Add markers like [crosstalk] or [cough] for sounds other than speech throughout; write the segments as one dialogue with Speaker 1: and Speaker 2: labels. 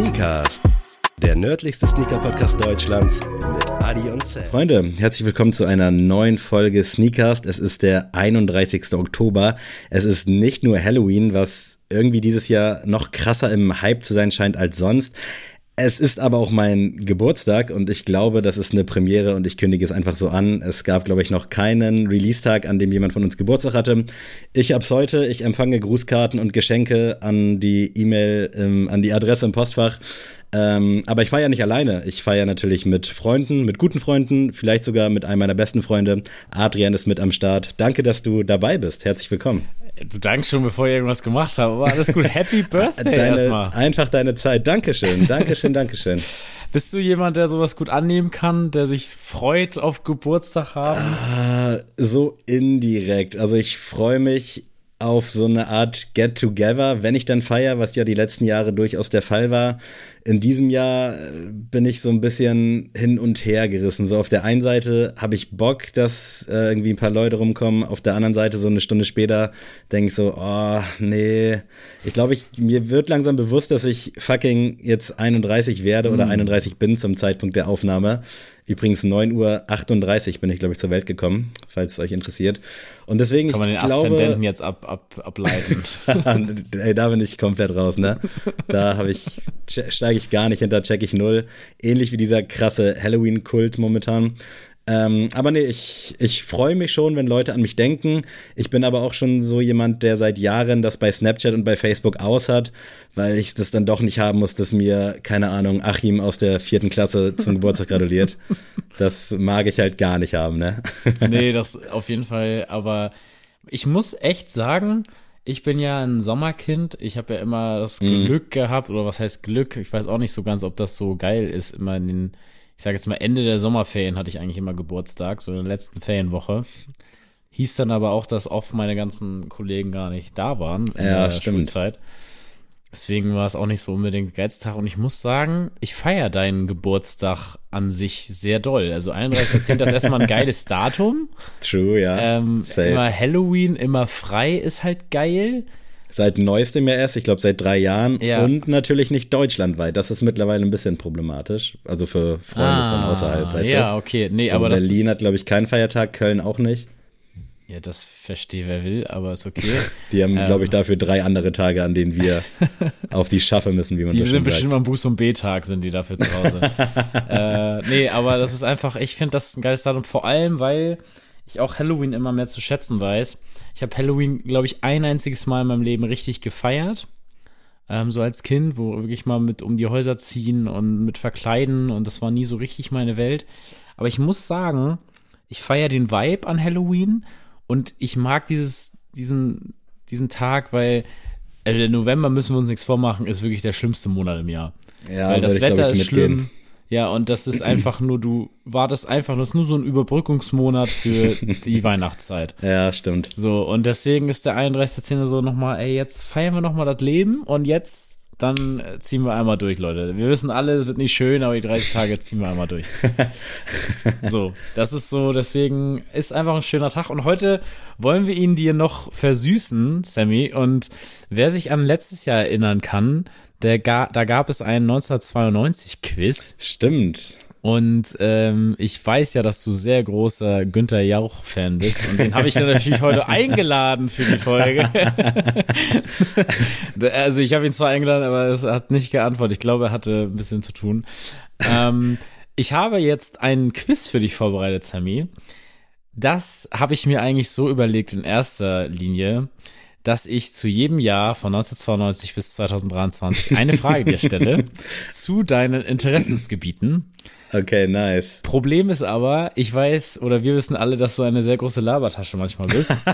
Speaker 1: Sneakers, der nördlichste Sneaker-Podcast Deutschlands mit Adi und Sam.
Speaker 2: Freunde, herzlich willkommen zu einer neuen Folge Sneakers. Es ist der 31. Oktober. Es ist nicht nur Halloween, was irgendwie dieses Jahr noch krasser im Hype zu sein scheint als sonst. Es ist aber auch mein Geburtstag und ich glaube, das ist eine Premiere und ich kündige es einfach so an. Es gab, glaube ich, noch keinen Release-Tag, an dem jemand von uns Geburtstag hatte. Ich hab's heute. Ich empfange Grußkarten und Geschenke an die E-Mail, ähm, an die Adresse im Postfach. Ähm, aber ich feiere nicht alleine. Ich feiere natürlich mit Freunden, mit guten Freunden, vielleicht sogar mit einem meiner besten Freunde. Adrian ist mit am Start. Danke, dass du dabei bist. Herzlich willkommen.
Speaker 3: Du dankst schon, bevor ich irgendwas gemacht habe. Aber alles gut. Happy [laughs] Birthday
Speaker 2: deine,
Speaker 3: erstmal.
Speaker 2: Einfach deine Zeit. Dankeschön, Dankeschön, Dankeschön. [laughs]
Speaker 3: Bist du jemand, der sowas gut annehmen kann, der sich freut auf Geburtstag haben?
Speaker 2: Äh, so indirekt. Also ich freue mich auf so eine Art Get-Together, wenn ich dann feiere, was ja die letzten Jahre durchaus der Fall war. In diesem Jahr äh, bin ich so ein bisschen hin und her gerissen. So auf der einen Seite habe ich Bock, dass äh, irgendwie ein paar Leute rumkommen. Auf der anderen Seite so eine Stunde später denke ich so, oh nee. Ich glaube, ich, mir wird langsam bewusst, dass ich fucking jetzt 31 werde oder 31 bin zum Zeitpunkt der Aufnahme. Übrigens 9.38 Uhr bin ich, glaube ich, zur Welt gekommen, falls es euch interessiert. Und deswegen,
Speaker 3: Kann man
Speaker 2: ich
Speaker 3: den
Speaker 2: glaube,
Speaker 3: Aszendenten jetzt ab, ab, ableiten? [laughs]
Speaker 2: Ey, da bin ich komplett raus, ne? Da habe ich, steige ich gar nicht hinter, check ich null. Ähnlich wie dieser krasse Halloween-Kult momentan. Ähm, aber nee, ich, ich freue mich schon, wenn Leute an mich denken. Ich bin aber auch schon so jemand, der seit Jahren das bei Snapchat und bei Facebook aus hat, weil ich das dann doch nicht haben muss, dass mir, keine Ahnung, Achim aus der vierten Klasse zum Geburtstag gratuliert. Das mag ich halt gar nicht haben, ne? [laughs]
Speaker 3: nee, das auf jeden Fall. Aber ich muss echt sagen, ich bin ja ein Sommerkind. Ich habe ja immer das
Speaker 2: Mhm.
Speaker 3: Glück gehabt, oder was heißt Glück? Ich weiß auch nicht so ganz, ob das so geil ist. Immer in den, ich sage jetzt mal, Ende der Sommerferien hatte ich eigentlich immer Geburtstag, so in der letzten Ferienwoche. Hieß dann aber auch, dass oft meine ganzen Kollegen gar nicht da waren in
Speaker 2: Ja,
Speaker 3: der
Speaker 2: stimmt.
Speaker 3: Schulzeit. Deswegen war es auch nicht so unbedingt Geiztag. Und ich muss sagen, ich feiere deinen Geburtstag an sich sehr doll. Also 31.10. ist erstmal ein geiles Datum. [laughs]
Speaker 2: True, ja.
Speaker 3: Ähm, immer Halloween, immer frei ist halt geil.
Speaker 2: Seit neuestem ja erst, ich glaube seit drei Jahren.
Speaker 3: Ja.
Speaker 2: Und natürlich nicht deutschlandweit. Das ist mittlerweile ein bisschen problematisch. Also für Freunde von außerhalb, weißt
Speaker 3: Ah, ja,
Speaker 2: du?
Speaker 3: okay. Nee,
Speaker 2: So
Speaker 3: aber
Speaker 2: Berlin hat, glaube ich, keinen Feiertag, Köln auch nicht.
Speaker 3: Ja, das verstehe wer will, aber ist okay. [laughs]
Speaker 2: Die haben,
Speaker 3: Ähm.
Speaker 2: glaube ich, dafür drei andere Tage, an denen wir [laughs] auf die Schaffe müssen, wie man
Speaker 3: Die
Speaker 2: so
Speaker 3: sind bestimmt am Buß- und B-Tag, sind die dafür zu Hause. [laughs] äh, nee, aber das ist einfach, ich finde das ein geiles Datum, vor allem, weil ich auch Halloween immer mehr zu schätzen weiß. Ich habe Halloween, glaube ich, ein einziges Mal in meinem Leben richtig gefeiert. Ähm, so als Kind, wo wirklich mal mit um die Häuser ziehen und mit verkleiden und das war nie so richtig meine Welt. Aber ich muss sagen, ich feiere den Vibe an Halloween und ich mag dieses, diesen, diesen Tag, weil der November müssen wir uns nichts vormachen, ist wirklich der schlimmste Monat im Jahr.
Speaker 2: Ja,
Speaker 3: weil das
Speaker 2: ich,
Speaker 3: Wetter
Speaker 2: ich,
Speaker 3: ist schlimm. Ja, und das ist einfach nur, du wartest einfach, das ist nur so ein Überbrückungsmonat für [laughs] die Weihnachtszeit.
Speaker 2: Ja, stimmt.
Speaker 3: So, und deswegen ist der 31.10. so nochmal, ey, jetzt feiern wir nochmal das Leben und jetzt, dann ziehen wir einmal durch, Leute. Wir wissen alle, es wird nicht schön, aber die 30 Tage ziehen wir einmal durch. [laughs] so, das ist so, deswegen ist einfach ein schöner Tag und heute wollen wir ihn dir noch versüßen, Sammy, und wer sich an letztes Jahr erinnern kann, der ga, da gab es einen 1992 Quiz
Speaker 2: Stimmt.
Speaker 3: und ähm, ich weiß ja, dass du sehr großer Günther Jauch-Fan bist. Und den habe ich natürlich heute eingeladen für die Folge. [laughs] [laughs] also ich habe ihn zwar eingeladen, aber es hat nicht geantwortet. Ich glaube, er hatte ein bisschen zu tun. Ähm, ich habe jetzt einen Quiz für dich vorbereitet, Sammy. Das habe ich mir eigentlich so überlegt in erster Linie, dass ich zu jedem Jahr von 1992 bis 2023 eine Frage dir stelle [laughs] zu deinen Interessensgebieten.
Speaker 2: Okay, nice.
Speaker 3: Problem ist aber, ich weiß oder wir wissen alle, dass du eine sehr große Labertasche manchmal bist. [laughs]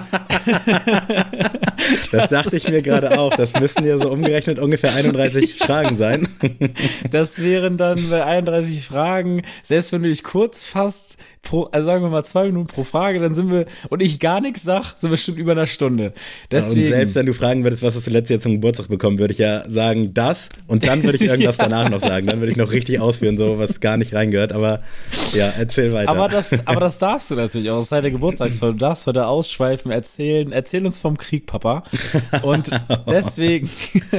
Speaker 2: Das dachte ich mir gerade auch. Das müssen ja so umgerechnet ungefähr 31 Fragen sein. [laughs]
Speaker 3: Das wären dann bei 31 Fragen, selbst wenn du dich kurz fasst, pro, also sagen wir mal zwei Minuten pro Frage, dann sind wir, und ich gar nichts sag, sind wir schon über einer Stunde. Deswegen,
Speaker 2: Und selbst wenn du fragen würdest, was hast du letztes Jahr zum Geburtstag bekommen, würde ich ja sagen, das. Und dann würde ich irgendwas [laughs] danach noch sagen. Dann würde ich noch richtig ausführen, so was gar nicht reingehört. Aber ja, erzähl weiter.
Speaker 3: aber das, aber das darfst du natürlich auch. Das ist deine Geburtstagsfolge. Du darfst heute ausschweifen, erzählen. Erzähl uns vom Krieg, Papa. Und [laughs] deswegen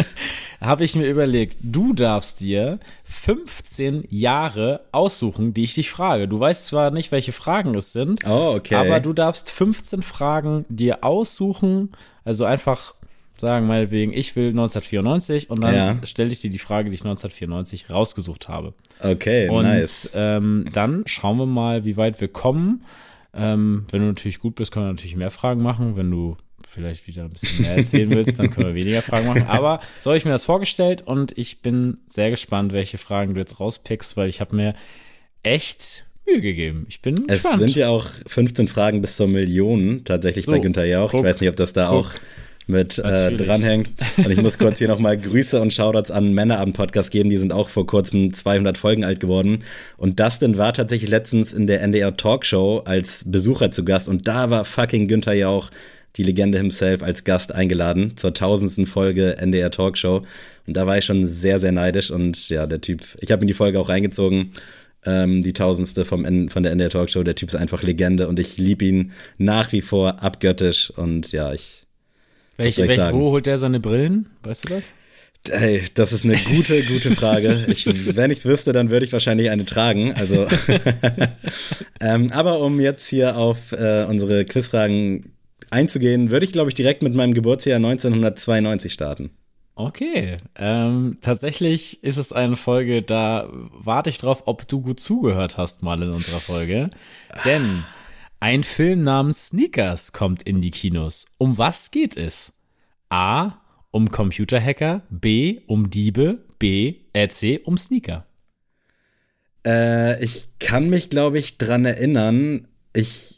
Speaker 3: [laughs] habe ich mir überlegt, du darfst dir 15 Jahre aussuchen, die ich dich frage. Du weißt zwar nicht, welche Fragen es sind,
Speaker 2: Oh, okay.
Speaker 3: aber du darfst 15 Fragen dir aussuchen, also einfach sagen, meinetwegen, ich will 1994 und dann
Speaker 2: Ja.
Speaker 3: stelle ich dir die Frage, die ich 1994 rausgesucht habe.
Speaker 2: Okay,
Speaker 3: Und
Speaker 2: nice.
Speaker 3: ähm, dann schauen wir mal, wie weit wir kommen. Ähm, wenn du natürlich gut bist, können wir natürlich mehr Fragen machen. Wenn du vielleicht wieder ein bisschen mehr erzählen willst, dann können wir weniger Fragen machen. [laughs] Aber so habe ich mir das vorgestellt und ich bin sehr gespannt, welche Fragen du jetzt rauspickst, weil ich habe mir echt Mühe gegeben. Ich bin
Speaker 2: Es
Speaker 3: gespannt.
Speaker 2: sind ja auch 15 Fragen bis zur Million tatsächlich
Speaker 3: So,
Speaker 2: bei Günther Jauch.
Speaker 3: guck,
Speaker 2: ich weiß nicht, ob das da
Speaker 3: guck.
Speaker 2: auch mit äh, dranhängt. Und ich muss [laughs] kurz hier nochmal Grüße und Shoutouts an Männerabend-Podcast geben. Die sind auch vor kurzem 200 Folgen alt geworden. Und Dustin war tatsächlich letztens in der NDR Talkshow als Besucher zu Gast. Und da war fucking Günther Jauch, die Legende himself, als Gast eingeladen zur tausendsten Folge NDR Talkshow. Und da war ich schon sehr, sehr neidisch. Und ja, der Typ, ich habe in die Folge auch reingezogen ähm, die tausendste vom N von der NDR Talkshow. Der Typ ist einfach Legende und ich liebe ihn nach wie vor abgöttisch und ja, ich,
Speaker 3: welche,
Speaker 2: sagen?
Speaker 3: wo holt der seine Brillen? Weißt du das?
Speaker 2: hey, das ist eine [laughs] gute, gute Frage. Ich, wenn ich es wüsste, dann würde ich wahrscheinlich eine tragen. Also, [laughs] ähm, aber um jetzt hier auf äh, unsere Quizfragen einzugehen, würde ich, glaube ich, direkt mit meinem Geburtsjahr 1992 starten.
Speaker 3: Okay, ähm, tatsächlich ist es eine Folge, da warte ich drauf, ob du gut zugehört hast mal in unserer Folge. Denn ein Film namens Sneakers kommt in die Kinos. Um was geht es? A. Um Computerhacker, B. Um Diebe, B. Äh, C. Um Sneaker.
Speaker 2: Äh, ich kann mich, glaube ich, dran erinnern. Ich,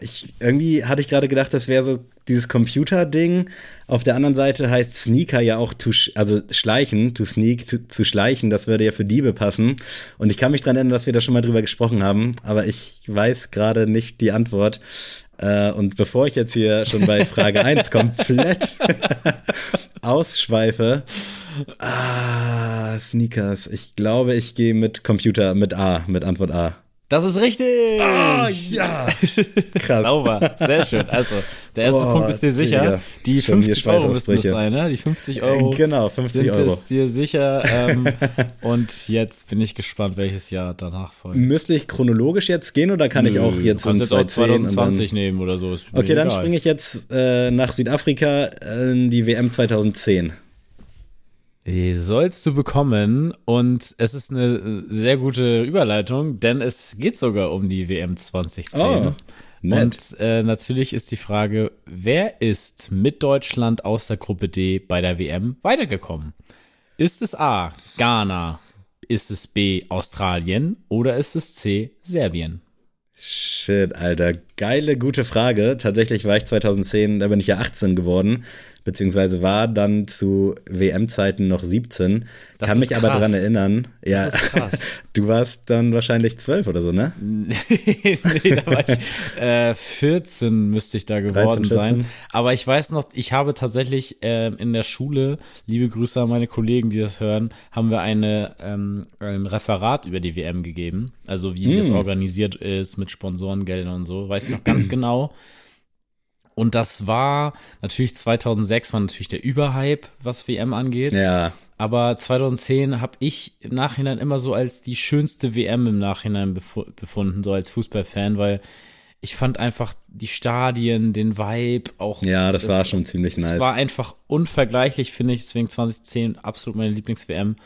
Speaker 2: ich irgendwie hatte ich gerade gedacht, das wäre so dieses Computer-Ding. Auf der anderen Seite heißt Sneaker ja auch to, also schleichen, to sneak, to, zu schleichen. Das würde ja für Diebe passen. Und ich kann mich dran erinnern, dass wir da schon mal drüber gesprochen haben. Aber ich weiß gerade nicht die Antwort. Äh, und bevor ich jetzt hier schon bei Frage [laughs] 1 komplett [laughs] ausschweife, ah, Sneakers. Ich glaube, ich gehe mit Computer, mit A, mit Antwort A.
Speaker 3: Das ist richtig!
Speaker 2: Ah, ja! [laughs] Krass.
Speaker 3: Sauber, sehr schön. Also, der erste
Speaker 2: Boah,
Speaker 3: Punkt ist dir sicher.
Speaker 2: Digga.
Speaker 3: Die
Speaker 2: Schon hier
Speaker 3: 50 Euro müssten
Speaker 2: Schweißausbrüche.
Speaker 3: sein, ne? Die 50 Euro.
Speaker 2: Genau, 50
Speaker 3: sind
Speaker 2: Euro.
Speaker 3: es dir sicher. Ähm, [laughs] und jetzt bin ich gespannt, welches Jahr danach folgt.
Speaker 2: Müsste ich chronologisch jetzt gehen oder kann ich auch jetzt um
Speaker 3: kannst jetzt auch
Speaker 2: 2010 und dann
Speaker 3: 2020 nehmen oder so. Ist
Speaker 2: Okay, dann springe ich jetzt äh, nach Südafrika in die WM 2010.
Speaker 3: Die sollst du bekommen und es ist eine sehr gute Überleitung, denn es geht sogar um die WM 2010.
Speaker 2: Oh, nett.
Speaker 3: Und äh, natürlich ist die Frage, wer ist mit Deutschland aus der Gruppe D bei der WM weitergekommen? Ist es A, Ghana? Ist es B, Australien? Oder ist es C, Serbien?
Speaker 2: Shit, Alter. Geile, gute Frage. Tatsächlich war ich 2010, da bin ich ja 18 geworden, beziehungsweise war dann zu WM-Zeiten noch 17.
Speaker 3: Das
Speaker 2: Kann mich aber
Speaker 3: krass.
Speaker 2: dran erinnern. Ja,
Speaker 3: ist krass. [laughs]
Speaker 2: du warst dann wahrscheinlich 12 oder so, ne? [laughs]
Speaker 3: nee, da war ich äh, 14 müsste ich da geworden
Speaker 2: 13, 14.
Speaker 3: sein. Aber ich weiß noch, ich habe tatsächlich ähm, in der Schule, liebe Grüße an meine Kollegen, die das hören, haben wir eine, ähm, ein Referat über die WM gegeben. Also wie das
Speaker 2: Hm.
Speaker 3: organisiert ist mit Sponsorengeldern und so. Weiß ich noch ganz [clears throat] genau. Und das war natürlich 2006 war natürlich der Überhype, was WM angeht.
Speaker 2: Ja.
Speaker 3: Aber 2010 habe ich im Nachhinein immer so als die schönste WM im Nachhinein befu befunden, so als Fußballfan, weil ich fand einfach die Stadien, den Vibe auch.
Speaker 2: Ja, das
Speaker 3: es-
Speaker 2: war schon ziemlich
Speaker 3: Es
Speaker 2: nice.
Speaker 3: war einfach unvergleichlich, finde ich. Deswegen 2010 absolut meine Lieblings-WM.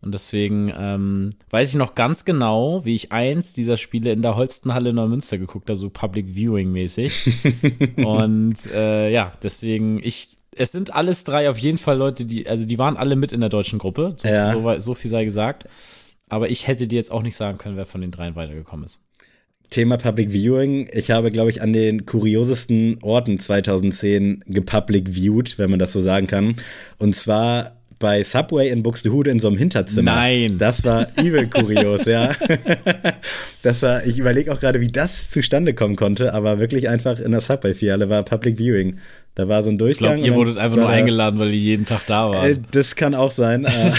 Speaker 3: Und deswegen ähm, weiß ich noch ganz genau, wie ich eins dieser Spiele in der Holstenhalle Neumünster geguckt habe, so Public Viewing mäßig. [laughs] Und äh, ja, deswegen ich es sind alles drei auf jeden Fall Leute, die also die waren alle mit in der deutschen Gruppe. So,
Speaker 2: Ja.
Speaker 3: so, so viel sei gesagt. Aber ich hätte dir jetzt auch nicht sagen können, wer von den dreien weitergekommen ist.
Speaker 2: Thema Public Viewing. Ich habe, glaube ich, an den kuriosesten Orten 2010 gepublic viewed, wenn man das so sagen kann. Und zwar bei Subway in Buxtehude in so einem Hinterzimmer.
Speaker 3: Nein.
Speaker 2: Das war übel kurios, ja. [laughs] Das war, ich überlege auch gerade, wie das zustande kommen konnte, aber wirklich einfach in der Subway-Filiale war Public Viewing. Da war so ein Durchgang.
Speaker 3: Ich glaube, ihr wurdet einfach nur eingeladen, weil ihr jeden Tag da war. Äh,
Speaker 2: das kann auch sein. Äh,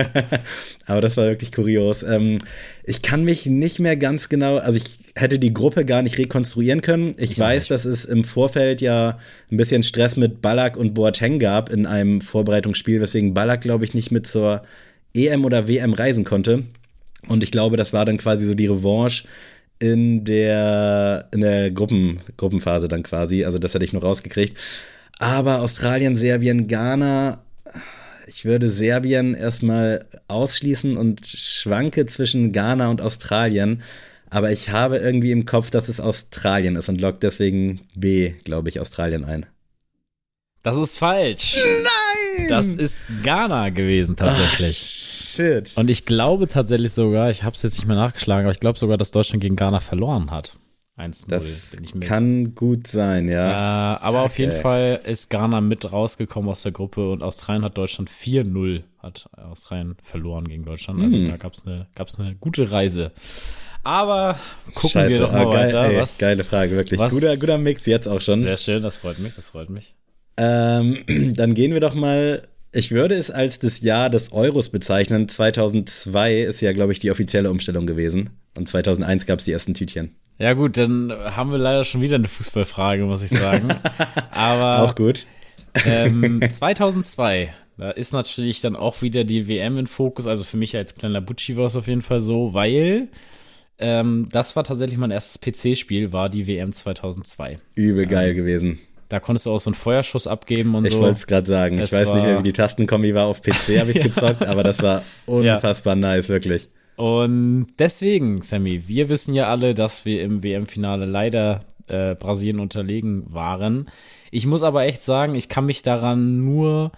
Speaker 2: [laughs] aber das war wirklich kurios. Ähm, ich kann mich nicht mehr ganz genau, also ich hätte die Gruppe gar nicht rekonstruieren können. Ich, ich weiß, dass es im Vorfeld ja ein bisschen Stress mit Ballack und Boateng gab in einem Vorbereitungsspiel, weswegen Ballack, glaube ich, nicht mit zur EM oder WM reisen konnte. Und ich glaube, das war dann quasi so die Revanche in der, in der Gruppen, Gruppenphase dann quasi. Also das hätte ich noch rausgekriegt. Aber Australien, Serbien, Ghana, ich würde Serbien erstmal ausschließen und schwanke zwischen Ghana und Australien. Aber ich habe irgendwie im Kopf, dass es Australien ist und lockt deswegen B, glaube ich, Australien ein.
Speaker 3: Das ist falsch.
Speaker 2: Nein!
Speaker 3: Das ist Ghana gewesen tatsächlich.
Speaker 2: Ach, shit.
Speaker 3: Und ich glaube tatsächlich sogar, ich habe es jetzt nicht mehr nachgeschlagen, aber ich glaube sogar, dass Deutschland gegen Ghana verloren hat. 1
Speaker 2: Das kann gut sein, ja.
Speaker 3: Äh, aber okay. auf jeden Fall ist Ghana mit rausgekommen aus der Gruppe und Australien hat Deutschland 4-0, hat Australien verloren gegen Deutschland. Also hm. da gab es eine, gab's eine gute Reise. Aber gucken Scheiße, wir doch mal geil, weiter.
Speaker 2: Ey, was, geile Frage, wirklich. Was, guter, guter Mix jetzt auch schon.
Speaker 3: Sehr schön, das freut mich, das freut mich.
Speaker 2: Ähm, [clears throat] dann gehen wir doch mal. Ich würde es als das Jahr des Euros bezeichnen. 2002 ist ja, glaube ich, die offizielle Umstellung gewesen. Und 2001 gab es die ersten Tütchen.
Speaker 3: Ja gut, dann haben wir leider schon wieder eine Fußballfrage, muss ich sagen. [laughs] Aber
Speaker 2: auch gut.
Speaker 3: Ähm, [laughs] 2002, da ist natürlich dann auch wieder die WM in Fokus. Also für mich als kleiner Bucci war es auf jeden Fall so, weil ähm, das war tatsächlich mein erstes PC-Spiel, war die WM 2002.
Speaker 2: Übel geil ähm, gewesen.
Speaker 3: Da konntest du auch so einen Feuerschuss abgeben und
Speaker 2: ich
Speaker 3: so.
Speaker 2: Ich wollte es gerade sagen. Das ich weiß nicht mehr, wie die Tastenkombi war. Auf PC habe ich es [laughs] gezockt, aber das war [laughs] unfassbar ja. nice, wirklich.
Speaker 3: Und deswegen, Sammy, wir wissen ja alle, dass wir im WM-Finale leider äh, Brasilien unterlegen waren. Ich muss aber echt sagen, ich kann mich daran nur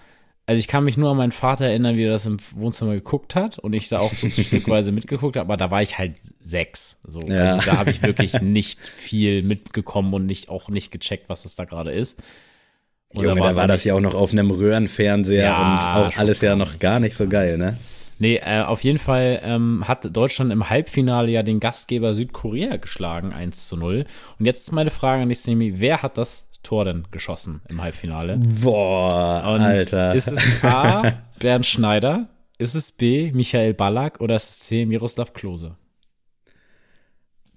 Speaker 3: also ich kann mich nur an meinen Vater erinnern, wie er das im Wohnzimmer geguckt hat und ich da auch so [laughs] stückweise mitgeguckt habe, aber da war ich halt sechs. So. Ja. Also da habe ich wirklich nicht viel mitgekommen und nicht auch nicht gecheckt, was es da gerade ist.
Speaker 2: Und Junge, da, da war das ja auch noch auf einem Röhrenfernseher ja, und auch alles ja noch gar nicht so geil, ne?
Speaker 3: Nee, äh, auf jeden Fall ähm, hat Deutschland im Halbfinale ja den Gastgeber Südkorea geschlagen, 1 zu 0. Und jetzt ist meine Frage an dich, Semi, wer hat das Tor denn geschossen im Halbfinale?
Speaker 2: Boah, Und Alter.
Speaker 3: Ist es A, [laughs] Bernd Schneider? Ist es B, Michael Ballack? Oder ist es C, Miroslav Klose?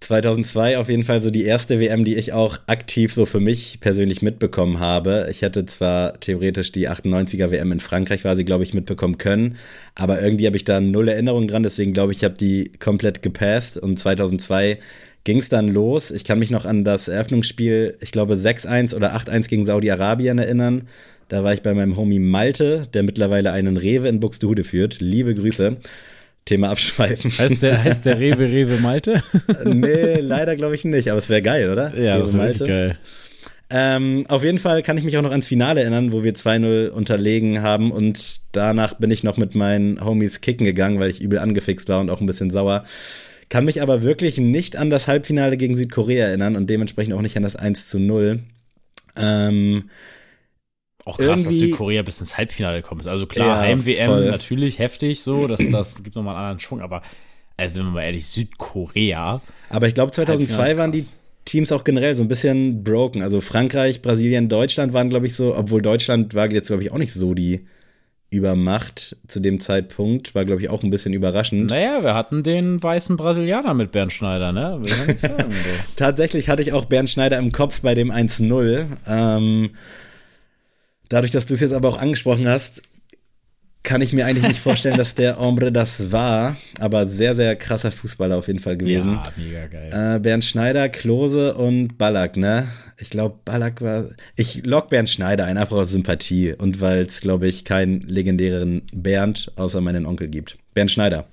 Speaker 2: 2002 auf jeden Fall so die erste WM, die ich auch aktiv so für mich persönlich mitbekommen habe. Ich hätte zwar theoretisch die 98er WM in Frankreich war sie, glaube ich, mitbekommen können, aber irgendwie habe ich da null Erinnerung dran, deswegen glaube ich, ich habe die komplett gepasst und 2002 ging es dann los. Ich kann mich noch an das Eröffnungsspiel, ich glaube 6-1 oder 8-1 gegen Saudi-Arabien erinnern. Da war ich bei meinem Homie Malte, der mittlerweile einen Rewe in Buxtehude führt. Liebe Grüße. Thema abschweifen.
Speaker 3: Heißt der, heißt der Rewe Rewe Malte? [laughs]
Speaker 2: nee, leider glaube ich nicht, aber es wäre geil, oder?
Speaker 3: Ja, das wäre geil.
Speaker 2: Ähm, auf jeden Fall kann ich mich auch noch ans Finale erinnern, wo wir 2-0 unterlegen haben und danach bin ich noch mit meinen Homies kicken gegangen, weil ich übel angefixt war und auch ein bisschen sauer. Kann mich aber wirklich nicht an das Halbfinale gegen Südkorea erinnern und dementsprechend auch nicht an das 1 zu 0. Ähm,
Speaker 3: auch krass, dass Südkorea bis ins Halbfinale gekommen ist. Also klar, ja, Heim-WM natürlich heftig so, das, das gibt nochmal einen anderen Schwung, aber also wenn wir mal ehrlich, Südkorea.
Speaker 2: Aber ich glaube 2002 waren die Teams auch generell so ein bisschen broken. Also Frankreich, Brasilien, Deutschland waren glaube ich so, obwohl Deutschland war jetzt glaube ich auch nicht so die Übermacht zu dem Zeitpunkt. War, glaube ich, auch ein bisschen überraschend.
Speaker 3: Naja, wir hatten den weißen Brasilianer mit Bernd Schneider, ne? Sagen, [laughs]
Speaker 2: Tatsächlich hatte ich auch Bernd Schneider im Kopf bei dem 1-0. Ähm, dadurch, dass du es jetzt aber auch angesprochen hast, kann ich mir eigentlich nicht vorstellen, dass der Ombre das war, aber sehr, sehr krasser Fußballer auf jeden Fall gewesen.
Speaker 3: Ja, mega geil.
Speaker 2: Äh, Bernd Schneider, Klose und Ballack, ne? Ich glaube, Ballack war. Ich log Bernd Schneider ein, einfach aus Sympathie und weil es, glaube ich, keinen legendären Bernd außer meinen Onkel gibt. Bernd Schneider.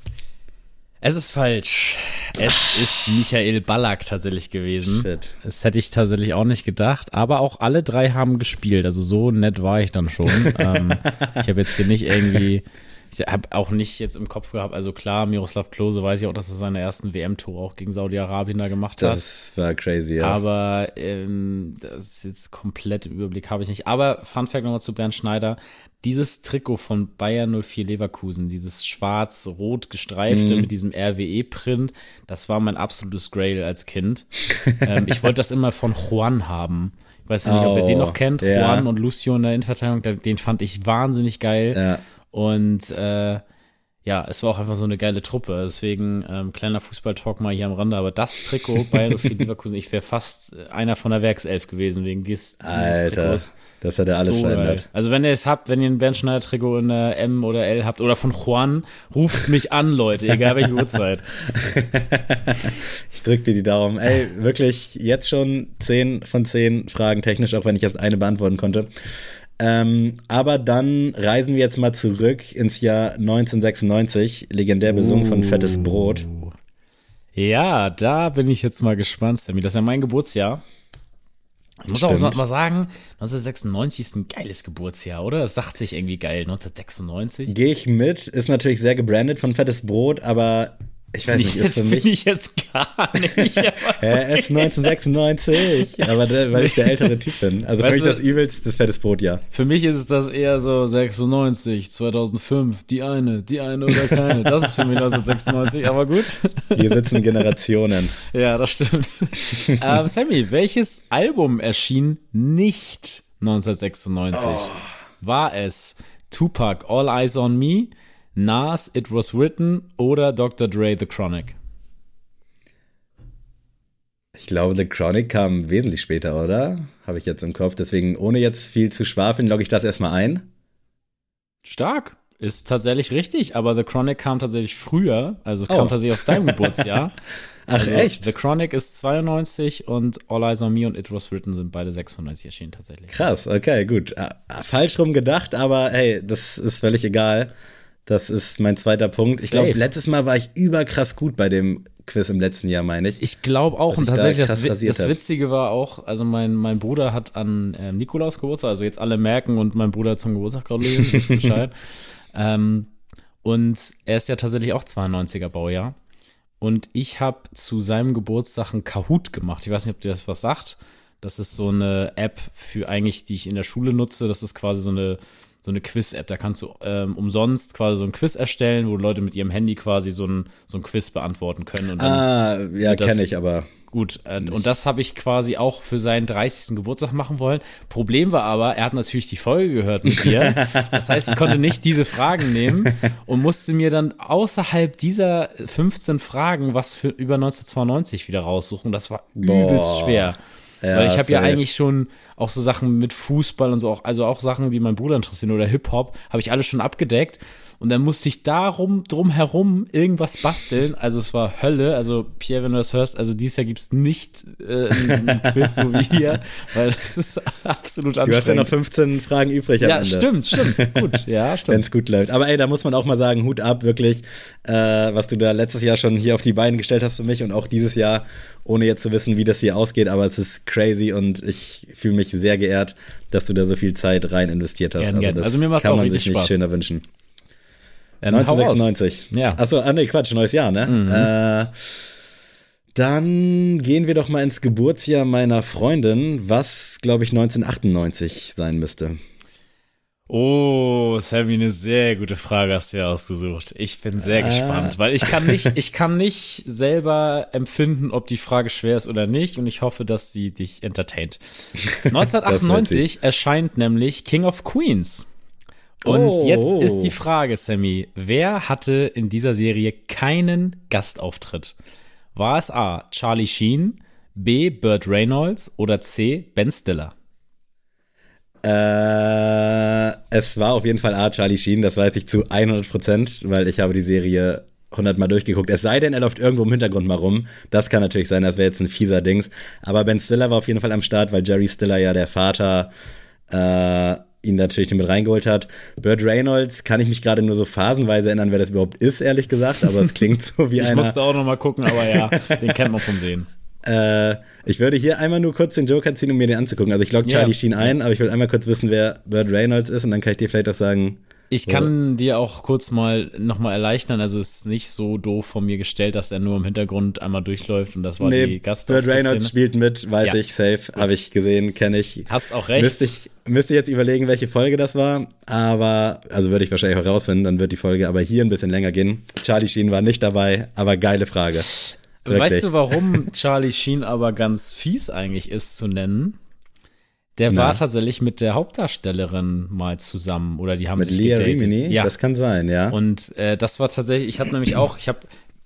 Speaker 3: Es ist falsch. Es ist Michael Ballack tatsächlich gewesen. Shit. Das hätte ich tatsächlich auch nicht gedacht. Aber auch alle drei haben gespielt. Also so nett war ich dann schon. [laughs] ähm, ich habe jetzt hier nicht irgendwie ich habe auch nicht jetzt im Kopf gehabt, also klar, Miroslav Klose weiß ich auch, dass er seine ersten WM-Tore auch gegen Saudi-Arabien da gemacht hat.
Speaker 2: Das war crazy, ja.
Speaker 3: Aber ähm, das ist jetzt komplett Überblick habe ich nicht. Aber Fun Fact nochmal zu Bernd Schneider. Dieses Trikot von Bayern 04 Leverkusen, dieses schwarz-rot gestreifte mhm. mit diesem RWE-Print, das war mein absolutes Grail als Kind. [laughs] ähm, ich wollte das immer von Juan haben Weiß ja nicht, ob ihr den
Speaker 2: Oh,
Speaker 3: noch kennt.
Speaker 2: ja.
Speaker 3: Juan und Lucio in der Innenverteidigung, den fand ich wahnsinnig geil.
Speaker 2: Ja.
Speaker 3: Und äh, ja, es war auch einfach so eine geile Truppe. Deswegen ähm, kleiner Fußball-Talk mal hier am Rande. Aber das Trikot [laughs] für Leverkusen, ich wäre fast einer von der Werkself gewesen wegen dies, dieses
Speaker 2: Alter,
Speaker 3: Trikots.
Speaker 2: das hat er alles
Speaker 3: so
Speaker 2: verändert.
Speaker 3: Geil. Also wenn ihr es habt, wenn ihr ein Bernd Schneider Trikot in der M oder L habt oder von Juan, ruft mich an, Leute, egal welche Uhrzeit. [laughs]
Speaker 2: Ich drück dir die Daumen. Ey, wirklich jetzt schon 10 von 10 Fragen technisch, auch wenn ich erst eine beantworten konnte. Ähm, aber dann reisen wir jetzt mal zurück ins Jahr 1996, legendär besungen von Fettes Brot.
Speaker 3: Ja, da bin ich jetzt mal gespannt, Sammy. Das ist ja mein Geburtsjahr. Ich muss
Speaker 2: Stimmt.
Speaker 3: auch mal sagen, 1996 ist ein geiles Geburtsjahr, oder? Es sagt sich irgendwie geil. 1996.
Speaker 2: Gehe ich mit, ist natürlich sehr gebrandet von Fettes Brot, aber ich weiß nicht, ist für mich.
Speaker 3: ich jetzt gar nicht. [laughs]
Speaker 2: Er ist 1996, aber der, weil ich der ältere Typ bin. Also für
Speaker 3: Weißt
Speaker 2: mich
Speaker 3: du-
Speaker 2: das übelst das Fettes Brot, ja.
Speaker 3: Für mich ist es das eher so 96, 2005, die eine, die eine oder keine. Das ist für mich 1996, aber gut.
Speaker 2: Hier sitzen Generationen. [laughs]
Speaker 3: Ja, das stimmt. ähm, Sammy, welches Album erschien nicht 1996? War es Tupac All Eyes on Me, Nas It Was Written oder Dr. Dre The Chronic?
Speaker 2: Ich glaube, The Chronic kam wesentlich später, oder? Habe ich jetzt im Kopf. Deswegen, ohne jetzt viel zu schwafeln, logge ich das erstmal ein.
Speaker 3: Stark. Ist tatsächlich richtig, aber The Chronic kam tatsächlich früher, also
Speaker 2: Oh.
Speaker 3: kam tatsächlich aus deinem Geburtsjahr. [laughs]
Speaker 2: Ach,
Speaker 3: Also,
Speaker 2: echt?
Speaker 3: The Chronic ist 92 und All Eyes on Me und It Was Written sind beide 96 erschienen tatsächlich.
Speaker 2: Krass, okay, gut. Äh, falsch rum gedacht, aber hey, das ist völlig egal. Das ist mein zweiter Punkt. Ich glaube, letztes Mal war ich überkrass gut bei dem Quiz im letzten Jahr, meine ich.
Speaker 3: Ich glaube auch, und
Speaker 2: ich da
Speaker 3: tatsächlich,
Speaker 2: krass
Speaker 3: das, das. Witzige war auch, also mein, mein Bruder hat an ähm, Nikolaus Geburtstag, also jetzt alle merken und mein Bruder zum Geburtstag gratulieren, [laughs] wisst Bescheid. ähm, und er ist ja tatsächlich auch 92er Baujahr. Und ich habe zu seinem Geburtstag einen Kahoot gemacht. Ich weiß nicht, ob dir das was sagt. Das ist so eine App für eigentlich, die ich in der Schule nutze. Das ist quasi so eine, so eine Quiz-App. Da kannst du ähm, umsonst quasi so ein Quiz erstellen, wo Leute mit ihrem Handy quasi so ein, so ein Quiz beantworten können. Und dann
Speaker 2: ah, ja, kenne ich, aber.
Speaker 3: Gut, äh, und das habe ich quasi auch für seinen 30. Geburtstag machen wollen. Problem war aber, er hat natürlich die Folge gehört mit dir. [laughs] Das heißt, ich konnte nicht diese Fragen nehmen und musste mir dann außerhalb dieser 15 Fragen was für über 1992 wieder raussuchen. Das war
Speaker 2: Boah.
Speaker 3: übelst schwer.
Speaker 2: Ja,
Speaker 3: Weil ich habe ja eigentlich schon auch so Sachen mit Fußball und so, auch, also auch Sachen, die mein Bruder interessieren oder Hip-Hop, habe ich alles schon abgedeckt. Und dann musste ich darum, drum herum irgendwas basteln. Also es war Hölle. Also Pierre, wenn du das hörst, also dieses Jahr gibt's nicht äh, ein, Quiz so wie hier, weil das ist absolut anstrengend.
Speaker 2: Du hast ja noch 15 Fragen übrig am
Speaker 3: ja,
Speaker 2: Ende.
Speaker 3: stimmt, stimmt. Gut, [laughs] ja,
Speaker 2: Wenn
Speaker 3: stimmt.
Speaker 2: es gut läuft. Aber ey, da muss man auch mal sagen, Hut ab, wirklich, äh, was du da letztes Jahr schon hier auf die Beine gestellt hast für mich und auch dieses Jahr, ohne jetzt zu wissen, wie das hier ausgeht, aber es ist crazy und ich fühle mich sehr geehrt, dass du da so viel Zeit rein investiert hast.
Speaker 3: Gern, gern.
Speaker 2: das
Speaker 3: Also mir macht's
Speaker 2: kann
Speaker 3: auch
Speaker 2: man
Speaker 3: richtig
Speaker 2: sich nicht
Speaker 3: Spaß.
Speaker 2: schöner wünschen.
Speaker 3: Raus.
Speaker 2: 1996.
Speaker 3: Ja. Mhm.
Speaker 2: Achso, ah nee, Quatsch, neues Jahr, ne? Äh, dann gehen wir doch mal ins Geburtsjahr meiner Freundin, was, glaube ich, 1998 sein müsste.
Speaker 3: Oh, Sammy, eine sehr gute Frage hast du ja ausgesucht. Ich bin sehr
Speaker 2: Ah.
Speaker 3: gespannt, weil ich kann nicht, ich kann nicht selber empfinden, ob die Frage schwer ist oder nicht und ich hoffe, dass sie dich entertaint. [laughs] 1998 erscheint nämlich King of Queens. Und
Speaker 2: Oh.
Speaker 3: jetzt ist die Frage, Sammy, wer hatte in dieser Serie keinen Gastauftritt? War es A. Charlie Sheen, B. Burt Reynolds oder C. Ben Stiller?
Speaker 2: Äh, es war auf jeden Fall A. Charlie Sheen, das weiß ich zu 100 Prozent, weil ich habe die Serie 100 Mal durchgeguckt. Es sei denn, er läuft irgendwo im Hintergrund mal rum. Das kann natürlich sein, das wäre jetzt ein fieser Dings. Aber Ben Stiller war auf jeden Fall am Start, weil Jerry Stiller ja der Vater äh, ihn natürlich mit reingeholt hat. Burt Reynolds kann ich mich gerade nur so phasenweise erinnern, wer das überhaupt ist, ehrlich gesagt. Aber es klingt so wie
Speaker 3: Ich
Speaker 2: einer.
Speaker 3: musste auch noch mal gucken, aber ja, den kennt man vom Sehen. [laughs]
Speaker 2: Äh, ich würde hier einmal nur kurz den Joker ziehen, um mir den anzugucken. Also ich logge
Speaker 3: Ja.
Speaker 2: Charlie Sheen ein, aber ich will einmal kurz wissen, wer Burt Reynolds ist und dann kann ich dir vielleicht auch sagen,
Speaker 3: Ich kann dir auch kurz mal noch mal erleichtern, also es ist nicht so doof von mir gestellt, dass er nur im Hintergrund einmal durchläuft und das war die
Speaker 2: nee,
Speaker 3: Gast.
Speaker 2: Burt Reynolds spielt mit, weiß
Speaker 3: Ja.
Speaker 2: ich, safe, habe ich gesehen, kenne ich.
Speaker 3: Hast auch recht.
Speaker 2: Müsste ich, müsste jetzt überlegen, welche Folge das war, aber, also würde ich wahrscheinlich auch rausfinden, dann wird die Folge aber hier ein bisschen länger gehen. Charlie Sheen war nicht dabei, aber geile Frage. Wirklich.
Speaker 3: Weißt du, warum Charlie Sheen aber ganz fies eigentlich ist zu nennen? Der
Speaker 2: Na.
Speaker 3: war tatsächlich mit der Hauptdarstellerin mal zusammen oder die haben
Speaker 2: Mit
Speaker 3: sich
Speaker 2: Leah
Speaker 3: gedatet.
Speaker 2: Remini?
Speaker 3: Ja,
Speaker 2: Das kann sein, ja.
Speaker 3: und äh, das war tatsächlich, ich habe nämlich auch, ich habe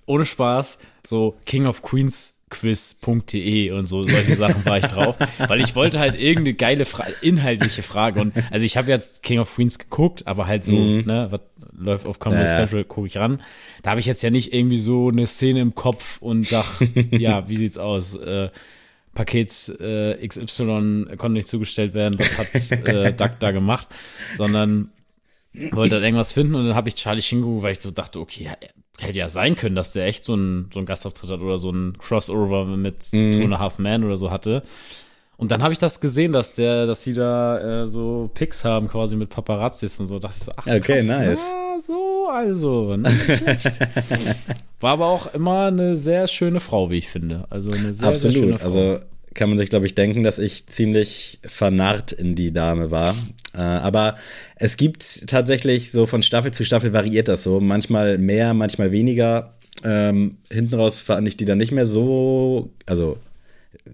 Speaker 3: ohne Spaß so King of Queens quiz.de und so solche Sachen war ich drauf, weil ich wollte halt irgendeine geile Fra inhaltliche Frage und also ich habe jetzt King of Queens geguckt, aber halt so, ne, was läuft auf Comedy
Speaker 2: Mhm. Ja, ja.
Speaker 3: Central, gucke ich ran. Da habe ich jetzt ja nicht irgendwie so eine Szene im Kopf und sag, [laughs] ja, wie sieht's aus? Äh, Paket äh, XY konnte nicht zugestellt werden, was hat äh, Duck da gemacht, sondern wollte halt irgendwas finden und dann habe ich Charlie geguckt, weil ich so dachte, okay, ja, hätte ja sein können, dass der echt so ein, so ein Gastauftritt hat oder so ein Crossover mit
Speaker 2: Mhm.
Speaker 3: Two and a Half Man oder so hatte. Und dann habe ich das gesehen, dass der, dass die da äh, so Pics haben quasi mit Paparazzis und so. Dachte ich so, ach
Speaker 2: Okay,
Speaker 3: krass,
Speaker 2: nice.
Speaker 3: Na, so, also, nicht schlecht. [laughs] War aber auch immer eine sehr schöne Frau, wie ich finde. Also eine sehr, sehr schöne
Speaker 2: Absolut.
Speaker 3: Frau.
Speaker 2: Also kann man sich, glaube ich, denken, dass ich ziemlich vernarrt in die Dame war. Äh, aber es gibt tatsächlich so von Staffel zu Staffel variiert das so. Manchmal mehr, manchmal weniger. Ähm, hinten raus fand ich die dann nicht mehr so, also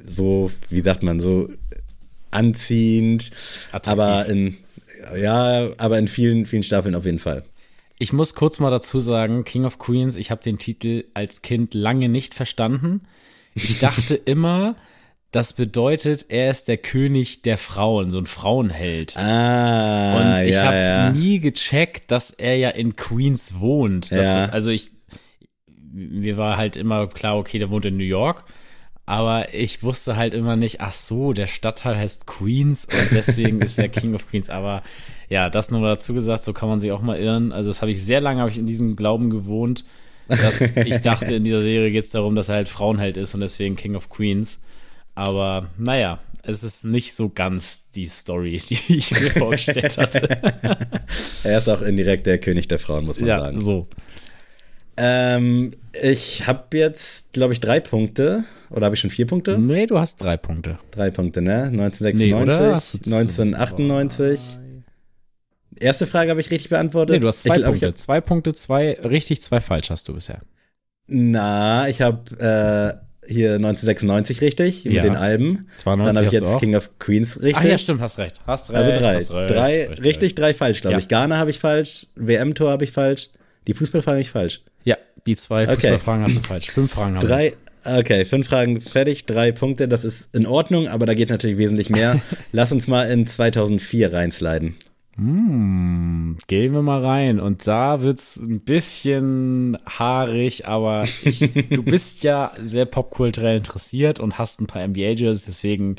Speaker 2: so, wie sagt man, so anziehend.
Speaker 3: Attraktiv.
Speaker 2: Aber in, ja, aber in vielen, vielen Staffeln auf jeden Fall.
Speaker 3: Ich muss kurz mal dazu sagen, King of Queens, ich habe den Titel als Kind lange nicht verstanden. Ich dachte [laughs] immer, das bedeutet, er ist der König der Frauen, so ein Frauenheld.
Speaker 2: Ah,
Speaker 3: Und ich
Speaker 2: ja,
Speaker 3: habe
Speaker 2: ja.
Speaker 3: nie gecheckt, dass er ja in Queens wohnt. Das
Speaker 2: Ja.
Speaker 3: ist, also ich, mir war halt immer klar, okay, der wohnt in New York. Aber ich wusste halt immer nicht, ach so, der Stadtteil heißt Queens und deswegen ist er King of Queens. Aber ja, das nur dazu gesagt, so kann man sich auch mal irren. Also das habe ich sehr lange, habe ich in diesem Glauben gewohnt, dass ich dachte, in dieser Serie geht es darum, dass er halt Frauenheld ist und deswegen King of Queens. Aber naja, es ist nicht so ganz die Story, [laughs] die ich mir vorgestellt hatte.
Speaker 2: Er ist auch indirekt der König der Frauen, muss man
Speaker 3: ja,
Speaker 2: sagen.
Speaker 3: so.
Speaker 2: Ähm, ich habe jetzt, glaube ich, drei Punkte. Oder habe ich schon vier Punkte?
Speaker 3: Nee, du hast drei Punkte.
Speaker 2: Drei Punkte, ne?
Speaker 3: Nee,
Speaker 2: 1996,
Speaker 3: oder? Hast du zu-
Speaker 2: 1998. Erste Frage habe ich richtig beantwortet.
Speaker 3: Nee, du hast zwei
Speaker 2: glaub,
Speaker 3: Punkte. Zwei Punkte, zwei richtig, zwei falsch hast du bisher.
Speaker 2: na, ich habe äh, hier 1996 richtig
Speaker 3: Ja.
Speaker 2: mit den Alben.
Speaker 3: 92
Speaker 2: Dann habe ich jetzt. King of Queens richtig.
Speaker 3: Ach ja, stimmt, hast recht. Hast recht.
Speaker 2: Also drei.
Speaker 3: recht,
Speaker 2: drei
Speaker 3: recht,
Speaker 2: richtig, drei falsch, glaube
Speaker 3: Ja.
Speaker 2: ich. Ghana habe ich falsch, WM-Tor habe ich falsch, die Fußballfrage habe ich falsch.
Speaker 3: Die zwei
Speaker 2: Okay.
Speaker 3: Fußballfragen hast du falsch. Fünf Fragen haben wir
Speaker 2: Drei,
Speaker 3: jetzt.
Speaker 2: okay, fünf Fragen fertig, drei Punkte, das ist in Ordnung, aber da geht natürlich wesentlich mehr. [laughs] Lass uns mal in 2004 reinsliden.
Speaker 3: Hm, gehen wir mal rein. Und da wird's ein bisschen haarig, aber ich, du bist ja sehr popkulturell interessiert und hast ein paar NBA-Jerseys, deswegen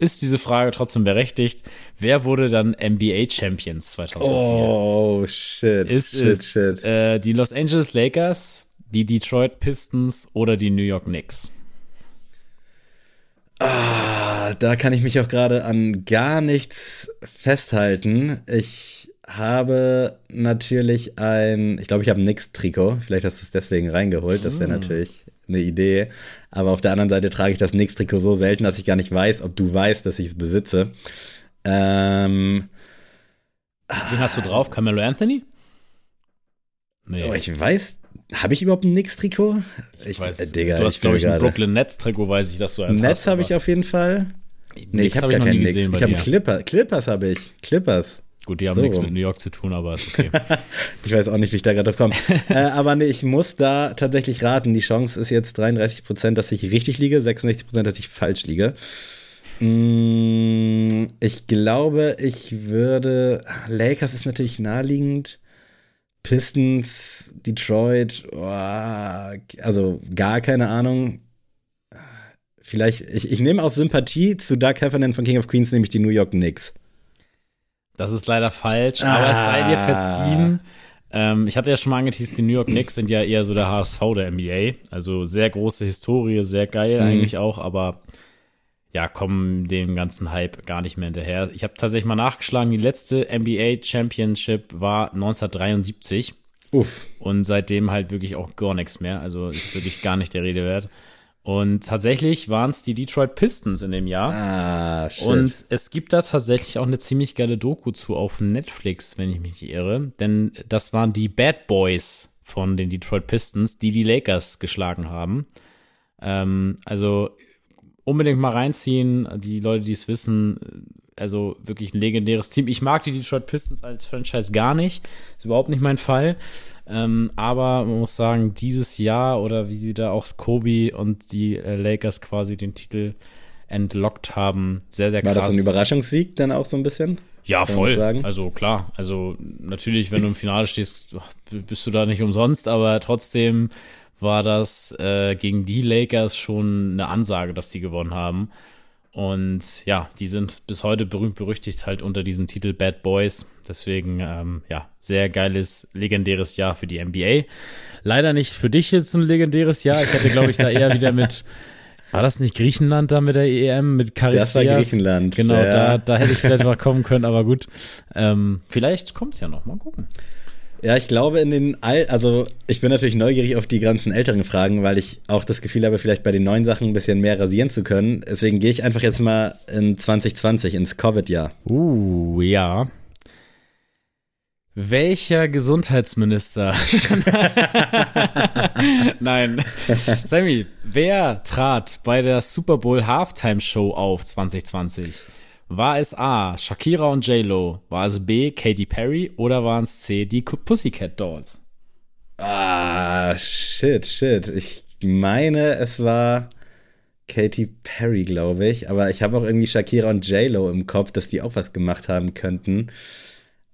Speaker 3: ist diese Frage trotzdem berechtigt. Wer wurde dann NBA-Champions 2004?
Speaker 2: Oh, shit,
Speaker 3: ist
Speaker 2: shit,
Speaker 3: es
Speaker 2: shit.
Speaker 3: Äh, die Los Angeles Lakers, die Detroit Pistons oder die New York Knicks?
Speaker 2: Ah, da kann ich mich auch gerade an gar nichts festhalten. Ich habe natürlich ein, ich glaube, ich habe ein Nix-Trikot. Vielleicht hast du es deswegen reingeholt. Das wäre natürlich eine Idee. Aber auf der anderen Seite trage ich das Nix-Trikot so selten, dass ich gar nicht weiß, ob du weißt, dass ich es besitze. Ähm,
Speaker 3: Wen hast du drauf? Carmelo Anthony? Nee.
Speaker 2: oh, ich weiß, habe ich überhaupt ein Nix-Trikot?
Speaker 3: Ich weiß,
Speaker 2: äh, Digga,
Speaker 3: du hast,
Speaker 2: ich
Speaker 3: glaube ich, ein Brooklyn Nets-Trikot, weiß ich, dass du eins
Speaker 2: Netz habe ich auf jeden Fall. Nee, ich
Speaker 3: Knicks
Speaker 2: habe
Speaker 3: hab
Speaker 2: gar keinen Nix. Ich habe. Clipper. Clippers habe ich. Clippers.
Speaker 3: Gut, die haben
Speaker 2: So
Speaker 3: nichts mit New York zu tun, aber ist okay. [laughs]
Speaker 2: Ich weiß auch nicht, wie ich da gerade drauf komme. äh, aber nee, ich muss da tatsächlich raten. Die Chance ist jetzt 33 Prozent, dass ich richtig liege, 66 Prozent, dass ich falsch liege. Mm, ich glaube, ich würde. Lakers ist natürlich naheliegend. Pistons, Detroit, oh, also gar keine Ahnung. Vielleicht, ich, ich nehme aus Sympathie zu Doug Heffernan von King of Queens, nämlich die New York Knicks.
Speaker 3: Das ist leider falsch, aber es sei dir
Speaker 2: Ah.
Speaker 3: verziehen. Ähm, ich hatte ja schon mal angeteased, die New York Knicks sind ja eher so der HSV der NBA. Also sehr große Historie, sehr geil
Speaker 2: Mhm.
Speaker 3: eigentlich auch, aber ja, kommen dem ganzen Hype gar nicht mehr hinterher. Ich habe tatsächlich mal nachgeschlagen, die letzte NBA Championship war 1973
Speaker 2: Uff.
Speaker 3: und seitdem halt wirklich auch gar nichts mehr. Also ist wirklich gar nicht der Rede wert. Und tatsächlich waren es die Detroit Pistons in dem Jahr.
Speaker 2: Ah, shit.
Speaker 3: Und es gibt da tatsächlich auch eine ziemlich geile Doku zu auf Netflix, wenn ich mich nicht irre. Denn das waren die Bad Boys von den Detroit Pistons, die die Lakers geschlagen haben. Ähm, also unbedingt mal reinziehen. Die Leute, die es wissen, also wirklich ein legendäres Team. Ich mag die Detroit Pistons als Franchise gar nicht. Ist überhaupt nicht mein Fall. Ähm, aber man muss sagen, dieses Jahr oder wie sie da auch Kobe und die äh, Lakers quasi den Titel entlockt haben, sehr, sehr krass.
Speaker 2: War das ein Überraschungssieg dann auch so ein bisschen?
Speaker 3: Ja, voll. Also klar, also natürlich, wenn du im Finale stehst, bist du da nicht umsonst, aber trotzdem war das äh, gegen die Lakers schon eine Ansage, dass die gewonnen haben. Und ja, die sind bis heute berühmt berüchtigt halt unter diesem Titel Bad Boys. Deswegen, ähm, ja, sehr geiles, legendäres Jahr für die NBA. Leider nicht für dich jetzt ein legendäres Jahr. Ich hätte, glaube ich, da eher [laughs] wieder mit, war das nicht Griechenland da mit der EM, mit Charistias?
Speaker 2: Das war Griechenland.
Speaker 3: Genau, ja. da, da hätte ich vielleicht mal kommen können, aber gut. Ähm, vielleicht kommt es ja noch, mal gucken.
Speaker 2: Ja, ich glaube in den All, also ich bin natürlich neugierig auf die ganzen älteren Fragen, weil ich auch das Gefühl habe, vielleicht bei den neuen Sachen ein bisschen mehr rasieren zu können. Deswegen gehe ich einfach jetzt mal in 2020 ins Covid-Jahr.
Speaker 3: Uh, ja. Welcher Gesundheitsminister? [laughs] Nein. Sammy, wer trat bei der Super Bowl Halftime Show auf 2020? War es A, Shakira und J-Lo? War es B, Katy Perry? Oder waren es C, die Pussycat Dolls?
Speaker 2: Ah, shit, shit. Ich meine, es war Katy Perry, glaube ich. Aber ich habe auch irgendwie Shakira und J-Lo im Kopf, dass die auch was gemacht haben könnten.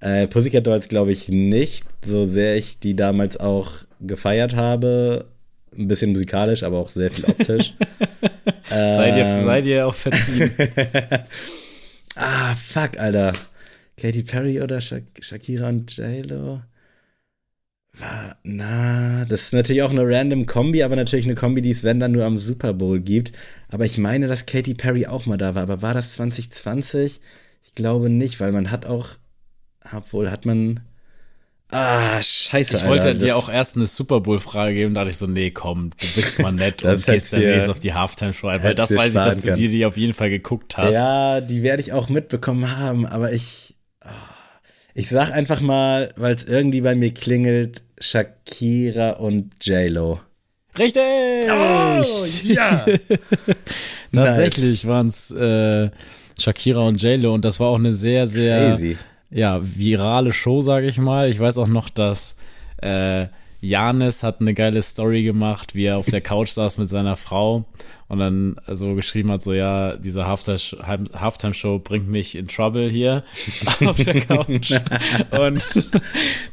Speaker 2: Äh, Pussycat Dolls glaube ich nicht, so sehr ich die damals auch gefeiert habe. Ein bisschen musikalisch, aber auch sehr viel optisch. [laughs]
Speaker 3: seid, ihr, seid ihr auch verziehen. [laughs]
Speaker 2: Ah, fuck, Alter. Katy Perry oder Sha Shakira und J-Lo? War, na, das ist natürlich auch eine random Kombi, aber natürlich eine Kombi, die es, wenn dann nur am Super Bowl gibt. Aber ich meine, dass Katy Perry auch mal da war. Aber war das 2020? Ich glaube nicht, weil man hat auch, obwohl hat man, Ah, scheiße.
Speaker 3: Ich wollte Alter, dir auch erst eine Super Bowl-Frage geben, da dachte ich so, nee, komm, du bist mal nett [laughs] und gehst dann nächstes auf die Halftime-Show ein, weil das weiß ich, dass du dir die auf jeden Fall geguckt hast.
Speaker 2: Ja, die werde ich auch mitbekommen haben, aber ich, oh, ich sag einfach mal, weil es irgendwie bei mir klingelt, Shakira und J-Lo.
Speaker 3: Richtig! Oh, ja! [laughs] Tatsächlich nice. waren es äh, Shakira und J-Lo und das war auch eine sehr, sehr Crazy ja, virale Show, sage ich mal. Ich weiß auch noch, dass äh, Janis hat eine geile Story gemacht, wie er auf der Couch saß mit seiner Frau und dann so geschrieben hat, so ja, diese Halftime-Show bringt mich in Trouble hier [laughs] auf der Couch. und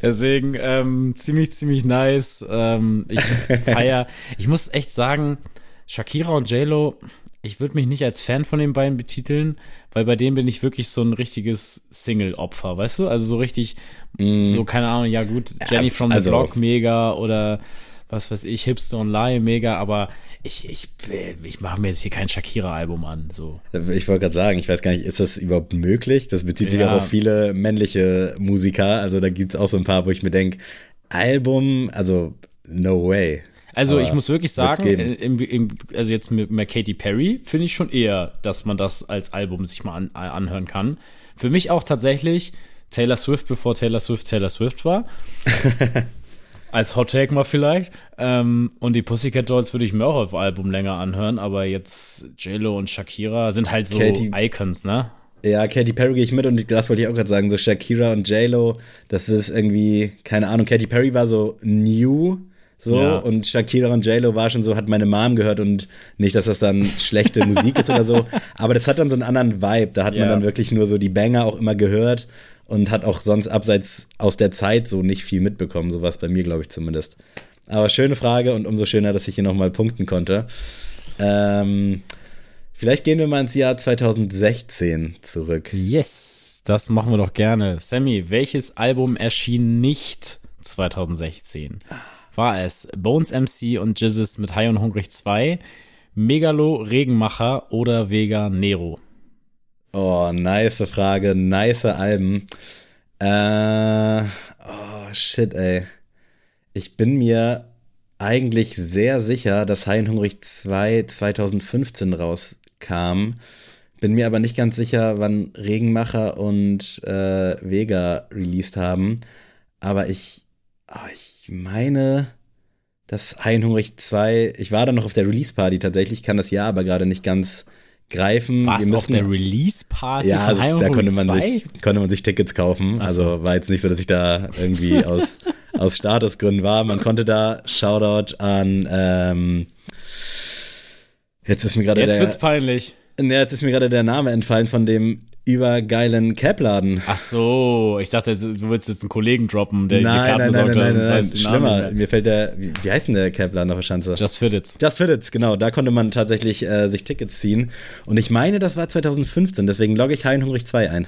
Speaker 3: deswegen ähm, ziemlich, ziemlich nice. Ähm, ich feier, ich muss echt sagen, Shakira und JLo ich würde mich nicht als Fan von den beiden betiteln, weil bei denen bin ich wirklich so ein richtiges Single-Opfer, weißt du? Also so richtig, mm. so keine Ahnung, ja gut, Jenny from the also, Block mega oder was weiß ich, Hipster und Lie mega, aber ich, ich, ich mache mir jetzt hier kein Shakira-Album an. So.
Speaker 2: Ich wollte gerade sagen, ich weiß gar nicht, ist das überhaupt möglich? Das bezieht sich ja. auch auf viele männliche Musiker. Also da gibt's auch so ein paar, wo ich mir denke, Album, also no way.
Speaker 3: Also ich muss wirklich sagen, im, im, also jetzt mit, mit Katy Perry finde ich schon eher, dass man das als Album sich mal an, anhören kann. Für mich auch tatsächlich Taylor Swift, bevor Taylor Swift Taylor Swift war. [laughs] als Hot Take mal vielleicht. Ähm, und die Pussycat Dolls würde ich mir auch auf Album länger anhören, aber jetzt JLo und Shakira sind halt so Katy, Icons, ne?
Speaker 2: Ja, Katy Perry gehe ich mit und das wollte ich auch gerade sagen, so Shakira und JLo, das ist irgendwie, keine Ahnung, Katy Perry war so new so, ja. und Shakira und JLo war schon so, hat meine Mom gehört und nicht, dass das dann schlechte [laughs] Musik ist oder so. Aber das hat dann so einen anderen Vibe. Da hat ja. man dann wirklich nur so die Banger auch immer gehört und hat auch sonst abseits aus der Zeit so nicht viel mitbekommen. So war es bei mir, glaube ich, zumindest. Aber schöne Frage und umso schöner, dass ich hier nochmal punkten konnte. Ähm, vielleicht gehen wir mal ins Jahr 2016 zurück.
Speaker 3: Yes, das machen wir doch gerne. Sammy, welches Album erschien nicht 2016? War es Bones MC und Jizzes mit High und Hungrig 2, Megalo, Regenmacher oder Vega Nero?
Speaker 2: Oh, nice Frage, nice Alben. Äh, oh, shit, ey. Ich bin mir eigentlich sehr sicher, dass High und Hungrig 2 2015 rauskam. Bin mir aber nicht ganz sicher, wann Regenmacher und äh, Vega released haben. Aber ich, oh, ich ich meine das Heinhungrig 2, ich war da noch auf der Release-Party tatsächlich, kann das ja aber gerade nicht ganz greifen.
Speaker 3: Was,
Speaker 2: Wir
Speaker 3: auf
Speaker 2: müssen,
Speaker 3: der Release-Party
Speaker 2: ja, das, da
Speaker 3: Heinrich
Speaker 2: konnte man,
Speaker 3: 2?
Speaker 2: sich, konnte man sich Tickets kaufen.
Speaker 3: So.
Speaker 2: Also war jetzt nicht so, dass ich da irgendwie aus, [laughs] aus Statusgründen war. Man konnte da Shoutout an, ähm, jetzt ist mir gerade
Speaker 3: Jetzt
Speaker 2: der,
Speaker 3: wird's peinlich.
Speaker 2: Ne, jetzt ist mir gerade der Name entfallen von dem übergeilen Capladen.
Speaker 3: Ach so, ich dachte, du willst jetzt einen Kollegen droppen, der die
Speaker 2: Nein,
Speaker 3: Karten
Speaker 2: nein, nein, nein, nein, nein,
Speaker 3: Namen
Speaker 2: schlimmer. Mir fällt der, wie, wie heißt denn der Capladen auf der Schanze?
Speaker 3: Just Fitteds.
Speaker 2: Just Fitteds, genau. Da konnte man tatsächlich äh, sich Tickets ziehen. Und ich meine, das war 2015, deswegen logge ich Heinhungrig 2 ein.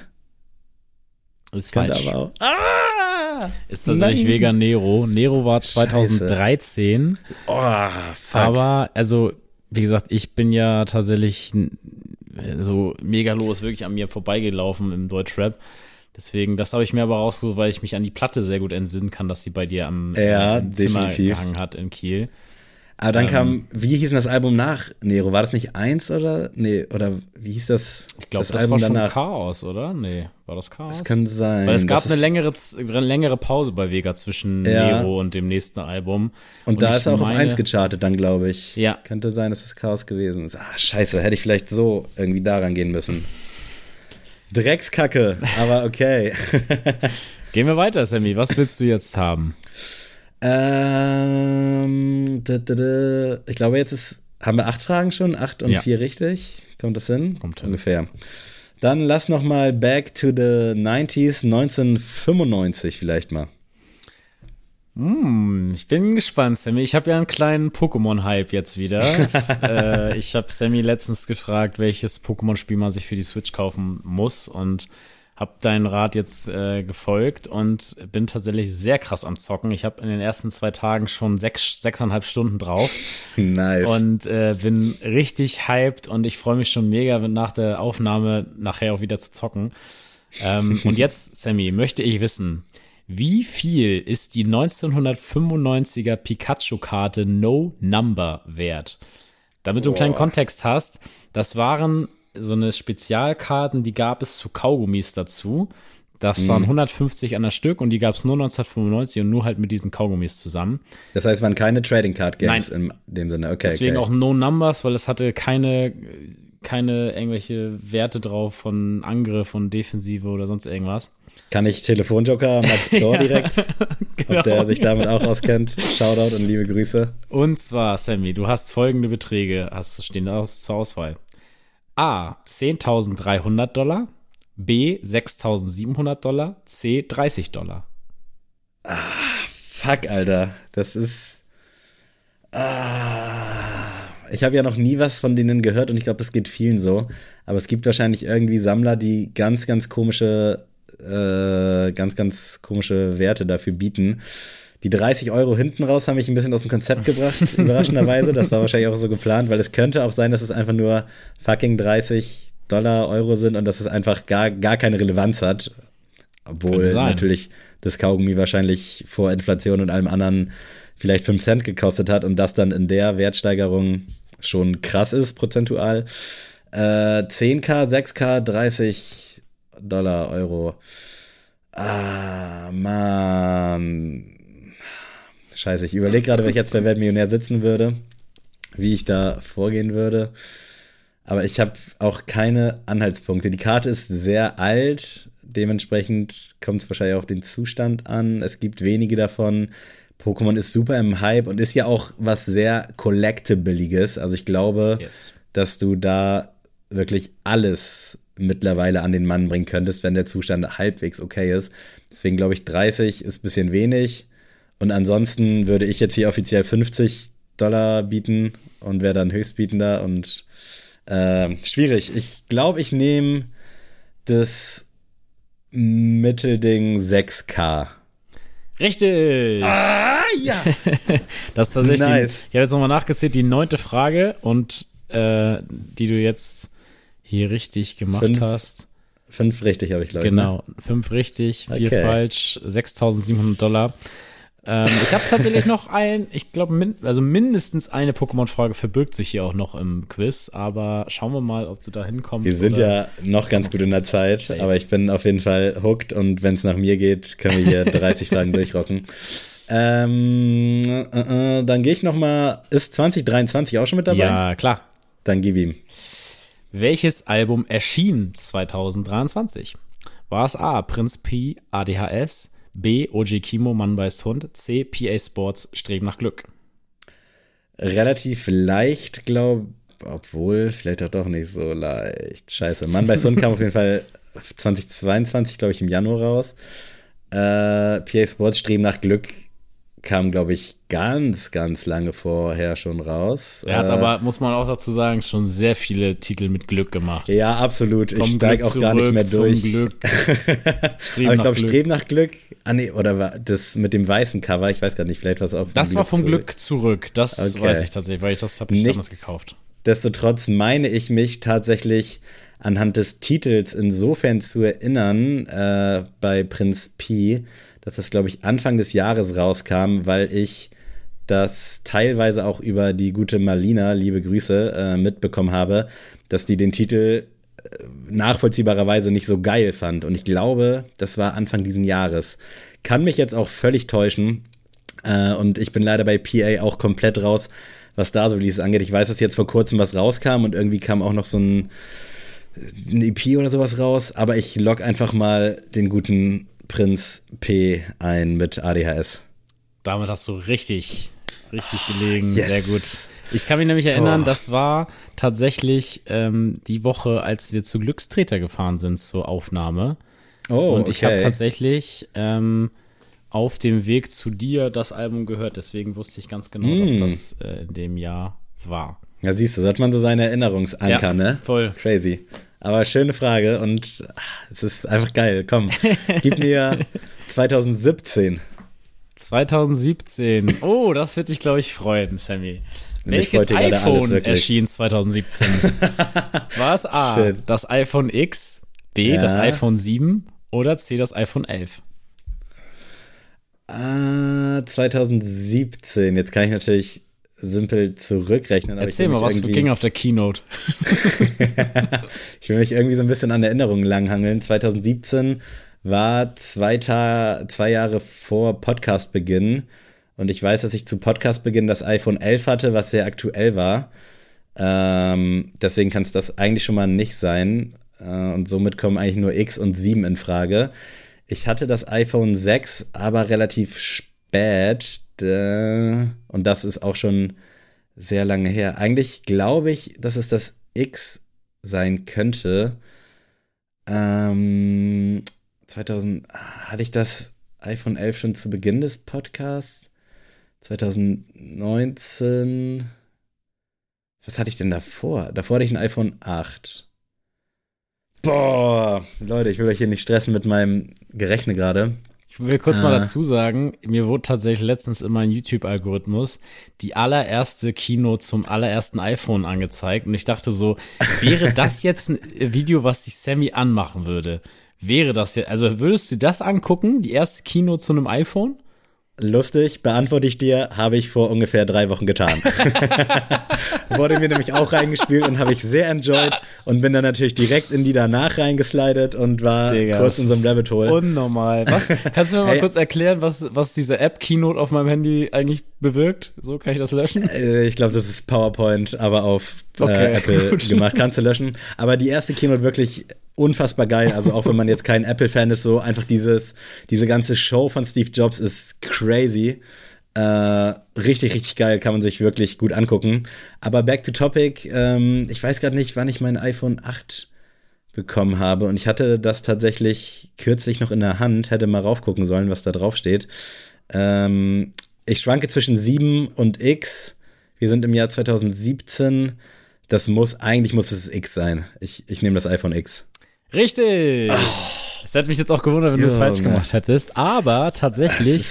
Speaker 3: Ist
Speaker 2: Könnte
Speaker 3: falsch.
Speaker 2: aber auch. Ah!
Speaker 3: Ist tatsächlich
Speaker 2: Nein.
Speaker 3: Vega Nero. Nero war
Speaker 2: Scheiße.
Speaker 3: 2013.
Speaker 2: Oh, fuck.
Speaker 3: Aber, also, wie gesagt, ich bin ja tatsächlich so mega los wirklich an mir vorbeigelaufen im Deutschrap. Deswegen, das habe ich mir aber rausgesucht, weil ich mich an die Platte sehr gut entsinnen kann, dass sie bei dir am
Speaker 2: Ja,
Speaker 3: äh, im Zimmer
Speaker 2: definitiv.
Speaker 3: gehangen hat in Kiel.
Speaker 2: Aber dann
Speaker 3: ähm,
Speaker 2: kam, wie hieß denn das Album nach Nero? War das nicht eins oder? Nee, oder wie hieß das?
Speaker 3: Ich glaube, das, war schon Chaos, oder? Nee, war das Chaos?
Speaker 2: Das kann sein.
Speaker 3: Weil es gab
Speaker 2: Das
Speaker 3: eine längere, eine längere Pause bei Vega zwischen
Speaker 2: Ja.
Speaker 3: Nero und dem nächsten Album.
Speaker 2: Und da
Speaker 3: ich
Speaker 2: ist er auch auf
Speaker 3: meine-
Speaker 2: 1 gechartet dann, glaube ich.
Speaker 3: Ja.
Speaker 2: Könnte sein, dass es Chaos gewesen ist. Ah, scheiße, hätte ich vielleicht so irgendwie daran gehen müssen. Dreckskacke, aber okay. [laughs]
Speaker 3: Gehen wir weiter, Sammy. Was willst du jetzt haben?
Speaker 2: Ähm, da, da, da. Ich glaube, jetzt ist, haben wir acht Fragen schon, acht und
Speaker 3: Ja.
Speaker 2: vier richtig. Kommt das hin?
Speaker 3: Kommt hin.
Speaker 2: Ungefähr. Dann lass noch mal back to the 90s, 1995 vielleicht mal.
Speaker 3: Hm, ich bin gespannt, Sammy. Ich habe ja einen kleinen Pokémon-Hype jetzt wieder. [laughs] äh, ich habe Sammy letztens gefragt, welches Pokémon-Spiel man sich für die Switch kaufen muss und habe deinen Rat jetzt äh, gefolgt und bin tatsächlich sehr krass am Zocken. Ich habe in den ersten zwei Tagen schon sechs, sechseinhalb Stunden drauf [laughs]
Speaker 2: Nice.
Speaker 3: und äh, bin richtig hyped und ich freue mich schon mega, nach der Aufnahme nachher auch wieder zu zocken. Ähm, [laughs] und jetzt, Sammy, möchte ich wissen, wie viel ist die 1995er Pikachu-Karte No Number wert? Damit du einen kleinen Kontext hast, das waren so eine Spezialkarten, die gab es zu Kaugummis dazu. Das waren 150 an der Stück und die gab es nur 1995 und nur halt mit diesen Kaugummis zusammen.
Speaker 2: das heißt, es waren keine Trading Card Games in dem Sinne. Okay.
Speaker 3: Deswegen
Speaker 2: okay.
Speaker 3: auch No Numbers, weil es hatte keine, keine irgendwelche Werte drauf von Angriff und Defensive oder sonst irgendwas.
Speaker 2: Kann ich Telefonjoker Max [laughs] Plor direkt,
Speaker 3: Genau. [laughs]
Speaker 2: ob der sich damit auch auskennt. Shoutout und liebe Grüße.
Speaker 3: Und zwar, Sammy, du hast folgende Beträge, hast du stehen aus, zur Auswahl. A, 10.300 Dollar. B, 6.700 Dollar. C, 30 Dollar.
Speaker 2: Fuck, Alter. Das ist. Ah, ich habe ja noch nie was von denen gehört und ich glaube, das geht vielen so. Aber es gibt wahrscheinlich irgendwie Sammler, die ganz, ganz komische, äh, ganz, ganz komische Werte dafür bieten. Die 30 Euro hinten raus haben mich ein bisschen aus dem Konzept gebracht, [laughs] überraschenderweise. Das war wahrscheinlich auch so geplant, weil es könnte auch sein, dass es einfach nur fucking 30 Dollar, Euro sind und dass es einfach gar, gar keine Relevanz hat. Obwohl natürlich das Kaugummi wahrscheinlich vor Inflation und allem anderen vielleicht 5 Cent gekostet hat und das dann in der Wertsteigerung schon krass ist, prozentual. Äh, 10k, 6k, 30 Dollar, Euro. Ah, Mann. Scheiße, ich überlege gerade, wenn ich jetzt bei Weltmillionär sitzen würde, wie ich da vorgehen würde. Aber ich habe auch keine Anhaltspunkte. Die Karte ist sehr alt, dementsprechend kommt es wahrscheinlich auf den Zustand an. Es gibt wenige davon. Pokémon ist super im Hype und ist ja auch was sehr Collectibiliges. Also ich glaube,
Speaker 3: Yes.
Speaker 2: dass du da wirklich alles mittlerweile an den Mann bringen könntest, wenn der Zustand halbwegs okay ist. Deswegen glaube ich, 30 ist ein bisschen wenig. Und ansonsten würde ich jetzt hier offiziell 50 Dollar bieten und wäre dann Höchstbietender und äh, schwierig. Ich glaube, ich nehme das Mittelding 6K.
Speaker 3: Richtig!
Speaker 2: Ah, ja! [laughs]
Speaker 3: Das ist tatsächlich,
Speaker 2: Nice.
Speaker 3: ich habe jetzt nochmal nachgezählt, die neunte Frage und äh, die du jetzt hier richtig gemacht
Speaker 2: Fünf,
Speaker 3: hast.
Speaker 2: Fünf richtig habe ich, glaube ich. Ne?
Speaker 3: Genau, fünf richtig, vier
Speaker 2: Okay.
Speaker 3: falsch, 6.700 Dollar. Ähm, ich habe tatsächlich noch ein, ich glaube, min, also mindestens eine Pokémon-Frage verbirgt sich hier auch noch im Quiz, aber schauen wir mal, ob du da hinkommst.
Speaker 2: Wir sind ja noch ganz gut in der Zeit,
Speaker 3: Safe.
Speaker 2: aber ich bin auf jeden Fall hooked und wenn es nach mir geht, können wir hier [laughs] 30 Fragen durchrocken. Ähm, äh, äh, dann gehe ich noch mal. Ist 2023 auch schon mit dabei?
Speaker 3: Ja, klar.
Speaker 2: Dann gib ihm.
Speaker 3: Welches Album erschien 2023? War es A. Prinz P, ADHS, B. OG Kimo, Mann beißt Hund, C. PA Sports, Streben nach Glück?
Speaker 2: Relativ leicht, glaube obwohl, vielleicht auch doch nicht so leicht. Scheiße. Mann bei Hund kam auf jeden Fall 2022, glaube ich, im Januar raus. Äh, PA Sports Streben nach Glück kam, glaube ich, ganz, ganz lange vorher schon raus.
Speaker 3: Er hat
Speaker 2: äh,
Speaker 3: aber, muss man auch dazu sagen, schon sehr viele Titel mit Glück gemacht.
Speaker 2: Ja, absolut.
Speaker 3: Vom
Speaker 2: ich steige auch gar nicht mehr durch.
Speaker 3: Glück. [laughs]
Speaker 2: Aber ich glaube. Streben nach Glück. Ah, nee, oder war das mit dem weißen Cover? Ich weiß gar nicht, vielleicht war es auch
Speaker 3: Das war vom
Speaker 2: zurück.
Speaker 3: Glück zurück. Das
Speaker 2: Okay.
Speaker 3: weiß ich tatsächlich, weil ich das habe ich
Speaker 2: Nichts.
Speaker 3: damals gekauft.
Speaker 2: Destotrotz meine ich mich tatsächlich anhand des Titels insofern zu erinnern äh, bei Prinz Pi, dass das, glaube ich, Anfang des Jahres rauskam, weil ich das teilweise auch über die gute Malina, liebe Grüße, äh, mitbekommen habe, dass die den Titel äh, nachvollziehbarerweise nicht so geil fand. Und ich glaube, das war Anfang diesen Jahres. Kann mich jetzt auch völlig täuschen. Äh, und ich bin leider bei PA auch komplett raus, was da so Releases angeht. Ich weiß, dass jetzt vor kurzem was rauskam und irgendwie kam auch noch so ein, ein EP oder sowas raus. Aber ich log einfach mal den guten Prinz P ein mit ADHS.
Speaker 3: Damit hast du richtig, richtig gelegen.
Speaker 2: Yes.
Speaker 3: Sehr gut. Ich kann mich nämlich erinnern,
Speaker 2: Boah.
Speaker 3: das war tatsächlich ähm, die Woche, als wir zu Glückstreter gefahren sind zur Aufnahme.
Speaker 2: Oh,
Speaker 3: Und ich habe
Speaker 2: okay.
Speaker 3: tatsächlich ähm, auf dem Weg zu dir das Album gehört. Deswegen wusste ich ganz genau,
Speaker 2: Mm.
Speaker 3: dass das äh, in dem Jahr war.
Speaker 2: Ja, siehst du, so hat man so seine Erinnerungsanker,
Speaker 3: Ja,
Speaker 2: ne?
Speaker 3: voll.
Speaker 2: Crazy. Aber schöne Frage und ah, es ist einfach geil. Komm, gib mir [laughs] 2017.
Speaker 3: 2017. Oh, das wird dich, glaube ich, freuen, Sammy. Welches iPhone erschien 2017? [laughs] War es A,
Speaker 2: Shit.
Speaker 3: das iPhone X, B,
Speaker 2: Ja.
Speaker 3: das iPhone 7 oder C, das iPhone 11?
Speaker 2: Ah, 2017. Jetzt kann ich natürlich simpel zurückrechnen.
Speaker 3: Erzähl mal, was ging auf der Keynote? [laughs]
Speaker 2: Ich will mich irgendwie so ein bisschen an Erinnerungen langhangeln. 2017 war zwei, Ta zwei Jahre vor Podcastbeginn. Und ich weiß, dass ich zu Podcastbeginn das iPhone 11 hatte, was sehr aktuell war. Ähm, deswegen kann es das eigentlich schon mal nicht sein. Äh, und somit kommen eigentlich nur X und 7 in Frage. Ich hatte das iPhone 6 aber relativ spät. Und das ist auch schon sehr lange her. Eigentlich glaube ich, dass es das X sein könnte. Ähm, 2000 ah, hatte ich das iPhone 11 schon zu Beginn des Podcasts? 2019. Was hatte ich denn davor? Davor hatte ich ein iPhone 8. Boah, Leute, ich will euch hier nicht stressen mit meinem Gerechne gerade.
Speaker 3: Ich will kurz mal
Speaker 2: Ah.
Speaker 3: dazu sagen, mir wurde tatsächlich letztens in meinem YouTube-Algorithmus die allererste Keynote zum allerersten iPhone angezeigt und ich dachte so, wäre das [laughs] jetzt ein Video, was sich Sammy anmachen würde? Wäre das jetzt, also würdest du das angucken, die erste Keynote zu einem iPhone?
Speaker 2: Lustig, beantworte ich dir, habe ich vor ungefähr drei Wochen getan. [laughs] Wurde mir nämlich auch reingespielt und habe ich sehr enjoyed und bin dann natürlich direkt in die danach reingeslidet und war kurz in so einem Rabbit Hole.
Speaker 3: Unnormal. Was, kannst du mir mal
Speaker 2: Ey.
Speaker 3: kurz erklären, was, was diese App Keynote auf meinem Handy eigentlich bewirkt? So kann ich das löschen?
Speaker 2: Äh, Ich glaube, das ist PowerPoint, aber auf
Speaker 3: Okay,
Speaker 2: äh, Apple [laughs]
Speaker 3: gut.
Speaker 2: gemacht. Kannst du löschen. Aber die erste Keynote wirklich unfassbar geil. Also auch wenn man jetzt kein Apple-Fan ist, so einfach dieses, diese ganze Show von Steve Jobs ist crazy. Äh, richtig, richtig geil, kann man sich wirklich gut angucken. Aber back to topic, ähm, ich weiß gerade nicht, wann ich mein iPhone 8 bekommen habe. Und ich hatte das tatsächlich kürzlich noch in der Hand, hätte mal raufgucken sollen, was da drauf steht. Ähm, ich schwanke zwischen 7 und X. Wir sind im Jahr 2017. Das muss, eigentlich muss es X sein. Ich, ich nehme das iPhone X.
Speaker 3: Richtig. Es hätte mich jetzt auch gewundert, wenn du es falsch gemacht hättest. Aber tatsächlich,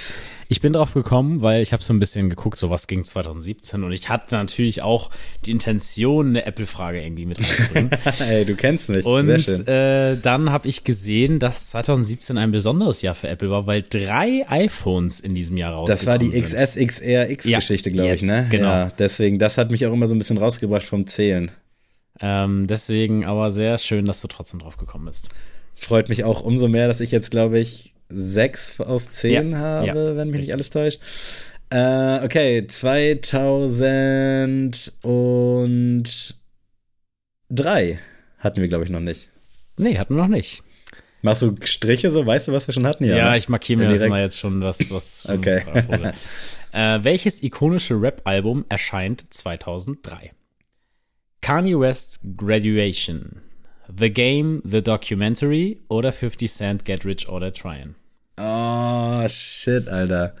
Speaker 3: ich bin drauf gekommen, weil ich habe so ein bisschen geguckt, so was ging 2017 und ich hatte natürlich auch die Intention, eine Apple-Frage irgendwie mit reinzubringen. [laughs]
Speaker 2: Ey, du kennst mich. Sehr
Speaker 3: Und äh, dann habe ich gesehen, dass 2017 ein besonderes Jahr für Apple war, weil drei iPhones in diesem Jahr rausgekommen
Speaker 2: Das war die. XS, XR, X-Geschichte,
Speaker 3: Ja,
Speaker 2: glaube
Speaker 3: yes,
Speaker 2: ich, ne?
Speaker 3: genau.
Speaker 2: Ja, deswegen, das hat mich auch immer so ein bisschen rausgebracht vom Zählen.
Speaker 3: Ähm, deswegen aber sehr schön, dass du trotzdem drauf gekommen bist.
Speaker 2: Freut mich auch umso mehr, dass ich jetzt, glaube ich, 6 aus 10
Speaker 3: Ja,
Speaker 2: habe,
Speaker 3: ja,
Speaker 2: wenn mich nicht
Speaker 3: richtig.
Speaker 2: alles täuscht. Äh, okay, 2003 hatten wir, glaube ich, noch nicht.
Speaker 3: Nee, hatten wir noch nicht.
Speaker 2: Machst du Striche so? Weißt du, was wir schon hatten?
Speaker 3: Ja,
Speaker 2: ne?
Speaker 3: ich markiere mir
Speaker 2: Ja,
Speaker 3: das mal jetzt schon, was, was schon
Speaker 2: Okay.
Speaker 3: äh, welches ikonische Rap-Album erscheint 2003? Kanye West Graduation, The Game, The Documentary oder 50 Cent Get Rich or Tryin'?
Speaker 2: Oh, shit, Alter.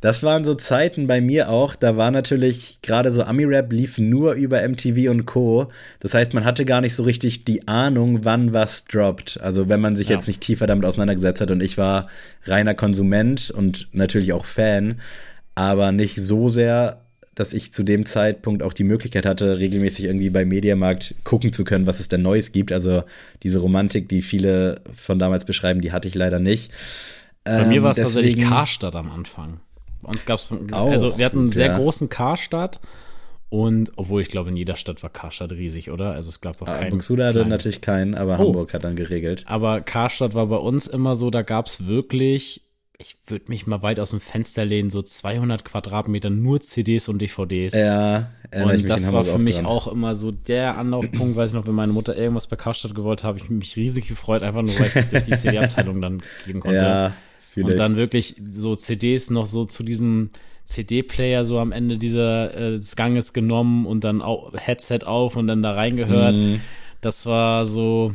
Speaker 2: Das waren so Zeiten bei mir auch, da war natürlich gerade so Ami-Rap lief nur über MTV und Co. Das heißt, man hatte gar nicht so richtig die Ahnung, wann was droppt. Also wenn man sich
Speaker 3: Ja.
Speaker 2: jetzt nicht tiefer damit auseinandergesetzt hat und ich war reiner Konsument und natürlich auch Fan, aber nicht so sehr, dass ich zu dem Zeitpunkt auch die Möglichkeit hatte, regelmäßig irgendwie bei Mediamarkt gucken zu können, was es denn Neues gibt. Also diese Romantik, die viele von damals beschreiben, die hatte ich leider nicht.
Speaker 3: Bei mir
Speaker 2: Ähm,
Speaker 3: war es tatsächlich Karstadt am Anfang. Bei uns gab es,
Speaker 2: Auch
Speaker 3: also wir hatten einen sehr
Speaker 2: ja.
Speaker 3: großen Karstadt und obwohl ich glaube, in jeder Stadt war Karstadt riesig, oder? Also es gab doch
Speaker 2: Ah,
Speaker 3: keinen.
Speaker 2: Buxtehude hatte natürlich keinen, aber
Speaker 3: Oh.
Speaker 2: Hamburg hat dann geregelt.
Speaker 3: Aber Karstadt war bei uns immer so, da gab es wirklich, ich würde mich mal weit aus dem Fenster lehnen, so 200 Quadratmeter nur CDs und DVDs.
Speaker 2: Ja,
Speaker 3: und das war für mich
Speaker 2: dran.
Speaker 3: auch immer so der Anlaufpunkt, weiß ich noch, wenn meine Mutter irgendwas bei Karstadt gewollt hat, habe ich mich riesig gefreut, einfach nur, weil ich durch die CD-Abteilung dann gehen konnte.
Speaker 2: Ja, fühle
Speaker 3: und dann wirklich so CDs noch so zu diesem CD-Player so am Ende dieser äh, des Ganges genommen und dann auch Headset auf und dann da reingehört.
Speaker 2: Mhm.
Speaker 3: Das war so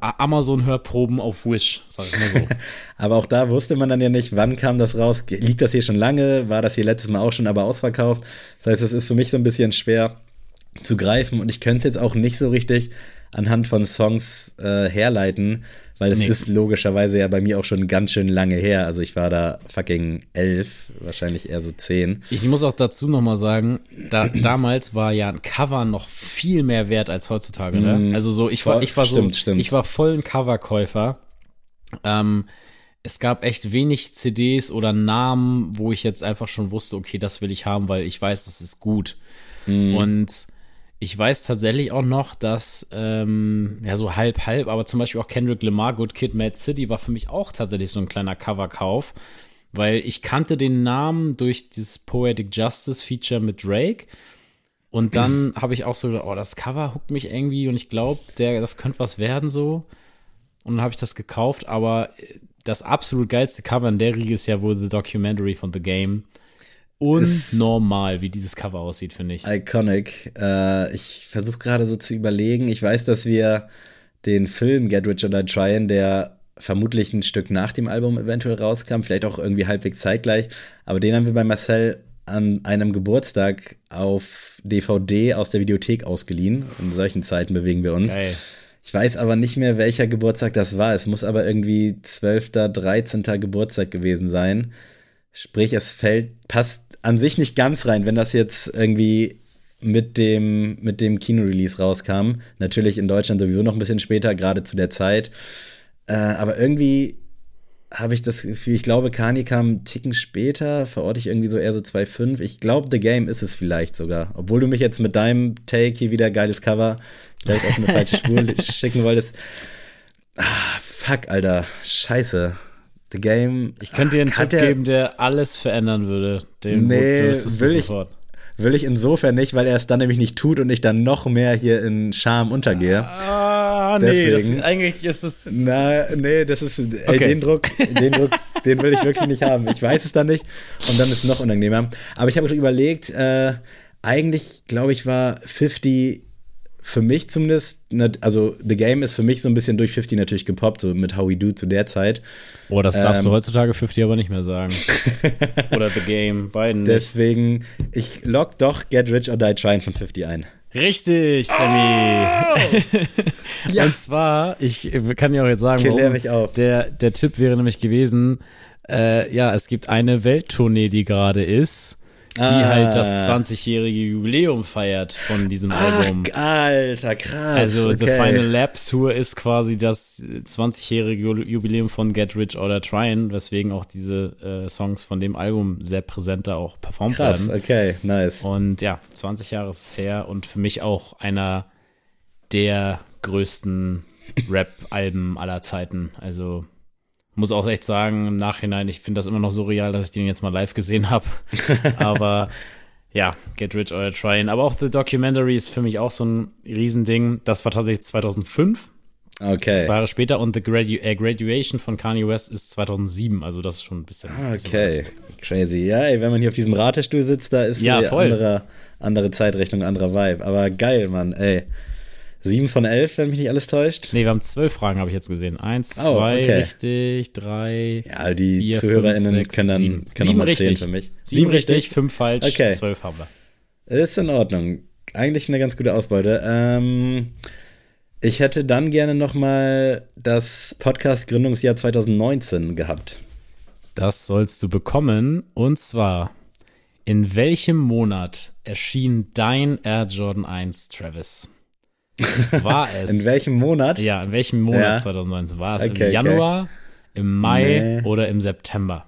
Speaker 3: Amazon-Hörproben auf Wish, sag ich mal so. [laughs]
Speaker 2: Aber auch da wusste man dann ja nicht, wann kam das raus. Liegt das hier schon lange? War das hier letztes Mal auch schon, aber ausverkauft? Das heißt, es ist für mich so ein bisschen schwer zu greifen und ich könnte es jetzt auch nicht so richtig anhand von Songs äh, herleiten, weil es
Speaker 3: Nee.
Speaker 2: ist logischerweise ja bei mir auch schon ganz schön lange her. Also ich war da fucking elf, wahrscheinlich eher so zehn.
Speaker 3: Ich muss auch dazu noch mal sagen, da, damals war ja ein Cover noch viel mehr wert als heutzutage. Ne? Also so, ich war, ich war so,
Speaker 2: stimmt, stimmt.
Speaker 3: ich war voll ein Coverkäufer. Ähm, es gab echt wenig CDs oder Namen, wo ich jetzt einfach schon wusste, okay, das will ich haben, weil ich weiß, das ist gut. Und ich weiß tatsächlich auch noch, dass, ähm, ja, so halb, halb, aber zum Beispiel auch Kendrick Lamar, Good Kid, Mad City war für mich auch tatsächlich so ein kleiner Coverkauf, weil ich kannte den Namen durch dieses Poetic Justice Feature mit Drake. Und dann [clears throat] habe ich auch so gedacht, oh, das Cover huckt mich irgendwie und ich glaube, der, das könnte was werden so. Und dann habe ich das gekauft, aber das absolut geilste Cover in der Riege ist ja wohl The Documentary von The Game. Unnormal, wie dieses Cover aussieht, finde ich.
Speaker 2: Iconic. Äh, ich versuche gerade so zu überlegen. Ich weiß, dass wir den Film Get Rich or Die Tryin', der vermutlich ein Stück nach dem Album eventuell rauskam, vielleicht auch irgendwie halbwegs zeitgleich, aber den haben wir bei Marcel an einem Geburtstag auf DVD aus der Videothek ausgeliehen. In solchen Zeiten bewegen wir uns.
Speaker 3: Geil.
Speaker 2: Ich weiß aber nicht mehr, welcher Geburtstag das war. Es muss aber irgendwie 12., 13. Geburtstag gewesen sein. Sprich, es fällt, passt an sich nicht ganz rein, wenn das jetzt irgendwie mit dem, mit dem Kinorelease rauskam. Natürlich in Deutschland sowieso noch ein bisschen später, gerade zu der Zeit. Äh, aber irgendwie habe ich das Gefühl, ich glaube, Kanye kam einen Ticken später, verorte ich irgendwie so eher so 2,5. Ich glaube, The Game ist es vielleicht sogar. Obwohl du mich jetzt mit deinem Take hier wieder geiles Cover vielleicht auf eine [laughs] falsche Spur schicken wolltest. Ah, fuck, Alter. Scheiße. The Game.
Speaker 3: Ich könnte dir einen Tipp
Speaker 2: der-
Speaker 3: geben, der alles verändern würde. Den
Speaker 2: Nee, will ich-
Speaker 3: sofort.
Speaker 2: Will ich insofern nicht, weil er es dann nämlich nicht tut und ich dann noch mehr hier in Scham untergehe.
Speaker 3: Ah,
Speaker 2: nee,
Speaker 3: das, eigentlich ist es.
Speaker 2: Na, nee, das ist, ey,
Speaker 3: Okay.
Speaker 2: den Druck, den Druck, den will ich wirklich nicht haben. Ich weiß es dann nicht und dann ist es noch unangenehmer. Aber ich habe überlegt, äh, eigentlich, glaube ich, war 50 für mich zumindest, also The Game ist für mich so ein bisschen durch 50 natürlich gepoppt, so mit How We Do zu der Zeit.
Speaker 3: Oh, das darfst du
Speaker 2: Ähm,
Speaker 3: heutzutage 50 aber nicht mehr sagen. [laughs] Oder The Game, beiden. nicht.
Speaker 2: Deswegen, ich lock doch Get Rich or Die Trying von 50 ein.
Speaker 3: Richtig, Sammy. [laughs]
Speaker 2: Ja.
Speaker 3: Und zwar, ich kann dir auch jetzt sagen, warum.
Speaker 2: mich auf.
Speaker 3: Der, der Tipp wäre nämlich gewesen, äh, ja, es gibt eine Welttournee, die gerade ist, die
Speaker 2: Ah.
Speaker 3: halt das 20-jährige Jubiläum feiert von diesem Album.
Speaker 2: Ach, Alter, krass.
Speaker 3: Also The
Speaker 2: okay.
Speaker 3: Final Lap Tour ist quasi das 20-jährige Ju- Jubiläum von Get Rich or Die Tryin', weswegen auch diese äh, Songs von dem Album sehr präsent da auch performt
Speaker 2: Krass,
Speaker 3: werden.
Speaker 2: okay, nice.
Speaker 3: Und ja, 20 Jahre ist es her und für mich auch einer der größten Rap-Alben aller Zeiten. Also muss auch echt sagen, im Nachhinein, ich finde das immer noch so real, dass ich den jetzt mal live gesehen habe. [laughs] Aber ja, Get Rich or Trying. Aber auch The Documentary ist für mich auch so ein Riesending. Das war tatsächlich 2005.
Speaker 2: Okay.
Speaker 3: Zwei Jahre später und The Gradu äh, Graduation von Kanye West ist 2007, also das ist schon ein bisschen. bisschen
Speaker 2: Okay,
Speaker 3: zurück.
Speaker 2: crazy. Ja, ey, wenn man hier auf diesem Ratestuhl sitzt, da ist
Speaker 3: Ja, voll.
Speaker 2: andere, andere Zeitrechnung, anderer Vibe. Aber geil, Mann, ey. Sieben von elf, wenn mich nicht alles täuscht.
Speaker 3: Nee, wir haben zwölf Fragen, habe ich jetzt gesehen. Eins,
Speaker 2: Oh,
Speaker 3: zwei,
Speaker 2: okay.
Speaker 3: richtig, drei.
Speaker 2: Ja, die
Speaker 3: Vier,
Speaker 2: ZuhörerInnen
Speaker 3: fünf, sechs,
Speaker 2: können dann
Speaker 3: sieben.
Speaker 2: können
Speaker 3: Sieben
Speaker 2: zählen
Speaker 3: richtig.
Speaker 2: für mich.
Speaker 3: Sieben, richtig, fünf falsch,
Speaker 2: Okay.
Speaker 3: zwölf haben wir.
Speaker 2: Ist in Ordnung. Eigentlich eine ganz gute Ausbeute. Ähm, ich hätte dann gerne noch mal das Podcast-Gründungsjahr 2019 gehabt.
Speaker 3: Das sollst du bekommen. Und zwar, in welchem Monat erschien dein Air Jordan 1, Travis? [laughs] War es?
Speaker 2: In welchem Monat?
Speaker 3: Ja, in welchem Monat
Speaker 2: Ja.
Speaker 3: 2019? War es
Speaker 2: Okay,
Speaker 3: im
Speaker 2: okay.
Speaker 3: Januar, im Mai
Speaker 2: Nee.
Speaker 3: oder im September?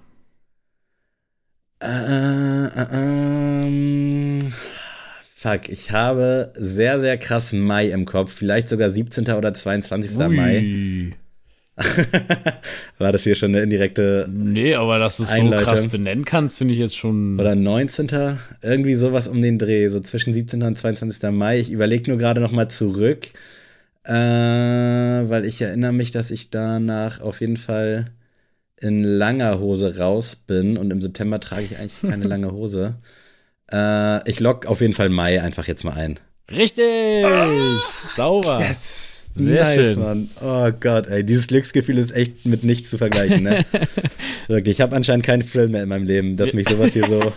Speaker 2: Äh, äh, ähm, fuck, ich habe sehr, sehr krass Mai im Kopf. Vielleicht sogar 17. oder 22. Mai. [laughs] War das hier schon eine indirekte
Speaker 3: Nee, aber dass du es so krass benennen kannst, finde ich jetzt schon.
Speaker 2: oder 19. Irgendwie sowas um den Dreh, so zwischen 17. und 22. Mai. Ich überlege nur gerade noch mal zurück, äh, weil ich erinnere mich, dass ich danach auf jeden Fall in langer Hose raus bin und im September trage ich eigentlich keine [laughs] lange Hose. Äh, ich lock auf jeden Fall Mai einfach jetzt mal ein.
Speaker 3: Richtig! Sauber. Sehr
Speaker 2: nice,
Speaker 3: schön.
Speaker 2: Mann. Oh Gott, ey, dieses Glücksgefühl ist echt mit nichts zu vergleichen, ne? [laughs] Wirklich, ich habe anscheinend keinen Thrill mehr in meinem Leben, dass mich sowas hier so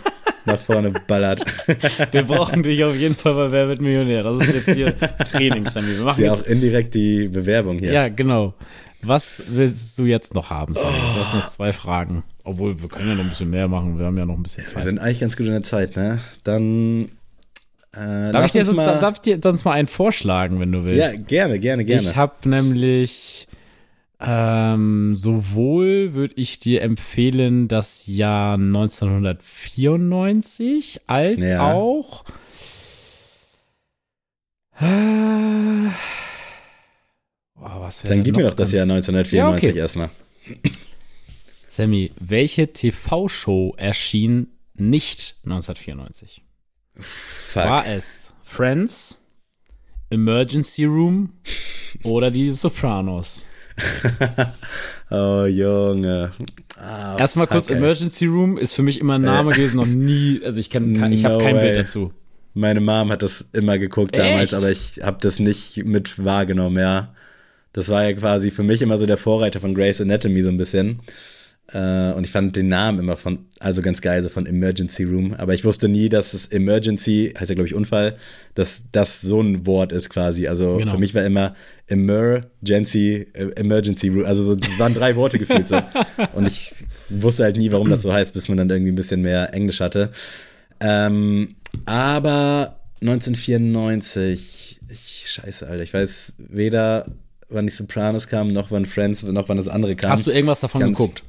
Speaker 2: nach vorne ballert. [laughs]
Speaker 3: Wir brauchen dich auf jeden Fall bei Wer wird Millionär. Das ist jetzt hier Training, Sammy. Wir machen
Speaker 2: ja auch indirekt die Bewerbung hier.
Speaker 3: Ja, genau. Was willst du jetzt noch haben, Sammy? Du hast noch zwei Fragen. Obwohl, wir können ja noch ein bisschen mehr machen. Wir haben ja noch ein bisschen
Speaker 2: Wir
Speaker 3: Zeit.
Speaker 2: sind eigentlich ganz gut in der Zeit, ne? Dann. Äh,
Speaker 3: Darf ich, dir sonst,
Speaker 2: mal,
Speaker 3: darf ich dir sonst mal einen vorschlagen, wenn du willst?
Speaker 2: Ja, gerne, gerne, gerne.
Speaker 3: Ich habe nämlich ähm, sowohl würde ich dir empfehlen das Jahr 1994 als
Speaker 2: Ja.
Speaker 3: auch äh, boah, was
Speaker 2: Dann gib mir
Speaker 3: noch
Speaker 2: doch das Jahr 1994
Speaker 3: Ja, okay.
Speaker 2: erstmal.
Speaker 3: Sammy, welche TV-Show erschien nicht 1994?
Speaker 2: Fuck.
Speaker 3: War es Friends, Emergency Room oder die Sopranos? [laughs]
Speaker 2: Oh, Junge. Ah,
Speaker 3: Erstmal kurz,
Speaker 2: ey.
Speaker 3: Emergency Room ist für mich immer ein Name gewesen, noch nie, also ich kenn, kein- ich habe
Speaker 2: No
Speaker 3: kein
Speaker 2: way.
Speaker 3: Bild dazu.
Speaker 2: Meine Mom hat das immer geguckt damals,
Speaker 3: Echt?
Speaker 2: aber ich habe das nicht mit wahrgenommen, ja. Das war ja quasi für mich immer so der Vorreiter von Grey's Anatomy so ein bisschen. Äh, und ich fand den Namen immer von, also ganz geil, so von Emergency Room. Aber ich wusste nie, dass es Emergency, heißt ja glaube ich Unfall, dass das so ein Wort ist quasi. Also
Speaker 3: Genau.
Speaker 2: für mich war immer Emergency, äh, Emergency Room. Also so, das waren drei Worte gefühlt so. [laughs] Und ich wusste halt nie, warum das so heißt, bis man dann irgendwie ein bisschen mehr Englisch hatte. Ähm, aber 1994, ich, scheiße, Alter, ich weiß weder, wann die Sopranos kamen, noch wann Friends, noch wann das andere kam.
Speaker 3: Hast du irgendwas davon
Speaker 2: Ganz-
Speaker 3: geguckt?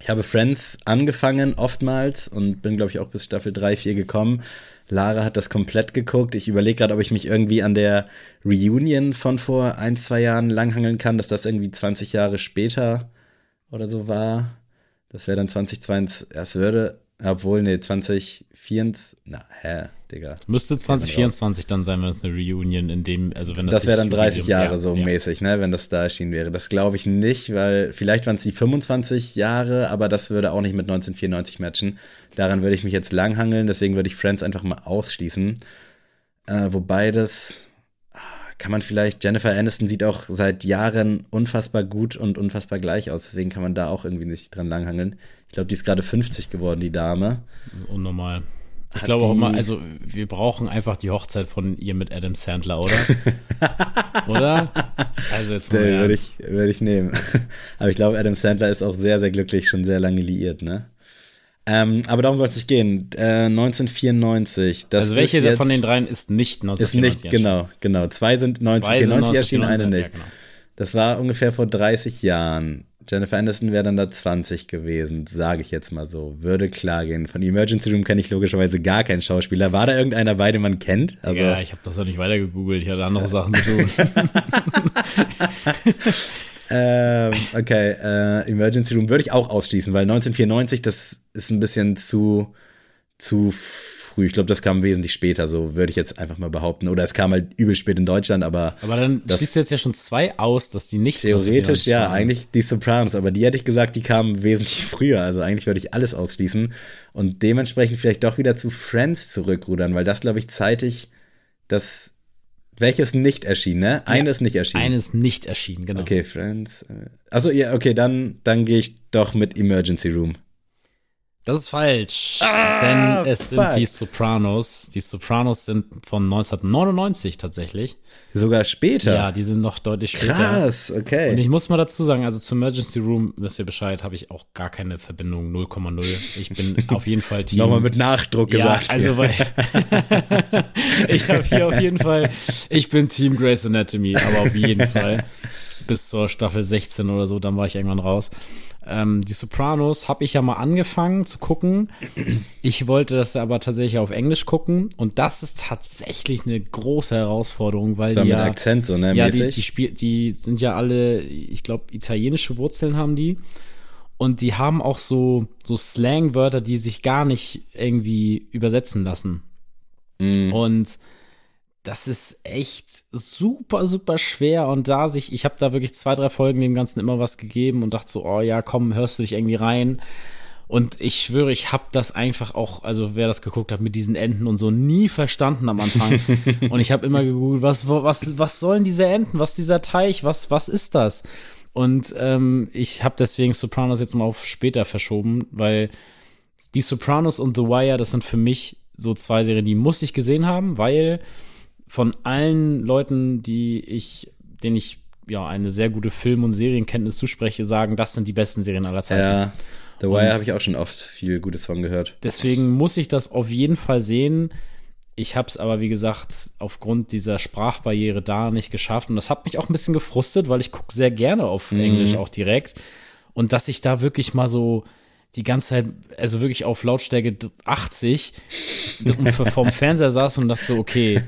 Speaker 2: Ich habe Friends angefangen, oftmals, und bin, glaube ich, auch bis Staffel 3, 4 gekommen. Lara hat das komplett geguckt. Ich überlege gerade, ob ich mich irgendwie an der Reunion von vor ein, zwei Jahren langhangeln kann, dass das irgendwie 20 Jahre später oder so war. Das wäre dann 2022, es würde, obwohl, nee, 2024, na, hä, Digga.
Speaker 3: Müsste 2024 dann sein, wenn es eine Reunion in dem, also wenn das
Speaker 2: Das wäre dann
Speaker 3: sich
Speaker 2: 30
Speaker 3: Reunion-
Speaker 2: Jahre
Speaker 3: ja,
Speaker 2: so
Speaker 3: ja.
Speaker 2: mäßig, ne, wenn das da erschienen wäre. Das glaube ich nicht, weil vielleicht waren es die 25 Jahre, aber das würde auch nicht mit 1994 matchen. Daran würde ich mich jetzt langhangeln, deswegen würde ich Friends einfach mal ausschließen. Äh, wobei das kann man vielleicht, Jennifer Aniston sieht auch seit Jahren unfassbar gut und unfassbar gleich aus, deswegen kann man da auch irgendwie nicht dran langhangeln. Ich glaube, die ist gerade 50 geworden, die Dame.
Speaker 3: Unnormal. Ich
Speaker 2: Hat
Speaker 3: glaube auch immer, also wir brauchen einfach die Hochzeit von ihr mit Adam Sandler, oder? [laughs] oder? Also jetzt mal
Speaker 2: würde ich, würde ich nehmen. [laughs] aber ich glaube, Adam Sandler ist auch sehr, sehr glücklich, schon sehr lange liiert, ne? Ähm, aber darum soll es nicht gehen. Äh, 1994. Das
Speaker 3: Also welche
Speaker 2: ist
Speaker 3: von den dreien ist nicht
Speaker 2: Ist
Speaker 3: 1994
Speaker 2: nicht, genau, genau. Zwei sind
Speaker 3: erschienen? Zwei
Speaker 2: 1994
Speaker 3: sind
Speaker 2: erschienen, eine
Speaker 3: 1994,
Speaker 2: nicht.
Speaker 3: Ja, genau.
Speaker 2: Das war ungefähr vor 30 Jahren. Jennifer Aniston wäre dann da 20 gewesen, sage ich jetzt mal so. Würde klar gehen. Von Emergency Room kenne ich logischerweise gar keinen Schauspieler. War da irgendeiner bei, den man kennt? Also,
Speaker 3: ja, ich habe das ja nicht weiter gegoogelt, ich hatte andere Sachen zu tun. [laughs] [laughs]
Speaker 2: ähm, okay, äh, Emergency Room würde ich auch ausschließen, weil 1994, das ist ein bisschen zu, zu früh. Ich glaube, das kam wesentlich später, so würde ich jetzt einfach mal behaupten. Oder es kam halt übel spät in Deutschland, aber.
Speaker 3: Aber dann schließt du jetzt ja schon zwei aus, dass die nicht
Speaker 2: Theoretisch ja, waren. eigentlich die Sopranos, aber die hätte ich gesagt, die kamen wesentlich [laughs] früher. Also eigentlich würde ich alles ausschließen und dementsprechend vielleicht doch wieder zu Friends zurückrudern, weil das, glaube ich, zeitig das welches nicht erschienen, ne? Eine ist nicht erschienen.
Speaker 3: Eines nicht erschienen, genau.
Speaker 2: Okay, Friends. Also ja, okay, dann, dann gehe ich doch mit Emergency Room.
Speaker 3: Das ist falsch, ah, denn es fuck. sind die Sopranos. Die Sopranos sind von 1999 tatsächlich.
Speaker 2: Sogar später?
Speaker 3: Ja, die sind noch deutlich später.
Speaker 2: Krass, okay.
Speaker 3: Und ich muss mal dazu sagen, also zu Emergency Room, wisst ihr Bescheid, habe ich auch gar keine Verbindung, 0,0. Ich bin [laughs] auf jeden Fall Team.
Speaker 2: Nochmal mit Nachdruck gesagt.
Speaker 3: Ja, also weil [laughs] [laughs] ich habe hier auf jeden Fall, ich bin Team Grey's Anatomy, aber auf jeden Fall bis zur Staffel 16 oder so, dann war ich irgendwann raus. Ähm, die Sopranos habe ich ja mal angefangen zu gucken. Ich wollte das aber tatsächlich auf Englisch gucken und das ist tatsächlich eine große Herausforderung, weil
Speaker 2: das
Speaker 3: die
Speaker 2: mit
Speaker 3: ja,
Speaker 2: Akzent so ne,
Speaker 3: ja,
Speaker 2: mäßig.
Speaker 3: die, die, Spiel, die sind ja alle, ich glaube, italienische Wurzeln haben die und die haben auch so so Slangwörter, die sich gar nicht irgendwie übersetzen lassen. Mm. Und das ist echt super, super schwer und da sich, ich habe da wirklich zwei, drei Folgen dem Ganzen immer was gegeben und dachte so, oh ja, komm, hörst du dich irgendwie rein. Und ich schwöre, ich habe das einfach auch, also wer das geguckt hat mit diesen Enten und so, nie verstanden am Anfang. [laughs] und ich habe immer gegoogelt, was, was, was sollen diese Enten, was dieser Teich, was, was ist das? Und ähm, ich habe deswegen Sopranos jetzt mal auf später verschoben, weil die Sopranos und The Wire, das sind für mich so zwei Serien, die muss ich gesehen haben, weil von allen Leuten, die ich, denen ich ja eine sehr gute Film- und Serienkenntnis zuspreche, sagen, das sind die besten Serien aller Zeiten.
Speaker 2: Ja, The Wire habe ich auch schon oft viel Gutes von gehört.
Speaker 3: Deswegen muss ich das auf jeden Fall sehen. Ich habe es aber, wie gesagt, aufgrund dieser Sprachbarriere da nicht geschafft. Und das hat mich auch ein bisschen gefrustet, weil ich gucke sehr gerne auf mhm. Englisch auch direkt. Und dass ich da wirklich mal so die ganze Zeit, also wirklich auf Lautstärke 80 vom Fernseher saß und dachte so, okay,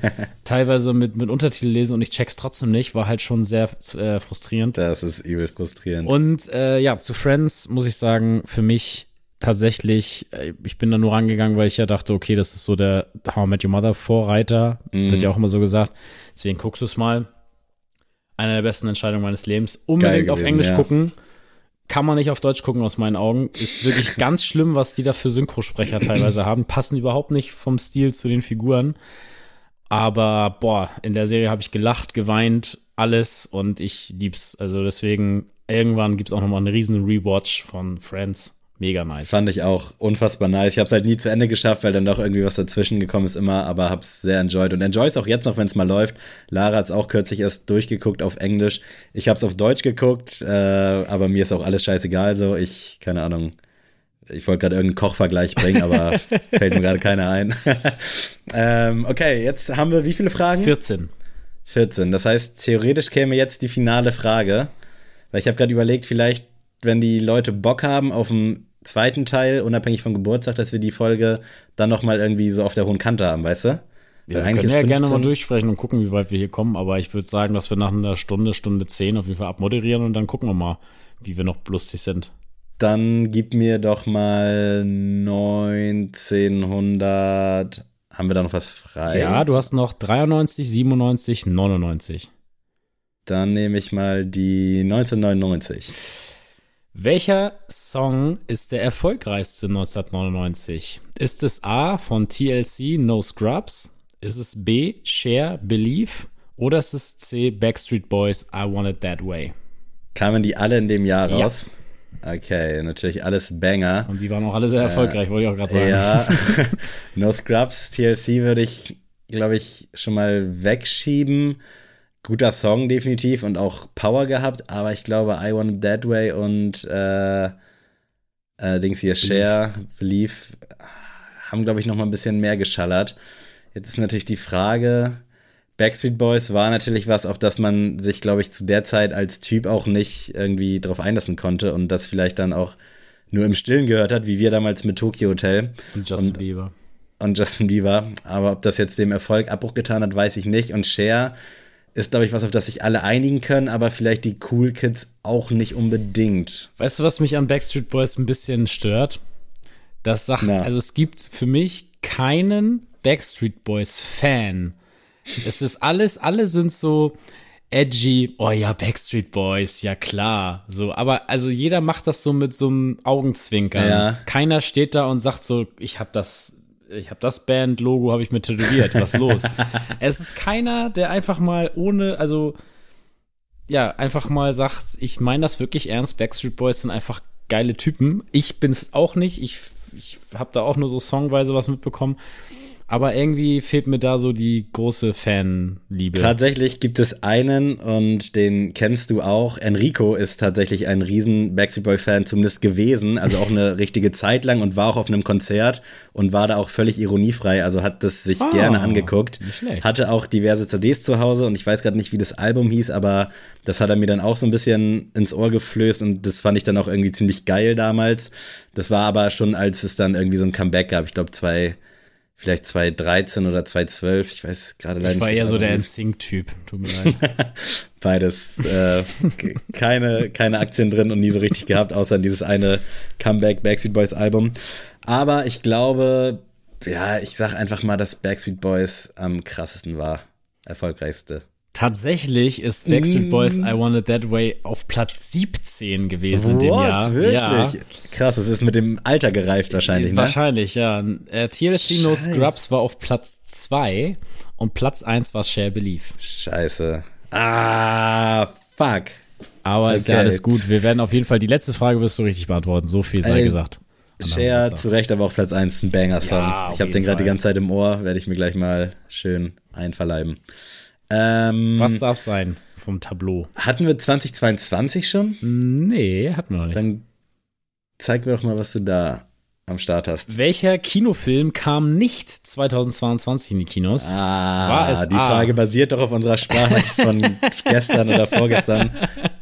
Speaker 3: teilweise mit, mit Untertitel lesen und ich check's trotzdem nicht, war halt schon sehr äh, frustrierend.
Speaker 2: Das ist übel frustrierend.
Speaker 3: Und äh, ja, zu Friends muss ich sagen, für mich tatsächlich, äh, ich bin da nur rangegangen, weil ich ja dachte, okay, das ist so der How I Met Your Mother Vorreiter, mm. wird ja auch immer so gesagt. Deswegen guckst du es mal. Eine der besten Entscheidungen meines Lebens. Unbedingt gewesen, auf Englisch ja. gucken kann man nicht auf Deutsch gucken aus meinen Augen. Ist wirklich [laughs] ganz schlimm, was die da für Synchrosprecher teilweise haben. Passen überhaupt nicht vom Stil zu den Figuren. Aber boah, in der Serie habe ich gelacht, geweint, alles und ich lieb's. Also deswegen, irgendwann gibt's auch noch mal einen riesen Rewatch von Friends. Mega nice.
Speaker 2: Fand ich auch unfassbar nice. Ich habe es halt nie zu Ende geschafft, weil dann doch irgendwie was dazwischen gekommen ist immer, aber habe es sehr enjoyed und enjoy es auch jetzt noch, wenn es mal läuft. Lara hat es auch kürzlich erst durchgeguckt auf Englisch. Ich habe es auf Deutsch geguckt, äh, aber mir ist auch alles scheißegal so. Ich, keine Ahnung, ich wollte gerade irgendeinen Kochvergleich bringen, aber [laughs] fällt mir gerade keiner ein. [laughs] ähm, okay, jetzt haben wir wie viele Fragen?
Speaker 3: 14.
Speaker 2: 14. Das heißt, theoretisch käme jetzt die finale Frage, weil ich habe gerade überlegt, vielleicht, wenn die Leute Bock haben auf ein zweiten Teil, unabhängig vom Geburtstag, dass wir die Folge dann nochmal irgendwie so auf der hohen Kante haben, weißt du?
Speaker 3: Ja, wir können ja gerne mal durchsprechen und gucken, wie weit wir hier kommen, aber ich würde sagen, dass wir nach einer Stunde, Stunde zehn auf jeden Fall abmoderieren und dann gucken wir mal, wie wir noch lustig sind.
Speaker 2: Dann gib mir doch mal 1900. Haben wir da noch was frei?
Speaker 3: Ja, du hast noch 93, 97, 99.
Speaker 2: Dann nehme ich mal die 1999.
Speaker 3: Welcher Song ist der erfolgreichste 1999? Ist es A von TLC No Scrubs? Ist es B Share Believe? Oder ist es C Backstreet Boys I Want It That Way?
Speaker 2: Kamen die alle in dem Jahr raus? Ja. Okay, natürlich alles Banger.
Speaker 3: Und die waren auch alle sehr erfolgreich, äh, wollte ich auch gerade sagen.
Speaker 2: Ja, [laughs] No Scrubs, TLC würde ich, glaube ich, schon mal wegschieben guter Song definitiv und auch Power gehabt, aber ich glaube, I Want It That Way und äh, äh, Dings hier, Share, Believe, haben, glaube ich, noch mal ein bisschen mehr geschallert. Jetzt ist natürlich die Frage, Backstreet Boys war natürlich was, auf das man sich, glaube ich, zu der Zeit als Typ auch nicht irgendwie drauf einlassen konnte und das vielleicht dann auch nur im Stillen gehört hat, wie wir damals mit Tokyo Hotel.
Speaker 3: Und Justin und, Bieber.
Speaker 2: Und Justin Bieber. Aber ob das jetzt dem Erfolg Abbruch getan hat, weiß ich nicht. Und Cher ist, glaube ich, was, auf das sich alle einigen können, aber vielleicht die Cool Kids auch nicht unbedingt.
Speaker 3: Weißt du, was mich an Backstreet Boys ein bisschen stört? Das sagt,
Speaker 2: Na.
Speaker 3: also es gibt für mich keinen Backstreet Boys Fan. Es ist alles, alle sind so edgy, oh ja, Backstreet Boys, ja klar, so, aber also jeder macht das so mit so einem Augenzwinkern.
Speaker 2: Ja.
Speaker 3: Keiner steht da und sagt so, ich habe das ich habe das Band-Logo habe ich mir tätowiert, was los? [laughs] es ist keiner, der einfach mal ohne, also ja, einfach mal sagt, ich meine das wirklich ernst, Backstreet Boys sind einfach geile Typen. Ich bin's auch nicht, ich, ich habe da auch nur so songweise was mitbekommen. Aber irgendwie fehlt mir da so die große Fanliebe.
Speaker 2: Tatsächlich gibt es einen und den kennst du auch. Enrico ist tatsächlich ein riesen Backstreet Boy Fan zumindest gewesen, also auch eine [laughs] richtige Zeit lang und war auch auf einem Konzert und war da auch völlig ironiefrei, also hat das sich
Speaker 3: Ah,
Speaker 2: gerne angeguckt. Hatte auch diverse CDs zu Hause und ich weiß gerade nicht, wie das Album hieß, aber das hat er mir dann auch so ein bisschen ins Ohr geflößt und das fand ich dann auch irgendwie ziemlich geil damals. Das war aber schon, als es dann irgendwie so ein Comeback gab, ich glaube zwei vielleicht 2013 oder 2012, ich weiß gerade leider
Speaker 3: ich war
Speaker 2: nicht.
Speaker 3: eher so der. NSYNC-Typ, tut mir leid. [laughs]
Speaker 2: Beides äh, [laughs] keine, keine Aktien drin und nie so richtig gehabt, außer dieses eine Comeback Backstreet Boys Album. Aber ich glaube, ja, ich sag einfach mal, dass Backstreet Boys am krassesten war. Erfolgreichste.
Speaker 3: Tatsächlich ist Backstreet Boys I Want It That Way auf Platz 17 gewesen in dem Jahr.
Speaker 2: Wirklich?
Speaker 3: Ja.
Speaker 2: Krass, es ist mit dem Alter gereift wahrscheinlich, ne?
Speaker 3: Wahrscheinlich, ja. Äh, TLC No. Scrubs war auf Platz 2 und Platz 1 war Share Belief.
Speaker 2: Scheiße. Ah, fuck.
Speaker 3: Aber ist
Speaker 2: Okay.
Speaker 3: ja alles gut. Wir werden auf jeden Fall die letzte Frage wirst du richtig beantworten. So viel sei
Speaker 2: Ey,
Speaker 3: gesagt.
Speaker 2: Share zu Recht, aber auch Platz 1 ein Banger-Song.
Speaker 3: Ja,
Speaker 2: ich habe den gerade die ganze Zeit im Ohr, werde ich mir gleich mal schön einverleiben. Ähm,
Speaker 3: Was darf sein vom Tableau?
Speaker 2: hatten wir 2022 schon?
Speaker 3: Nee, hatten wir noch nicht.
Speaker 2: Dann zeig mir doch mal, was du da am Start hast.
Speaker 3: Welcher Kinofilm kam nicht 2022 in die Kinos?
Speaker 2: Ah,
Speaker 3: War es
Speaker 2: die
Speaker 3: A?
Speaker 2: Frage basiert doch auf unserer Sprachnachricht von [laughs] gestern oder vorgestern,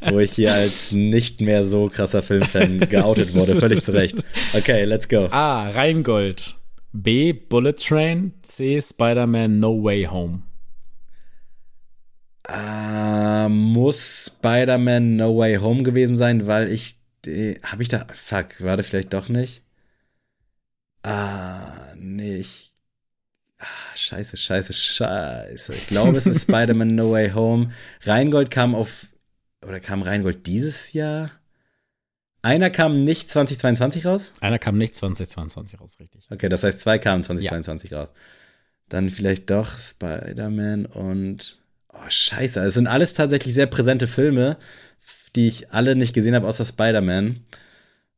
Speaker 2: wo ich hier als nicht mehr so krasser Filmfan geoutet wurde. Völlig zu Recht. Okay, let's go.
Speaker 3: A. Rheingold. B. Bullet Train. C. Spider-Man No Way Home.
Speaker 2: Ah, muss Spider-Man No Way Home gewesen sein, weil ich. Habe ich da. Fuck, war das vielleicht doch nicht? Ah, nee, ich. Ah, scheiße, scheiße, scheiße. Ich glaube, es ist [laughs] Spider-Man No Way Home. Rheingold kam auf. Oder kam Rheingold dieses Jahr? Einer kam nicht 2022 raus?
Speaker 3: Einer kam nicht 2022 raus, richtig.
Speaker 2: Okay, das heißt, zwei kamen 2022 raus. Dann vielleicht doch Spider-Man und. Oh, scheiße. Es sind alles tatsächlich sehr präsente Filme, die ich alle nicht gesehen habe, außer Spider-Man.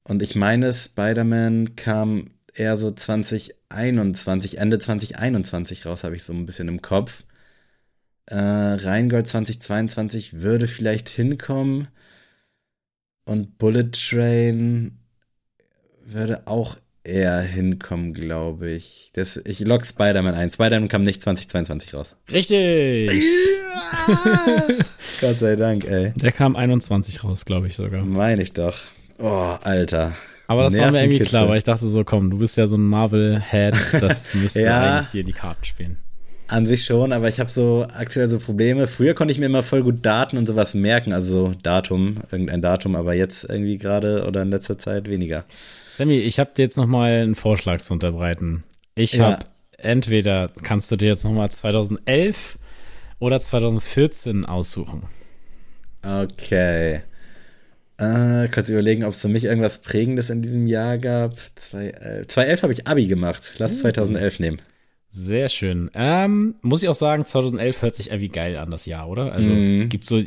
Speaker 2: Und ich meine, Spider-Man kam eher so 2021, Ende 2021 raus, habe ich so ein bisschen im Kopf. Äh, Rheingold 2022 würde vielleicht hinkommen. Und Bullet Train würde auch eher hinkommen, glaube ich. Das, ich log Spider-Man ein. Spider-Man kam nicht 2022 raus.
Speaker 3: Richtig! [laughs]
Speaker 2: Gott sei Dank, ey.
Speaker 3: Der kam 21 raus, glaube ich sogar.
Speaker 2: Meine ich doch. Oh, Alter.
Speaker 3: Aber das war mir irgendwie klar, weil ich dachte so, komm, du bist ja so ein Marvel-Head, das [laughs] müsste
Speaker 2: Ja.
Speaker 3: eigentlich dir in die Karten spielen.
Speaker 2: An sich schon, aber ich habe so aktuell so Probleme. Früher konnte ich mir immer voll gut Daten und sowas merken, also Datum, irgendein Datum, aber jetzt irgendwie gerade oder in letzter Zeit weniger.
Speaker 3: Sammy, ich habe dir jetzt noch mal einen Vorschlag zu unterbreiten. Ich
Speaker 2: Ja.
Speaker 3: habe entweder kannst du dir jetzt noch mal 2011 oder 2014 aussuchen.
Speaker 2: Okay. Äh, kurz überlegen, ob es für mich irgendwas Prägendes in diesem Jahr gab. 2011, 2011 habe ich Abi gemacht. Lass 2011 nehmen.
Speaker 3: Sehr schön. Ähm, muss ich auch sagen, 2011 hört sich irgendwie geil an, das Jahr, oder? Also
Speaker 2: Mhm.
Speaker 3: gibt so,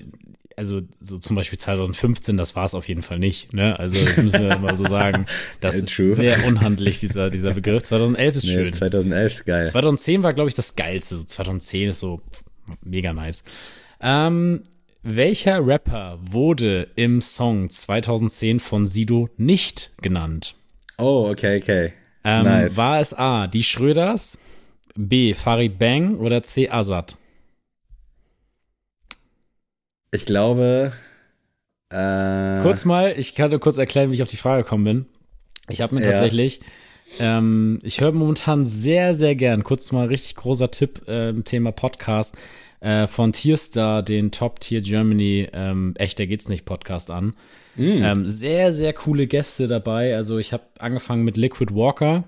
Speaker 3: also so zum Beispiel 2015, das war es auf jeden Fall nicht. Ne? Also das müssen wir immer so sagen. [laughs] Das ist
Speaker 2: true.
Speaker 3: sehr unhandlich, dieser, dieser Begriff. 2011 ist
Speaker 2: Nee,
Speaker 3: schön.
Speaker 2: 2011 ist geil.
Speaker 3: 2010 war, glaube ich, das Geilste. So 2010 ist so mega nice. Ähm, welcher Rapper wurde im Song 2010 von Sido nicht genannt?
Speaker 2: Oh, okay, okay.
Speaker 3: Ähm,
Speaker 2: Nice.
Speaker 3: War es A, die Schröders, B, Farid Bang oder C, Azad?
Speaker 2: Ich glaube. Äh,
Speaker 3: Kurz mal, ich kann nur kurz erklären, wie ich auf die Frage gekommen bin. Ich habe mir
Speaker 2: Ja.
Speaker 3: tatsächlich, ähm, ich höre momentan sehr, sehr gern, kurz mal richtig großer Tipp äh, im Thema Podcast, äh, von Tierstar den Top Tier Germany ähm, Echter geht's nicht Podcast an. Mm. Ähm, sehr, sehr coole Gäste dabei. Also ich habe angefangen mit Liquid Walker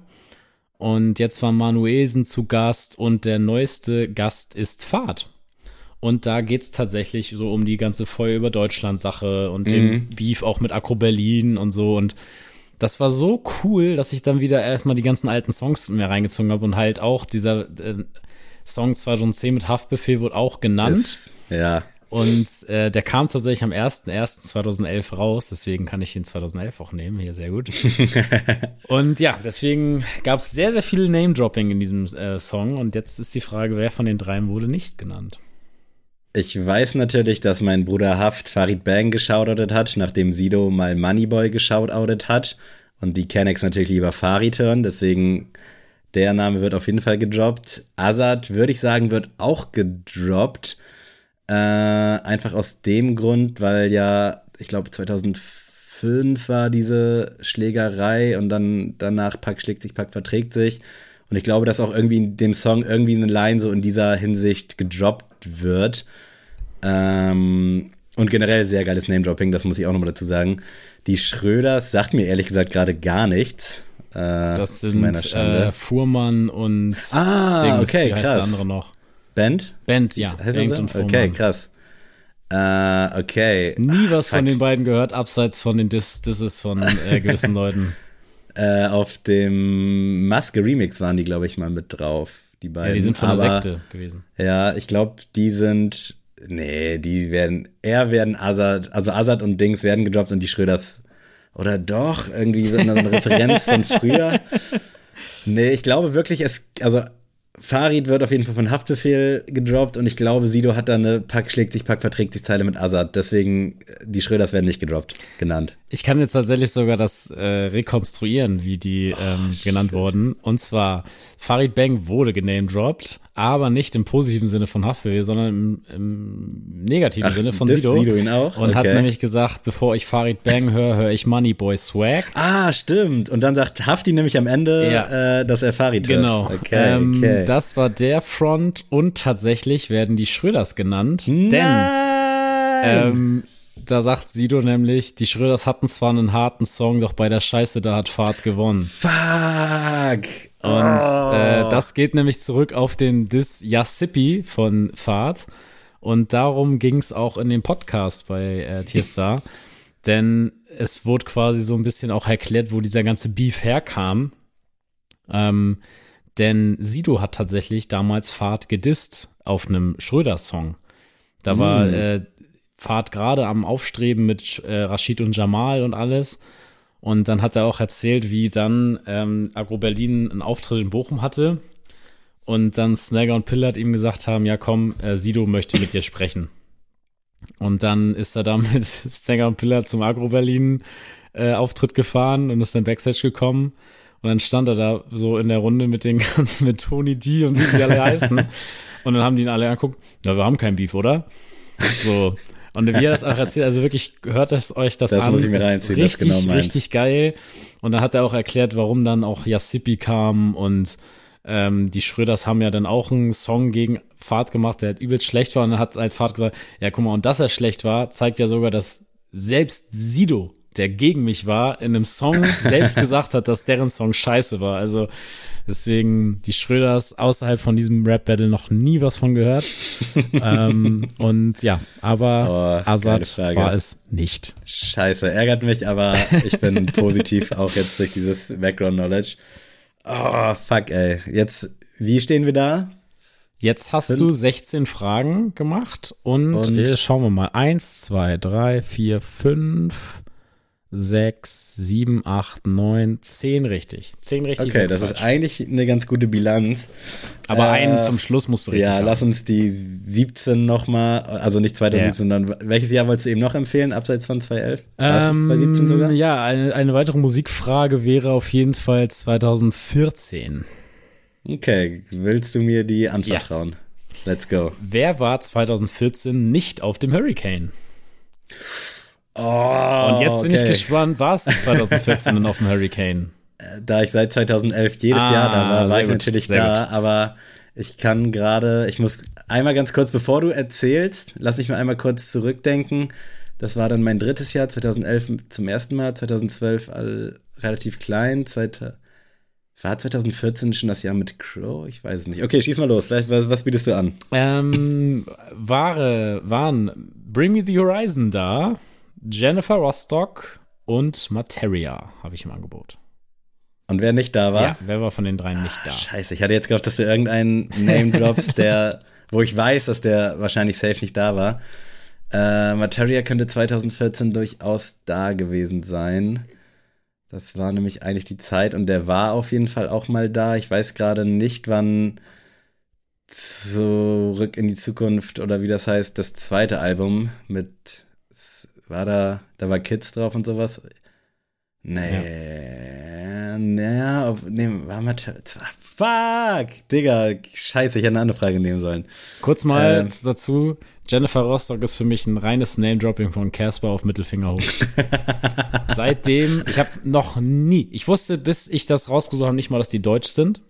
Speaker 3: und jetzt war Manuelsen zu Gast und der neueste Gast ist Fahrt. Und da geht's tatsächlich so um die ganze Feuer über Deutschland-Sache und mm. den mhm. Beef auch mit Akro Berlin und so. Und das war so cool, dass ich dann wieder erstmal die ganzen alten Songs mehr reingezogen habe und halt auch dieser äh, Song 2010 mit Haftbefehl wurde auch genannt. Ist,
Speaker 2: ja.
Speaker 3: Und äh, der kam tatsächlich am 01.01.2011 raus, deswegen kann ich ihn 2011 auch nehmen, hier sehr gut. [laughs] und ja, deswegen gab es sehr, sehr viel Name-Dropping in diesem äh, Song und jetzt ist die Frage, wer von den dreien wurde nicht genannt.
Speaker 2: Ich weiß natürlich, dass mein Bruder Haft Farid Bang geschautoutet hat, nachdem Sido mal Moneyboy geschautoutet hat und die Kennex natürlich lieber Farid hören, deswegen der Name wird auf jeden Fall gedroppt. Azad, würde ich sagen, wird auch gedroppt. Äh, einfach aus dem Grund, weil ja, ich glaube, 2005 war diese Schlägerei und dann danach Pack schlägt sich, Pack verträgt sich. Und ich glaube, dass auch irgendwie in dem Song irgendwie eine Line so in dieser Hinsicht gedroppt wird. Ähm, und generell sehr geiles Name-Dropping, das muss ich auch nochmal dazu sagen. Die Schröders sagt mir ehrlich gesagt gerade gar nichts.
Speaker 3: Äh, das sind äh, Fuhrmann und
Speaker 2: ah, Dings, okay,
Speaker 3: wie heißt
Speaker 2: krass.
Speaker 3: der andere noch?
Speaker 2: Band?
Speaker 3: Band, ja.
Speaker 2: Heißt Band und. Okay, krass. Äh, okay.
Speaker 3: Nie was Ach, von den beiden gehört, abseits von den Dis Disses von äh, [laughs] gewissen Leuten.
Speaker 2: Äh, auf dem Maske Remix waren die, glaube ich, mal mit drauf. Die beiden. Ja,
Speaker 3: die sind von Aber, der Sekte gewesen.
Speaker 2: Ja, ich glaube, die sind. Nee, die werden. Eher werden Azad, also Azad und Dings werden gedroppt und die Schröders oder doch, irgendwie so eine [laughs] Referenz von früher. Nee, ich glaube wirklich, es, also Farid wird auf jeden Fall von Haftbefehl gedroppt und ich glaube, Sido hat da eine Pack schlägt sich, Pack verträgt sich Zeile mit Azad. Deswegen, die Schröders werden nicht gedroppt, genannt.
Speaker 3: Ich kann jetzt tatsächlich sogar das äh, rekonstruieren, wie die oh, ähm, genannt wurden. Und zwar, Farid Bang wurde genamedroppt, aber nicht im positiven Sinne von Haftbefehl, sondern im, im negativen Ach, Sinne von Sido.
Speaker 2: Sido ihn auch?
Speaker 3: Und okay. hat nämlich gesagt, bevor ich Farid Bang höre, höre ich Moneyboy Swag.
Speaker 2: Ah, stimmt. Und dann sagt Hafti nämlich am Ende, ja. äh, dass er Farid hört.
Speaker 3: Genau. Okay, ähm, okay. Das war der Front und tatsächlich werden die Schröders genannt.
Speaker 2: Nein.
Speaker 3: Denn ähm, da sagt Sido nämlich, die Schröders hatten zwar einen harten Song, doch bei der Scheiße, da hat Fahrt gewonnen.
Speaker 2: Fuck!
Speaker 3: Und oh. äh, das geht nämlich zurück auf den Dis Yassippi von Fahrt. Und darum ging es auch in dem Podcast bei äh, Tierstar. [laughs] Denn es wurde quasi so ein bisschen auch erklärt, wo dieser ganze Beef herkam. Ähm, denn Sido hat tatsächlich damals Fahrt gedisst auf einem Schröder-Song. Da mm. war äh, Fahrt gerade am Aufstreben mit äh, Rashid und Jamal und alles. Und dann hat er auch erzählt, wie dann ähm, Agro Berlin einen Auftritt in Bochum hatte. Und dann Snagger und Pillard ihm gesagt haben, ja komm, äh, Sido möchte mit dir sprechen. Und dann ist er da [laughs] mit Snagger und Pillard zum Agro Berlin äh, Auftritt gefahren und ist dann Backstage gekommen. Und dann stand er da so in der Runde mit den [laughs] ganzen, mit Tony D und wie sie alle [laughs] heißen. Und dann haben die ihn alle angeguckt, na, wir haben kein Beef, oder? So. Und wie er das auch erzählt, also wirklich hört es euch das,
Speaker 2: das
Speaker 3: an.
Speaker 2: Muss ich mir reinziehen,
Speaker 3: richtig,
Speaker 2: das genau
Speaker 3: richtig geil. Und dann hat er auch erklärt, warum dann auch Yassipi kam und ähm, die Schröders haben ja dann auch einen Song gegen Fahrt gemacht, der halt übelst schlecht war. Und dann hat halt Fahrt gesagt, ja, guck mal, und dass er schlecht war, zeigt ja sogar, dass selbst Sido der gegen mich war, in einem Song selbst [laughs] gesagt hat, dass deren Song scheiße war. Also deswegen die Schröders außerhalb von diesem Rap-Battle noch nie was von gehört. [laughs] ähm, und ja, aber oh, Azad war es nicht.
Speaker 2: Scheiße, ärgert mich, aber ich bin [laughs] positiv auch jetzt durch dieses Background-Knowledge. Oh, fuck, ey. Jetzt, wie stehen wir da?
Speaker 3: Jetzt hast Fünf. du 16 Fragen gemacht und, und schauen wir mal. Eins, zwei, drei, vier, fünf, sechs, sieben, acht, neun, zehn richtig. Zehn richtig.
Speaker 2: Okay, das ist eigentlich eine ganz gute Bilanz.
Speaker 3: Aber äh, einen zum Schluss musst du richtig.
Speaker 2: Ja,
Speaker 3: haben.
Speaker 2: lass uns die 17 nochmal, also nicht 2017, ja. sondern welches Jahr wolltest du eben noch empfehlen, abseits von 2011?
Speaker 3: War ähm, 2017 sogar? Ja, eine, eine weitere Musikfrage wäre auf jeden Fall 2014.
Speaker 2: Okay, willst du mir die anvertrauen? Yes. Let's go.
Speaker 3: Wer war 2014 nicht auf dem Hurricane?
Speaker 2: Oh,
Speaker 3: Und jetzt bin okay. ich gespannt, was [laughs] 2014 denn auf dem Hurricane?
Speaker 2: Da ich seit 2011 jedes ah, Jahr da war, war ich gut, natürlich da, gut. aber Ich kann gerade, ich muss einmal ganz kurz, bevor du erzählst, lass mich mal einmal kurz zurückdenken. Das war dann mein drittes Jahr, 2011 zum ersten Mal, 2012 all, relativ klein, zweite, war 2014 schon das Jahr mit Crow? Ich weiß es nicht. Okay, schieß mal los. Was, was bietest du an?
Speaker 3: Ähm, Ware, waren Bring Me the Horizon da, Jennifer Rostock und Materia habe ich im Angebot.
Speaker 2: Und wer nicht da war? Ja,
Speaker 3: wer war von den dreien nicht da?
Speaker 2: Scheiße, ich hatte jetzt gehofft, dass du irgendeinen Name droppst, der, [laughs] wo ich weiß, dass der wahrscheinlich safe nicht da war. Äh, Materia könnte 2014 durchaus da gewesen sein. Das war nämlich eigentlich die Zeit und der war auf jeden Fall auch mal da. Ich weiß gerade nicht, wann zurück in die Zukunft oder wie das heißt, das zweite Album mit war da, da war Kids drauf und sowas. Nee, ja. naja, nee, war mal, fuck, Digga, scheiße, ich hätte eine andere Frage nehmen sollen.
Speaker 3: Kurz mal ähm, dazu, Jennifer Rostock ist für mich ein reines Name-Dropping von Casper auf Mittelfinger hoch. [laughs] Seitdem, ich habe noch nie, ich wusste, bis ich das rausgesucht habe, nicht mal, dass die deutsch sind.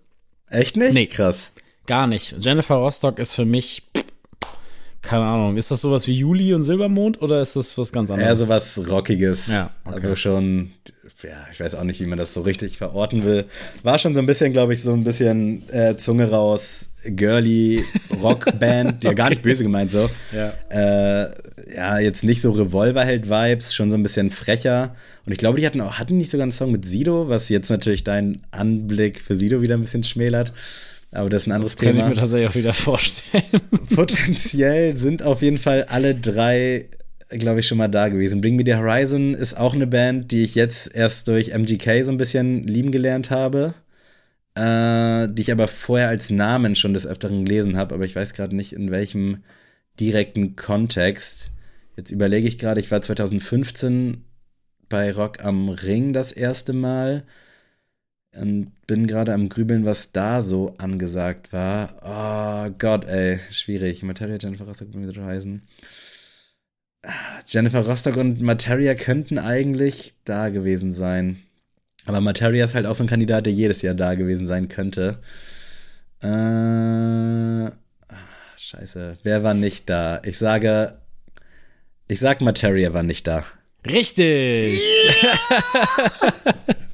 Speaker 2: Echt nicht? Nee, krass.
Speaker 3: Gar nicht. Jennifer Rostock ist für mich, keine Ahnung, ist das sowas wie Juli und Silbermond oder ist das was ganz anderes?
Speaker 2: Eher sowas Rockiges. Ja, okay. Also schon ja, ich weiß auch nicht, wie man das so richtig verorten will. War schon so ein bisschen, glaube ich, so ein bisschen äh, Zunge raus, girly Rockband, [laughs] ja gar nicht böse gemeint so. Ja. Äh, ja, jetzt nicht so Revolverheld-Vibes, schon so ein bisschen frecher. Und ich glaube, die hatten auch, hatten nicht sogar einen Song mit Sido, was jetzt natürlich deinen Anblick für Sido wieder ein bisschen schmälert. Aber das ist ein anderes das Thema.
Speaker 3: Kann ich mir tatsächlich auch wieder vorstellen. [laughs]
Speaker 2: Potenziell sind auf jeden Fall alle drei glaube ich, schon mal da gewesen. Bring Me the Horizon ist auch eine Band, die ich jetzt erst durch MGK so ein bisschen lieben gelernt habe. Äh, die ich aber vorher als Namen schon des Öfteren gelesen habe, aber ich weiß gerade nicht, in welchem direkten Kontext. Jetzt überlege ich gerade, ich war 2015 bei Rock am Ring das erste Mal und bin gerade am Grübeln, was da so angesagt war. Oh Gott, ey, schwierig. Materia Jennifer Rostock mit Horizon. Jennifer Rostock und Materia könnten eigentlich da gewesen sein. Aber Materia ist halt auch so ein Kandidat, der jedes Jahr da gewesen sein könnte. Äh, ah, scheiße. Wer war nicht da? Ich sage. Ich sag, Materia war nicht da.
Speaker 3: Richtig! Ja! [laughs]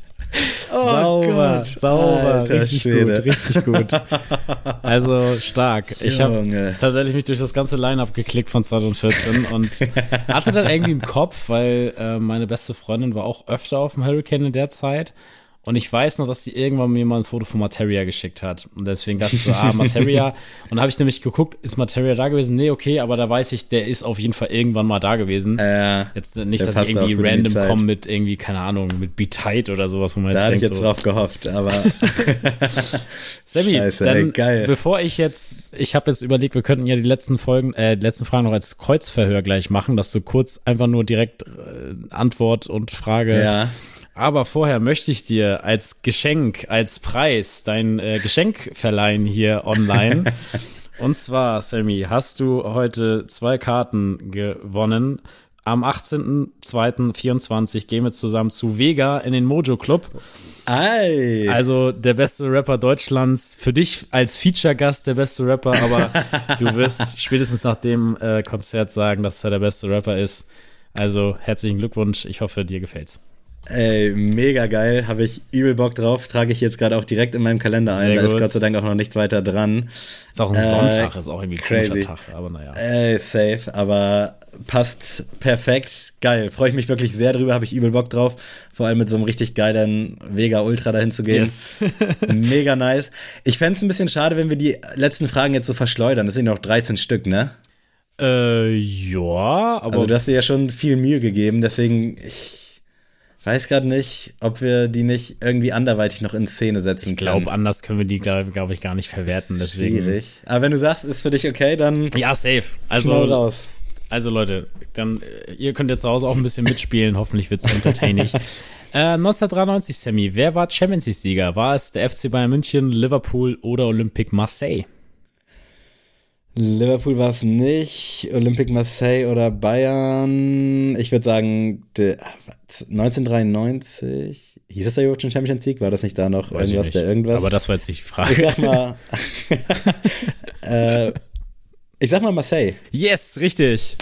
Speaker 3: Oh sauber, Gott. sauber, Alter richtig Schwede. gut, richtig gut. [laughs] Also stark. Ich habe tatsächlich mich durch das ganze Line-Up geklickt von 2014 und hatte dann irgendwie im Kopf, weil äh, meine beste Freundin war auch öfter auf dem Hurricane in der Zeit und ich weiß noch, dass die irgendwann mir mal ein Foto von Materia geschickt hat. Und deswegen dachte ich so, ah, Materia. [laughs] und da habe ich nämlich geguckt, ist Materia da gewesen? Nee, okay, aber da weiß ich, der ist auf jeden Fall irgendwann mal da gewesen. Äh, jetzt nicht, dass ich irgendwie random komme mit irgendwie, keine Ahnung, mit Be Tight oder sowas, wo man
Speaker 2: da
Speaker 3: jetzt
Speaker 2: denkt,
Speaker 3: ich
Speaker 2: jetzt so, drauf gehofft, aber. [laughs]
Speaker 3: Sammy, Scheiße, dann, ey, geil. bevor ich jetzt, ich habe jetzt überlegt, wir könnten ja die letzten Folgen, äh, die letzten Fragen noch als Kreuzverhör gleich machen, dass du kurz einfach nur direkt äh, Antwort und Frage. Ja aber vorher möchte ich dir als Geschenk, als Preis dein äh, Geschenk verleihen hier online. [laughs] Und zwar, Sammy, hast du heute zwei Karten gewonnen. Am 18.02.24 gehen wir zusammen zu Vega in den Mojo Club.
Speaker 2: Ei.
Speaker 3: Also der beste Rapper Deutschlands. Für dich als Feature-Gast der beste Rapper, aber [laughs] du wirst spätestens nach dem äh, Konzert sagen, dass er der beste Rapper ist. Also herzlichen Glückwunsch. Ich hoffe, dir gefällt's.
Speaker 2: Ey, mega geil, habe ich übel Bock drauf, trage ich jetzt gerade auch direkt in meinem Kalender ein, Sehr da gut. ist Gott sei Dank auch noch nichts weiter dran.
Speaker 3: Ist auch ein äh, Sonntag, ist auch irgendwie crazy Tag, aber naja.
Speaker 2: Ey, safe, aber passt perfekt, geil, freue ich mich wirklich sehr drüber, habe ich übel Bock drauf, vor allem mit so einem richtig geilen Vega Ultra dahin zu gehen. Yes. [laughs] mega nice. Ich fände ein bisschen schade, wenn wir die letzten Fragen jetzt so verschleudern, das sind noch 13 Stück, ne?
Speaker 3: Äh, ja, aber.
Speaker 2: Also du hast dir ja schon viel Mühe gegeben, deswegen, ich weiß gerade nicht, ob wir die nicht irgendwie anderweitig noch in Szene setzen
Speaker 3: ich glaub, können. Ich glaube, anders können wir die, glaube glaub ich, gar nicht verwerten. Deswegen. Schwierig.
Speaker 2: Aber wenn du sagst, ist für dich okay, dann.
Speaker 3: Ja, safe. Also, raus. Also, Leute, dann, äh, ihr könnt jetzt zu Hause auch ein bisschen mitspielen. Hoffentlich wird es entertaining. [laughs] äh, 1993, Sammy. Wer war Champions League-Sieger? War es der FC Bayern München, Liverpool oder Olympique Marseille?
Speaker 2: Liverpool war es nicht, Olympique Marseille oder Bayern. Ich würde sagen, 1993. Hieß das da überhaupt schon Champions League? War das nicht da noch Weiß irgendwas, der irgendwas?
Speaker 3: Aber das war jetzt nicht die Frage.
Speaker 2: Ich sag mal, [laughs] äh, ich sag mal Marseille.
Speaker 3: Yes, richtig.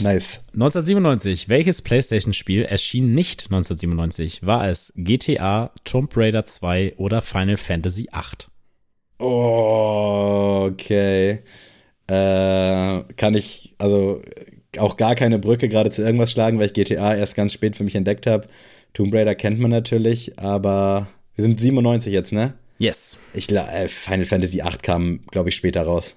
Speaker 2: Nice.
Speaker 3: 1997. Welches PlayStation-Spiel erschien nicht 1997? War es GTA, Tomb Raider 2 oder Final Fantasy 8?
Speaker 2: Okay. Äh, kann ich also auch gar keine Brücke gerade zu irgendwas schlagen, weil ich GTA erst ganz spät für mich entdeckt habe. Tomb Raider kennt man natürlich, aber wir sind 97 jetzt, ne?
Speaker 3: Yes.
Speaker 2: Ich äh, Final Fantasy 8 kam, glaube ich, später raus.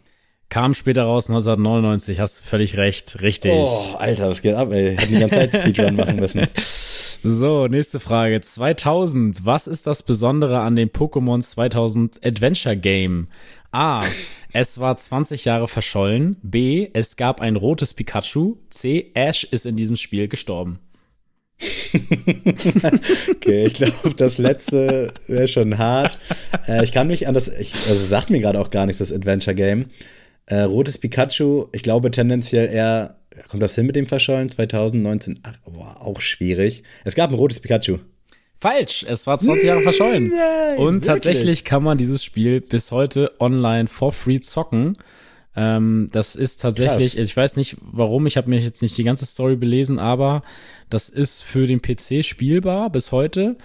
Speaker 3: Kam später raus, 1999, hast du völlig recht, richtig.
Speaker 2: Oh, Alter, was geht ab, ey? Hätten die ganze Zeit Speedrun machen müssen. [laughs]
Speaker 3: So, nächste Frage. 2000. Was ist das Besondere an dem Pokémon 2000 Adventure Game? A. Es war 20 Jahre verschollen. B. Es gab ein rotes Pikachu. C. Ash ist in diesem Spiel gestorben. [laughs]
Speaker 2: okay, ich glaube, das letzte wäre schon hart. Äh, ich kann mich an das, ich, also sagt mir gerade auch gar nichts, das Adventure Game. Äh, rotes Pikachu, ich glaube tendenziell eher, kommt das hin mit dem Verschollen? 2019, ach, boah, auch schwierig. Es gab ein rotes Pikachu.
Speaker 3: Falsch, es war 20 Jahre verschollen.
Speaker 2: Nein,
Speaker 3: Und
Speaker 2: wirklich?
Speaker 3: tatsächlich kann man dieses Spiel bis heute online for free zocken. Ähm, das ist tatsächlich,
Speaker 2: Krass.
Speaker 3: ich weiß nicht warum, ich habe mir jetzt nicht die ganze Story belesen, aber das ist für den PC spielbar bis heute.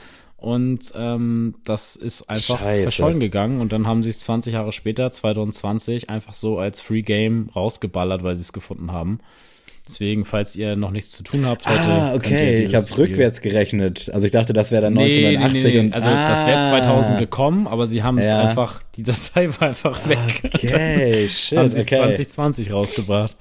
Speaker 3: Und ähm, das ist einfach
Speaker 2: Scheiße.
Speaker 3: verschollen gegangen. Und dann haben sie es 20 Jahre später, 2020, einfach so als Free Game rausgeballert, weil sie es gefunden haben. Deswegen, falls ihr noch nichts zu tun habt heute.
Speaker 2: Ah, okay, ich habe rückwärts gerechnet. Also ich dachte, das wäre dann
Speaker 3: Nee, nee,
Speaker 2: 1980
Speaker 3: nee, nee.
Speaker 2: und
Speaker 3: Also das wäre
Speaker 2: Ah,
Speaker 3: 2000 gekommen, aber sie haben es
Speaker 2: Ja.
Speaker 3: einfach, die Datei war einfach weg.
Speaker 2: Okay, [laughs] shit,
Speaker 3: haben sie
Speaker 2: okay.
Speaker 3: 2020 rausgebracht.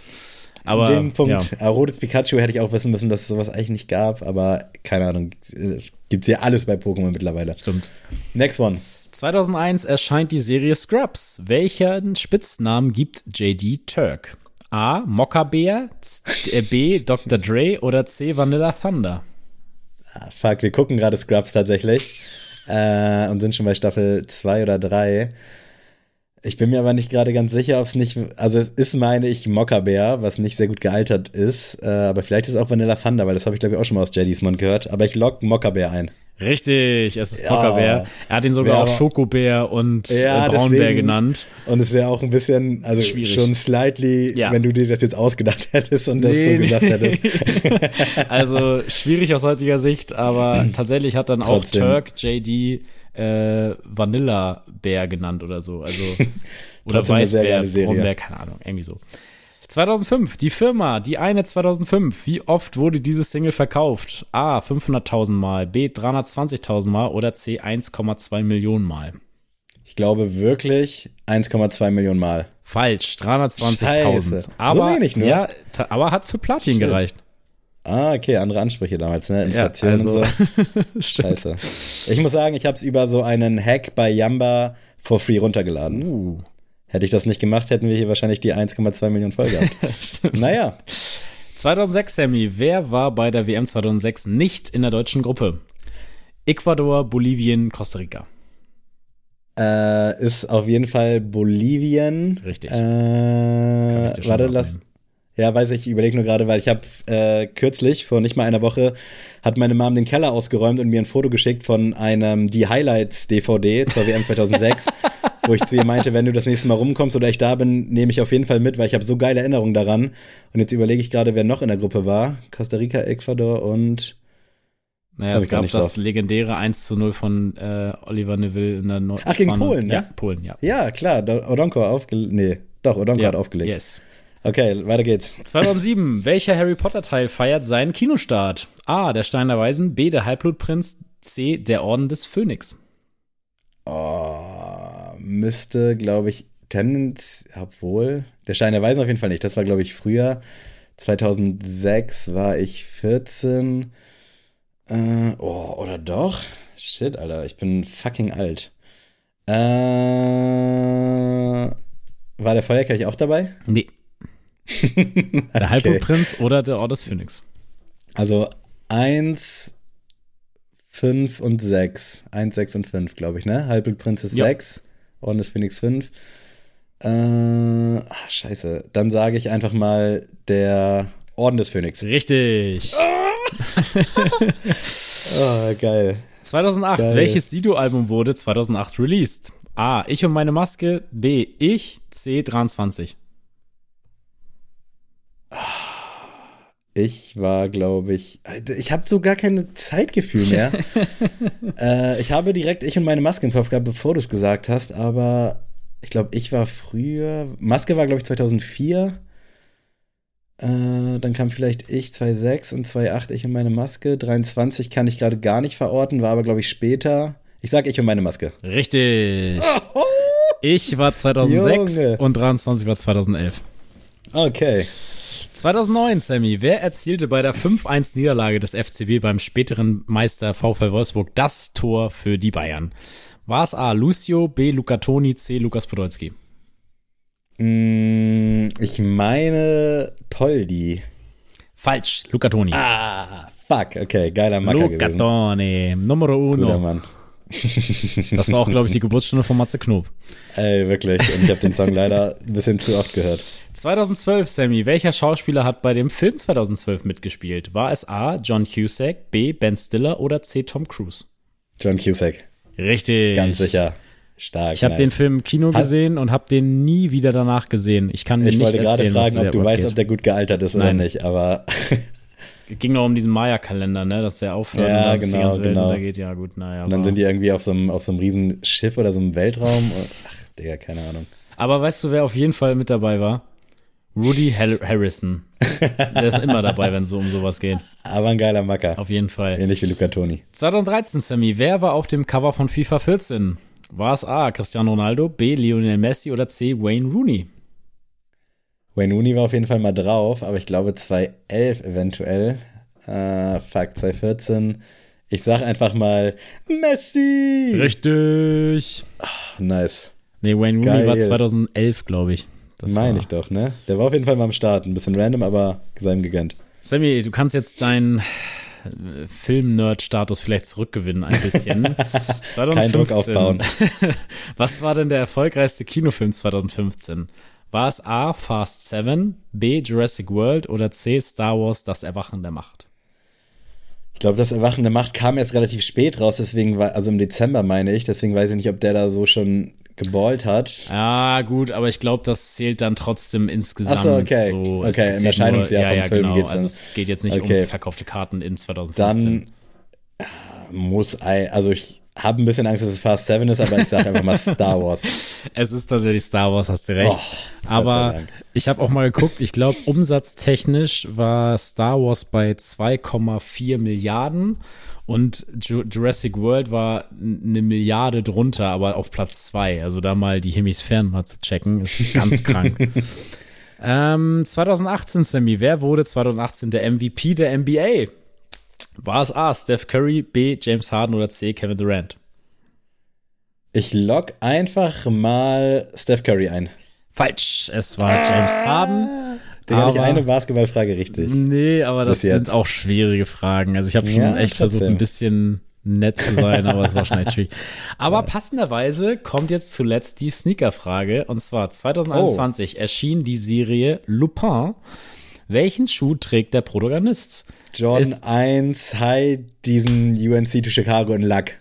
Speaker 3: Aber
Speaker 2: An dem Punkt,
Speaker 3: ja.
Speaker 2: äh, rotes Pikachu hätte ich auch wissen müssen, dass es sowas eigentlich nicht gab, aber keine Ahnung, äh, gibt's ja alles bei Pokémon mittlerweile.
Speaker 3: stimmt.
Speaker 2: Next one.
Speaker 3: 2001 erscheint die Serie Scrubs. Welchen Spitznamen gibt JD Turk? A. Mokka-Bär, Z- äh, B. Dr. Dre oder C. Vanilla Thunder?
Speaker 2: Ah, fuck, wir gucken gerade Scrubs tatsächlich äh, und sind schon bei Staffel 2 oder 3. Ich bin mir aber nicht gerade ganz sicher, ob es nicht, also es ist, meine ich, Mokka-Bär, was nicht sehr gut gealtert ist, äh, aber vielleicht ist es auch Vanilla Thunder, weil das habe ich, glaube ich, auch schon mal aus JDs Mund gehört, aber ich lock Mokka-Bär ein.
Speaker 3: Richtig, es ist
Speaker 2: Ja.
Speaker 3: Mokka-Bär. Er hat ihn sogar auch Schokobär und
Speaker 2: Ja,
Speaker 3: Braunbär
Speaker 2: deswegen.
Speaker 3: genannt.
Speaker 2: Und es wäre auch ein bisschen, also
Speaker 3: Schwierig.
Speaker 2: schon slightly,
Speaker 3: Ja.
Speaker 2: wenn du dir das jetzt ausgedacht hättest und das
Speaker 3: Nee,
Speaker 2: so gesagt
Speaker 3: nee.
Speaker 2: hättest. [laughs]
Speaker 3: Also schwierig aus heutiger Sicht, aber [clears throat] tatsächlich hat dann auch
Speaker 2: Trotzdem.
Speaker 3: Turk JD äh, Vanilla Bär genannt oder so. Also [laughs] oder Weißbär. Braunbär, keine Ahnung, irgendwie so. 2005, die Firma, die eine 2005. Wie oft wurde diese Single verkauft? A. 500.000 Mal, B. 320.000 Mal oder C. 1,2 Millionen Mal?
Speaker 2: Ich glaube wirklich 1,2 Millionen Mal.
Speaker 3: Falsch, 320.000.
Speaker 2: Scheiße. So
Speaker 3: Aber,
Speaker 2: wenig nur?
Speaker 3: Ja, aber hat für Platin
Speaker 2: Shit.
Speaker 3: gereicht.
Speaker 2: Ah, okay, andere Ansprüche damals, ne?
Speaker 3: Ja,
Speaker 2: Inflation
Speaker 3: also,
Speaker 2: und so. [laughs]
Speaker 3: stimmt.
Speaker 2: Scheiße. Ich muss sagen, ich habe es über so einen Hack bei Yamba for free runtergeladen.
Speaker 3: Uh,
Speaker 2: Hätte ich das nicht gemacht, hätten wir hier wahrscheinlich die 1,2 Millionen voll gehabt. [laughs]
Speaker 3: stimmt.
Speaker 2: naja,
Speaker 3: 2006, Sammy, wer war bei der WM 2006 nicht in der deutschen Gruppe? Ecuador, Bolivien, Costa Rica.
Speaker 2: äh, ist auf jeden Fall Bolivien.
Speaker 3: Richtig.
Speaker 2: Äh, warte, lass. Ja, weiß ich, ich überlege nur gerade, weil ich habe äh, kürzlich, vor nicht mal einer Woche, hat meine Mom den Keller ausgeräumt und mir ein Foto geschickt von einem Die Highlights DVD zur WM 2006, wo ich zu ihr meinte, wenn du das nächste Mal rumkommst oder ich da bin, nehme ich auf jeden Fall mit, weil ich habe so geile Erinnerungen daran. Und jetzt überlege ich gerade, wer noch in der Gruppe war. Costa Rica, Ecuador und
Speaker 3: Naja, es gab
Speaker 2: nicht
Speaker 3: das
Speaker 2: drauf.
Speaker 3: legendäre 1 zu 0 von äh, Oliver Neville in der Nord
Speaker 2: Ach, gegen Polen,
Speaker 3: ja?
Speaker 2: ne?
Speaker 3: Polen, ja.
Speaker 2: ja, klar, Do- Odonko aufgelegt. Nee, doch, Odonko
Speaker 3: ja.
Speaker 2: hat aufgelegt.
Speaker 3: Yes.
Speaker 2: Okay, weiter geht's.
Speaker 3: 2007. [laughs] Welcher Harry Potter Teil feiert seinen Kinostart? A. Der Stein der Weisen. B. Der Halbblutprinz. C. Der Orden des Phönix.
Speaker 2: Oh, müsste, glaube ich, Tendenz, obwohl, der Stein der Weisen auf jeden Fall nicht. Das war, glaube ich, früher. 2006 war ich 14. Äh, oh, oder doch? Shit, Alter, ich bin fucking alt. Äh, war der Feuerkelch auch dabei?
Speaker 3: Nee. Der Halbblutprinz oder der Orden des Phönix.
Speaker 2: Also 1, 5 und 6. 1, 6 und 5, glaube ich, ne? Halbblutprinz ist
Speaker 3: Ja.
Speaker 2: 6, Orden des Phoenix 5. Äh, ach, scheiße. Dann sage ich einfach mal der Orden des Phönix.
Speaker 3: Richtig.
Speaker 2: Oh, [laughs] geil.
Speaker 3: 2008.
Speaker 2: Geil.
Speaker 3: Welches Sido-Album wurde 2008 released? A. Ich und meine Maske. B. Ich. C. 23.
Speaker 2: Ich war, glaube ich, ich habe so gar kein Zeitgefühl mehr. [laughs] äh, ich habe direkt ich und meine Maske im Kopf gehabt, bevor du es gesagt hast, aber ich glaube, ich war früher. Maske war, glaube ich, 2004. Äh, dann kam vielleicht ich 2,6 und 2,8 ich und meine Maske. 23 kann ich gerade gar nicht verorten, war aber, glaube ich, später. Ich sag ich und meine Maske.
Speaker 3: Richtig. Ich war 2006
Speaker 2: Junge.
Speaker 3: und 23 war 2011.
Speaker 2: Okay.
Speaker 3: 2009, Sammy, wer erzielte bei der 5-1-Niederlage des FCB beim späteren Meister VfL Wolfsburg das Tor für die Bayern? War es A. Lucio, B. Luca Toni, C. Lukas Podolski?
Speaker 2: Mm, ich meine Poldi.
Speaker 3: Falsch, Luca Toni.
Speaker 2: Ah, fuck. Okay, geiler Macker
Speaker 3: Luca
Speaker 2: gewesen.
Speaker 3: Toni, Numero
Speaker 2: Guter
Speaker 3: uno.
Speaker 2: Mann.
Speaker 3: Das war auch, glaube ich, die Geburtsstunde von Matze Knob.
Speaker 2: Ey, wirklich. Und ich habe den Song leider ein bisschen zu oft gehört.
Speaker 3: 2012, Sammy, welcher Schauspieler hat bei dem Film 2012 mitgespielt? War es A. John Cusack, B. Ben Stiller oder C. Tom Cruise?
Speaker 2: John Cusack.
Speaker 3: Richtig.
Speaker 2: Ganz sicher. Stark.
Speaker 3: Ich habe
Speaker 2: nice.
Speaker 3: den Film im Kino gesehen und habe den nie wieder danach gesehen. Ich kann
Speaker 2: Ich
Speaker 3: nicht
Speaker 2: wollte gerade fragen, ob du weißt, ob
Speaker 3: abgeht.
Speaker 2: der gut gealtert ist oder
Speaker 3: Nein.
Speaker 2: nicht, aber
Speaker 3: Ging noch um diesen Maya-Kalender, ne, dass der aufhört
Speaker 2: Ja,
Speaker 3: und dann ist die
Speaker 2: genau,
Speaker 3: ganze Welt
Speaker 2: genau.
Speaker 3: untergeht. Ja, gut, naja.
Speaker 2: und dann sind die irgendwie auf so einem, auf so einem riesen Schiff oder so einem Weltraum. Ach, Digga, keine Ahnung.
Speaker 3: aber weißt du, wer auf jeden Fall mit dabei war? Rudy Har- Harrison. [laughs] der ist immer dabei, wenn es so um sowas geht.
Speaker 2: Aber ein geiler Macker.
Speaker 3: Auf jeden Fall.
Speaker 2: Ähnlich wie Luca Toni.
Speaker 3: 2013, Sammy, wer war auf dem Cover von FIFA 14? War es A. Cristiano Ronaldo, B. Lionel Messi oder C. Wayne Rooney?
Speaker 2: Wayne Rooney war auf jeden Fall mal drauf, aber ich glaube 2011 eventuell. Äh, fuck, 2014. Ich sag einfach mal Messi.
Speaker 3: Richtig.
Speaker 2: Nice.
Speaker 3: Nee, Wayne Rooney
Speaker 2: Geil.
Speaker 3: war 2011, glaube ich. Das
Speaker 2: Meine ich doch, ne? Der war auf jeden Fall mal am Start. Ein bisschen random, aber sei ihm gegönnt.
Speaker 3: Sammy, du kannst jetzt deinen äh, Film-Nerd-Status vielleicht zurückgewinnen ein bisschen. [laughs] 2015.
Speaker 2: Kein Druck aufbauen. [laughs]
Speaker 3: Was war denn der erfolgreichste Kinofilm 2015? War es A. Fast 7, B. Jurassic World oder C. Star Wars Das Erwachen der Macht?
Speaker 2: Ich glaube, das Erwachen der Macht kam jetzt relativ spät raus, deswegen war, also im Dezember meine ich, deswegen weiß ich nicht, ob der da so schon geballt hat.
Speaker 3: Ja, gut, aber ich glaube, das zählt dann trotzdem insgesamt
Speaker 2: Ach so, okay.
Speaker 3: so.
Speaker 2: Okay, im Erscheinungsjahr
Speaker 3: nur,
Speaker 2: vom
Speaker 3: ja, ja,
Speaker 2: Film
Speaker 3: genau.
Speaker 2: geht's
Speaker 3: Also
Speaker 2: dann.
Speaker 3: es geht jetzt nicht
Speaker 2: Okay.
Speaker 3: um verkaufte Karten in 2015.
Speaker 2: Dann muss, also ich habe ein bisschen Angst, dass es Fast 7 ist, aber ich sage einfach mal Star Wars. [laughs]
Speaker 3: Es ist tatsächlich Star Wars, hast du recht.
Speaker 2: Oh,
Speaker 3: Aber ich habe auch mal geguckt, ich glaube, umsatztechnisch war Star Wars bei 2,4 Milliarden und Ju Jurassic World war eine Milliarde drunter, aber auf Platz zwei. Also da mal die Hemisphären mal zu checken, ist [laughs] ganz krank. Ähm, 2018, Sammy, wer wurde 2018 der MVP der NBA? War es A, Steph Curry, B, James Harden oder C, Kevin Durant?
Speaker 2: Ich log einfach mal Steph Curry ein.
Speaker 3: Falsch, es war James Harden.
Speaker 2: Den hatte ich eine Basketballfrage richtig.
Speaker 3: Nee, aber das sind auch schwierige Fragen. Also ich habe schon
Speaker 2: Ja,
Speaker 3: echt versucht,
Speaker 2: trotzdem.
Speaker 3: ein bisschen nett zu sein, aber es war schon echt schwierig. [laughs] Aber passenderweise kommt jetzt zuletzt die Sneaker-Frage. Und zwar 2021 erschien die Serie Lupin. Welchen Schuh trägt der Protagonist?
Speaker 2: Jordan
Speaker 3: Ist-
Speaker 2: 1, High, diesen UNC to Chicago in Luck.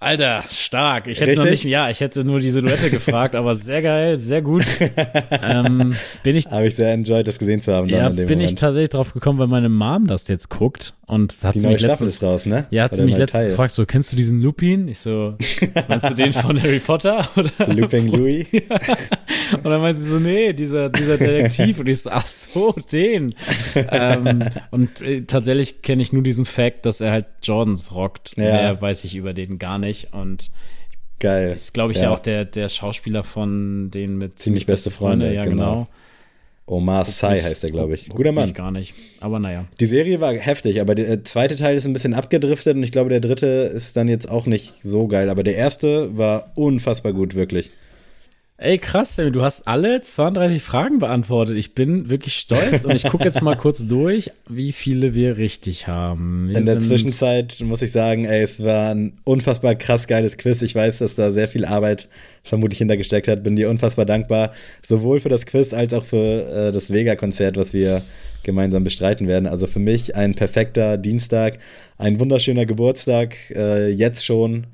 Speaker 3: Alter, stark. Ich hätte noch
Speaker 2: Richtig?
Speaker 3: nicht, ja, ich hätte nur die Silhouette [laughs] gefragt, aber sehr geil, sehr gut. [laughs] ähm, bin ich
Speaker 2: Habe ich sehr enjoyed, das gesehen zu haben.
Speaker 3: Ja, bin ich
Speaker 2: Moment.
Speaker 3: tatsächlich drauf gekommen, weil meine Mom das jetzt guckt und hat
Speaker 2: Die
Speaker 3: sie mich
Speaker 2: Staffel
Speaker 3: letztens
Speaker 2: raus, ne?
Speaker 3: Ja, hat sie mich letztens
Speaker 2: Teil.
Speaker 3: gefragt, so, kennst du diesen Lupin? Ich so, [laughs] meinst du den von Harry Potter? [laughs] Oder?
Speaker 2: Looping Louis. [laughs]
Speaker 3: Und dann meinte sie so, nee, dieser, dieser Detektiv. Und ich so, ach so, den. ähm, und äh, tatsächlich kenne ich nur diesen Fact, dass er halt Jordans rockt.
Speaker 2: Ja.
Speaker 3: Mehr weiß ich über den gar nicht. Und
Speaker 2: Geil.
Speaker 3: ist, glaube ich, ja. auch der, der Schauspieler von den mit
Speaker 2: Ziemlich beste Freunde,
Speaker 3: ja,
Speaker 2: genau.
Speaker 3: genau.
Speaker 2: Omar Sy heißt er, glaube ich. Guter Mann.
Speaker 3: Ich gar nicht. Aber naja.
Speaker 2: Die Serie war heftig, aber der zweite Teil ist ein bisschen abgedriftet und ich glaube, der dritte ist dann jetzt auch nicht so geil. Aber der erste war unfassbar gut, wirklich.
Speaker 3: Ey, krass, Sammy, du hast alle 32 Fragen beantwortet. Ich bin wirklich stolz und ich gucke jetzt mal [laughs] kurz durch, wie viele wir richtig haben. Wir
Speaker 2: In der Zwischenzeit muss ich sagen, ey, es war ein unfassbar krass geiles Quiz. Ich weiß, dass da sehr viel Arbeit vermutlich hintergesteckt hat. Bin dir unfassbar dankbar, sowohl für das Quiz als auch für äh, das Vega-Konzert, was wir gemeinsam bestreiten werden. Also für mich ein perfekter Dienstag, ein wunderschöner Geburtstag, äh, jetzt schon.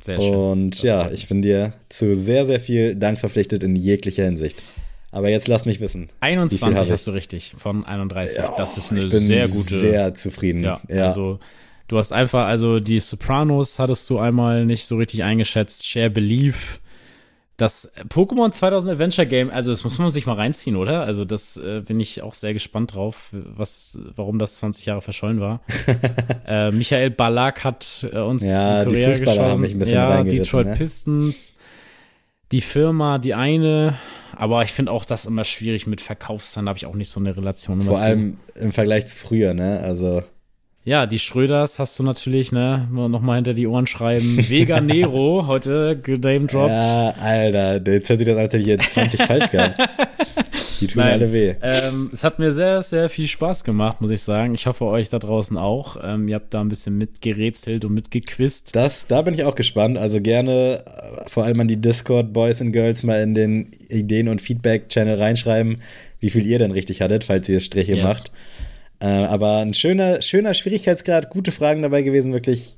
Speaker 2: Sehr schön. Und ja, ich bin dir zu sehr, sehr viel Dank verpflichtet in jeglicher Hinsicht. Aber jetzt lass mich wissen.
Speaker 3: 21 hast du richtig von 31. Ja, das ist eine sehr gute.
Speaker 2: Sehr zufrieden. Ja,
Speaker 3: ja, also du hast einfach, also die Sopranos hattest du einmal nicht so richtig eingeschätzt. Share Belief. Das Pokémon 2000 Adventure Game, also das muss man sich mal reinziehen, oder? Also das äh, bin ich auch sehr gespannt drauf, was, warum das 20 Jahre verschollen war. [laughs] äh, Michael Ballack hat äh, uns
Speaker 2: ja, die Korea die geschossen. Haben mich ein bisschen
Speaker 3: ja, Detroit ne? Pistons, die Firma, die eine, aber ich finde auch das immer schwierig mit Verkaufszahlen, habe ich auch nicht so eine Relation.
Speaker 2: Vor allem im Vergleich zu früher, ne? Also
Speaker 3: ja, die Schröders hast du natürlich, ne? Nochmal hinter die Ohren schreiben. Vega [laughs] Nero, heute Name droppt.
Speaker 2: Ja, Alter, jetzt hat sie das natürlich hier 20 falsch gehabt. Die tun Nein, alle weh.
Speaker 3: Ähm, es hat mir sehr, sehr viel Spaß gemacht, muss ich sagen. Ich hoffe, euch da draußen auch. Ähm, ihr habt da ein bisschen mitgerätselt und mitgequizt.
Speaker 2: Das, da bin ich auch gespannt. Also gerne äh, vor allem an die Discord Boys and Girls mal in den Ideen- und Feedback-Channel reinschreiben, wie viel ihr denn richtig hattet, falls ihr Striche yes. macht. Äh, aber ein schöner, schöner Schwierigkeitsgrad, gute Fragen dabei gewesen, wirklich.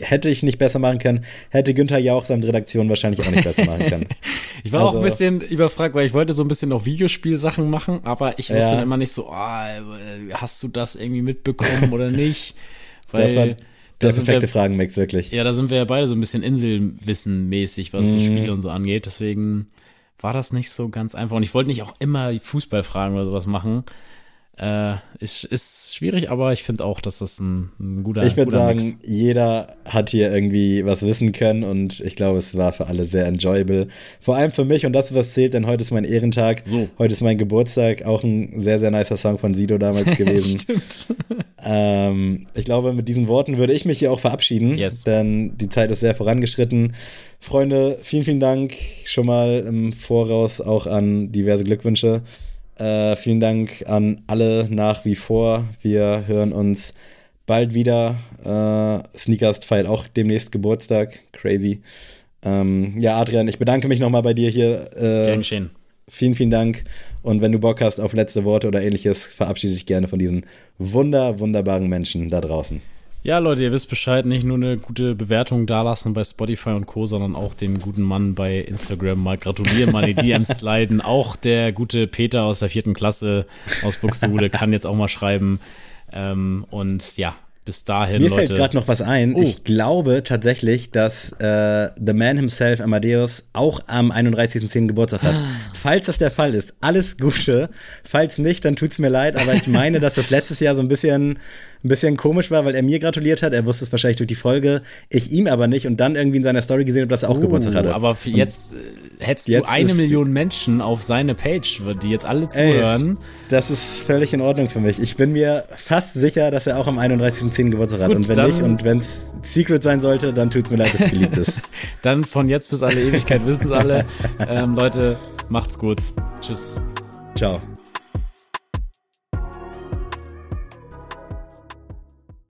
Speaker 2: Hätte ich nicht besser machen können, hätte Günther Jauch seine Redaktion wahrscheinlich auch nicht besser machen können. [laughs]
Speaker 3: ich war also, auch ein also bisschen überfragt, weil ich wollte so ein bisschen noch Videospielsachen machen, aber ich wusste ja. dann immer nicht so, oh, hast du das irgendwie mitbekommen oder nicht?
Speaker 2: Weil [laughs] das war der perfekte wir, Fragenmix, wirklich.
Speaker 3: Ja, da sind wir ja beide so ein bisschen Inselwissen-mäßig, was mhm. so Spiele und so angeht. Deswegen war das nicht so ganz einfach. Und ich wollte nicht auch immer Fußballfragen oder sowas machen. Äh, ist, ist schwierig, aber ich finde auch, dass das ein, ein guter
Speaker 2: Ich würde sagen,
Speaker 3: Mix.
Speaker 2: jeder hat hier irgendwie was wissen können und ich glaube, es war für alle sehr enjoyable. Vor allem für mich und das, was zählt, denn heute ist mein Ehrentag. So. Heute ist mein Geburtstag. Auch ein sehr, sehr nicer Song von Sido damals [laughs] gewesen. Ähm, ich glaube, mit diesen Worten würde ich mich hier auch verabschieden, yes. denn die Zeit ist sehr vorangeschritten. Freunde, vielen, vielen Dank schon mal im Voraus auch an diverse Glückwünsche. Äh, vielen Dank an alle nach wie vor. Wir hören uns bald wieder. Äh, Sneakers feiert auch demnächst Geburtstag. Crazy. Ähm, ja, Adrian, ich bedanke mich nochmal bei dir hier.
Speaker 3: Äh, schön.
Speaker 2: Vielen, vielen Dank. Und wenn du Bock hast auf letzte Worte oder ähnliches, verabschiede dich gerne von diesen wunder, wunderbaren Menschen da draußen.
Speaker 3: Ja, Leute, ihr wisst Bescheid, nicht nur eine gute Bewertung dalassen bei Spotify und Co., sondern auch dem guten Mann bei Instagram mal gratulieren, mal die [laughs] DMs sliden. Auch der gute Peter aus der vierten Klasse aus Buxtehude [laughs] kann jetzt auch mal schreiben. Ähm, und ja, bis dahin,
Speaker 2: Mir
Speaker 3: Leute.
Speaker 2: fällt gerade noch was ein. Oh. Ich glaube tatsächlich, dass äh, The Man himself, Amadeus, auch am 31.10. Geburtstag hat. Ah. Falls das der Fall ist, alles Gute. Falls nicht, dann tut's mir leid, aber ich meine, [laughs] dass das letztes Jahr so ein bisschen ein bisschen komisch war, weil er mir gratuliert hat. Er wusste es wahrscheinlich durch die Folge, ich ihm aber nicht und dann irgendwie in seiner Story gesehen habe, dass er auch uh, Geburtstag hatte.
Speaker 3: Aber jetzt äh, hättest jetzt du eine Million Menschen auf seine Page, die jetzt alle zuhören. Ey,
Speaker 2: das ist völlig in Ordnung für mich. Ich bin mir fast sicher, dass er auch am 31.10. Geburtstag hat. Gut, und wenn nicht und wenn es Secret sein sollte, dann tut mir leid, dass es geliebt ist. [laughs]
Speaker 3: dann von jetzt bis alle Ewigkeit wissen es alle. [laughs] Ähm, Leute, macht's gut. Tschüss.
Speaker 2: Ciao.